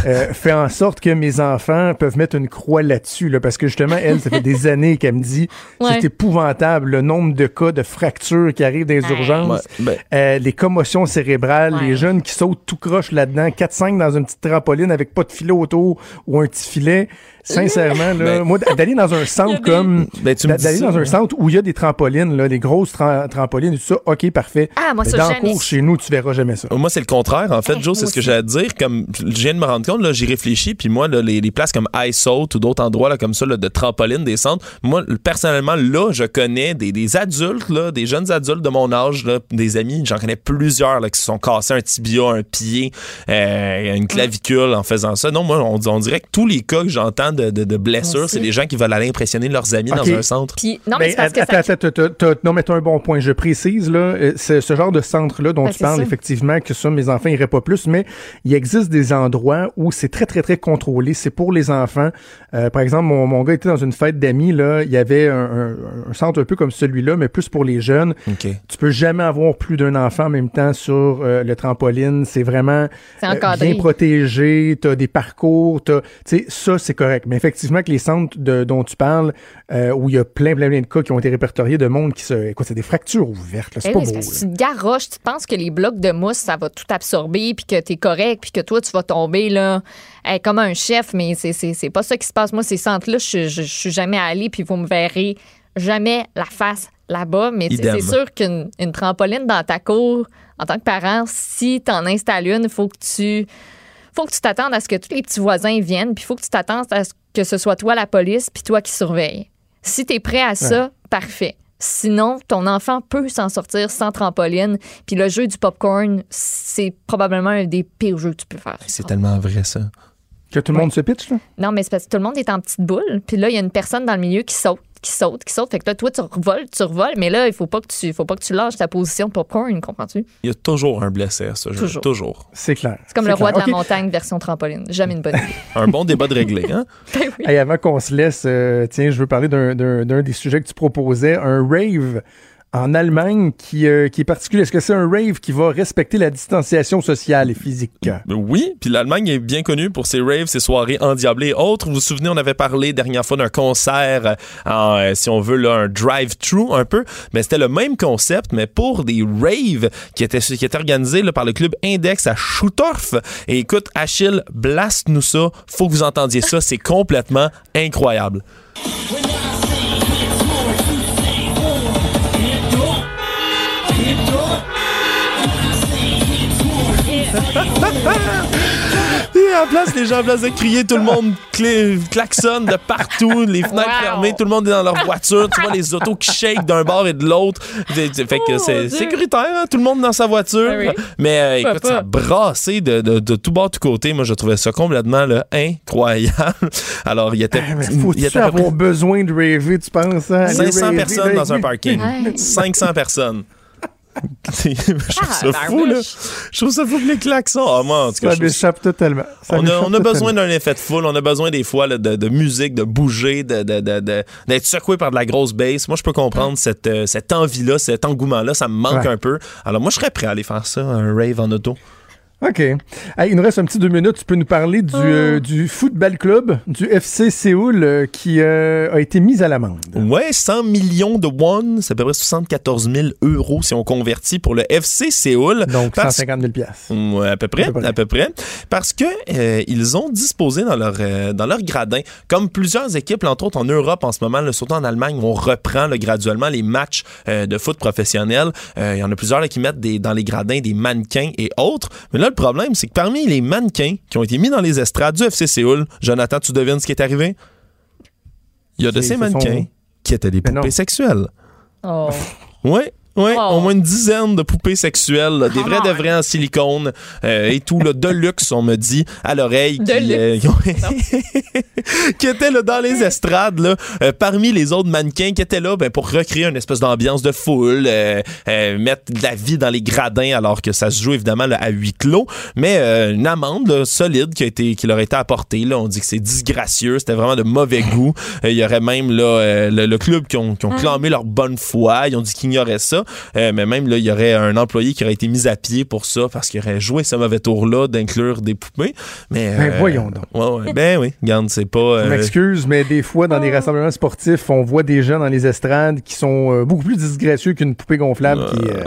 euh, fait en sorte que mes enfants peuvent mettre une croix là-dessus. Là, parce que justement, elle, ça fait des années qu'elle me dit Ouais. c'est épouvantable le nombre de cas de fractures qui arrivent dans les urgences, Ouais, ben- euh, les commotions cérébrales, les jeunes qui sautent tout croche là-dedans, 4-5 dans une petite trampoline avec pas de filet autour ou un petit filet. Sincèrement, là, Ben- moi, d'aller dans un centre comme. Ben, D'aller ça, dans un ouais. centre où il y a des trampolines, là, des grosses tra- trampolines et tout ça, OK, parfait. Ah, moi, Mais ça, dans jamais. cours, chez nous, tu verras jamais ça. Moi, c'est le contraire. En fait, Joe, c'est ce que j'allais te dire. Comme je viens de me rendre compte, là, j'y réfléchis, puis moi, là, les, les places comme iSaut ou d'autres endroits là, comme ça, là, de trampoline, des centres, moi, personnellement, là, je connais des, des adultes, là, des jeunes adultes de mon âge, là, des amis, j'en connais plusieurs là, qui se sont cassés un tibia, un pied, euh, une clavicule en faisant ça. Non, moi, on, on dirait que tous les cas que j'entends de, de- de blessures, c'est des gens qui veulent aller impressionner leurs amis dans un centre. Puis, non, mais Ben, c'est parce que attends, ça... non, mais t'as un bon point. Je précise, là, euh, c'est ce genre de centre-là dont Ben, tu parles, ça. effectivement, que ça, mes enfants iraient pas plus, mais il existe des endroits où c'est très, très, très contrôlé. C'est pour les enfants. Euh, par exemple, mon, mon gars était dans une fête d'amis, là. Il y avait un, un- un centre un peu comme celui-là, mais plus pour les jeunes. OK. Tu peux jamais avoir plus d'un enfant en même temps sur euh, le trampoline. C'est vraiment euh, bien protégé. T'as des parcours. T'as, tu sais, ça c'est correct. Mais effectivement que les centres de, dont tu parles, euh, où il y a plein, plein, plein de cas qui ont été répertoriés de monde qui se, écoute, c'est des fractures ouvertes. là. C'est Eh pas oui, beau. parce que là. tu te garoches, tu penses que les blocs de mousse, ça va tout absorber, puis que t'es correct, puis que toi, tu vas tomber là, eh, comme un chef, mais c'est- c'est c'est pas ça qui se passe. Moi, ces centres-là, je, je, je suis jamais allée, puis vous me verrez jamais la face là-bas. Mais c'est sûr qu'une une trampoline dans ta cour, en tant que parent, si t'en installes une, il faut que tu faut que tu t'attendes à ce que tous les petits voisins viennent, puis il faut que tu t'attendes à ce que ce soit toi la police, puis toi qui surveille. Si tu es prêt à ça, parfait. Sinon, ton enfant peut s'en sortir sans trampoline. Puis le jeu du popcorn, c'est probablement un des pires jeux que tu peux faire. C'est tellement vrai, ça. Que tout le monde se pitch, là? Non, mais c'est parce que tout le monde est en petite boule. Puis là, il y a une personne dans le milieu qui saute, qui saute, qui saute. Fait que là, toi, tu revoles, tu revoles. Mais là, il faut pas que tu, faut pas que tu lâches ta position de popcorn, comprends-tu? Il y a toujours un blessé à ce jeu. Toujours. Toujours. C'est clair. C'est comme le roi clair. de la montagne version trampoline. Jamais une bonne idée. Un bon débat de réglé, hein? Hey, avant qu'on se laisse, euh, tiens, je veux parler d'un- d'un d'un des sujets que tu proposais, un rave en Allemagne qui, euh, qui est particulier. Est-ce que c'est un rave qui va respecter la distanciation sociale et physique? Oui, puis l'Allemagne est bien connue pour ses raves, ses soirées endiablées et autres. Vous vous souvenez, on avait parlé dernière fois d'un concert, euh, euh, si on veut, là, un drive-thru un peu. Mais c'était le même concept, mais pour des raves qui étaient, qui organisés par le club Index à Schuttorf. Et écoute, Achille, blast-nous ça. Faut que vous entendiez ça. C'est complètement incroyable. Et en place, les gens en place de crier, tout le monde klaxonne de partout, les fenêtres Wow. fermées, tout le monde est dans leur voiture, tu vois les autos qui shake d'un bord et de l'autre. Fait que c'est Dieu. sécuritaire, hein, tout le monde dans sa voiture. Ben oui. Mais euh, écoute, ça a brassé de, de, de tout bord, tout côté. Moi, je trouvais ça complètement là, incroyable. Alors, il était, Ah, Mais il Faut-tu près avoir besoin de raver, tu penses? Hein? Aller 500 raver, personnes dans un parking. Ouais. 500 personnes. je trouve ça Ah, fou, là. Je trouve ça fou que les klaxons. Ah, moi, en tout cas, Ça trouve m'échappe totalement. Ça on a, on a besoin d'un effet de foule, on a besoin des fois là, de, de musique, de bouger, de, de- de- de- d'être secoué par de la grosse bass. Moi, je peux comprendre cette, euh, cette envie-là, cet engouement-là, ça me manque Ouais. un peu. Alors, moi, je serais prêt à aller faire ça, un rave en auto. OK. Hey, il nous reste un petit deux minutes. Tu peux nous parler du, euh, du football club, du FC Séoul, euh, qui euh, a été mis à l'amende. Ouais, 100 millions de won, c'est à peu près 74 000 euros si on convertit pour le FC Séoul. Donc, Parce- 150 000 piastres. Ouais, à peu près, À peu près. à peu près, parce que euh, ils ont disposé dans leur euh, dans leur gradin, comme plusieurs équipes, entre autres en Europe en ce moment, là, surtout en Allemagne, on reprend là, graduellement les matchs euh, de foot professionnels. Euh, Il y en a plusieurs là, qui mettent des, dans les gradins des mannequins et autres. Mais là, le problème, c'est que parmi les mannequins qui ont été mis dans les estrades du FC Séoul, Jonathan, tu devines ce qui est arrivé? Il y a de ces ce mannequins sont- qui étaient des poupées sexuelles. Oh. Ouais. Oui, Oh. au moins une dizaine de poupées sexuelles, là, des vrais de vrais en silicone euh, et tout, là, de luxe, on me dit, à l'oreille, De qui, euh, qui étaient là, dans les estrades, là, euh, parmi les autres mannequins qui étaient là ben, pour recréer une espèce d'ambiance de foule, mettre de la vie dans les gradins alors que ça se joue évidemment à huis clos, mais une amende solide qui, a été, qui leur a été apportée. Là. On dit que c'est disgracieux, c'était vraiment de mauvais goût. Il y aurait même là, le, le club qui ont, qui ont clamé leur bonne foi, ils ont dit qu'ils ignoraient ça, Euh, mais même là, il y aurait un employé qui aurait été mis à pied pour ça parce qu'il aurait joué ce mauvais tour-là d'inclure des poupées. Mais, Ben, euh, voyons donc. Ouais, ouais. Ben oui, regarde, c'est pas... Je euh, m'excuse, mais des fois, dans des rassemblements sportifs, on voit des gens dans les estrades qui sont euh, beaucoup plus disgracieux qu'une poupée gonflable qui, euh,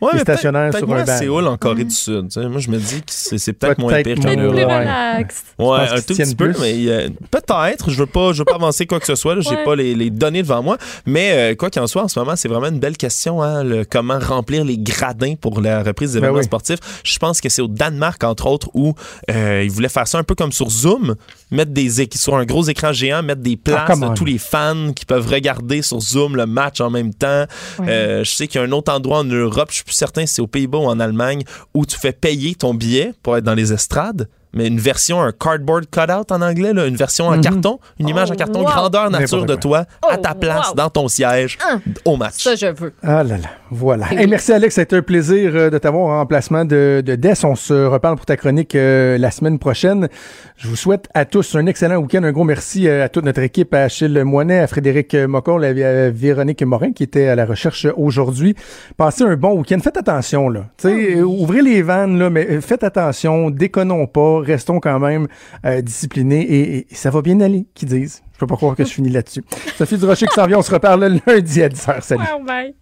Ouais, qui est stationnaire peut-être sur un banc. Séoul, en Corée du Sud. Moi, je me dis que c'est c'est peut-être moins pire là. relax. Ouais, un tout petit peu, plus. mais euh, peut-être. Je veux pas, je veux pas avancer quoi que ce soit. là. J'ai Ouais. pas les, les données devant moi. Mais euh, quoi qu'il en soit, en ce moment, c'est vraiment une belle question. Hein, le- comment remplir les gradins pour la reprise des Ben événements oui. sportifs. Je pense que c'est au Danemark, entre autres, où euh, ils voulaient faire ça un peu comme sur Zoom, mettre des éc- sur un gros écran géant, mettre des places Ah, de tous les fans qui peuvent regarder sur Zoom le match en même temps. Ouais. Euh, je sais qu'il y a un autre endroit en Europe, je suis plus certain c'est aux Pays-Bas ou en Allemagne, où tu fais payer ton billet pour être dans les estrades. Mais une version, un cardboard cutout en anglais, là, une version en Mhm. carton, une image en Oh, carton, wow. grandeur nature de toi, à Oh, ta place, wow. dans ton siège, Hein. au match. Ça, je veux. Ah là là, voilà. Hey, merci Alex, ça a été un plaisir euh, de t'avoir en remplacement de, de Des. On se reparle pour ta chronique euh, la semaine prochaine. Je vous souhaite à tous un excellent week-end. Un gros merci euh, à toute notre équipe, à Achille Moinet, à Frédéric Mocon, à à Véronique Morin qui était à la recherche aujourd'hui. Passez un bon week-end. Faites attention, là. Tu sais, euh, ouvrez les vannes, là, mais faites attention, déconnons pas, restons quand même euh, disciplinés et, et ça va bien aller, qu'ils disent. Je peux pas croire que je finis là-dessus. Sophie Durocher qui s'en vient, on se reparle le lundi à 10h. Salut. bye.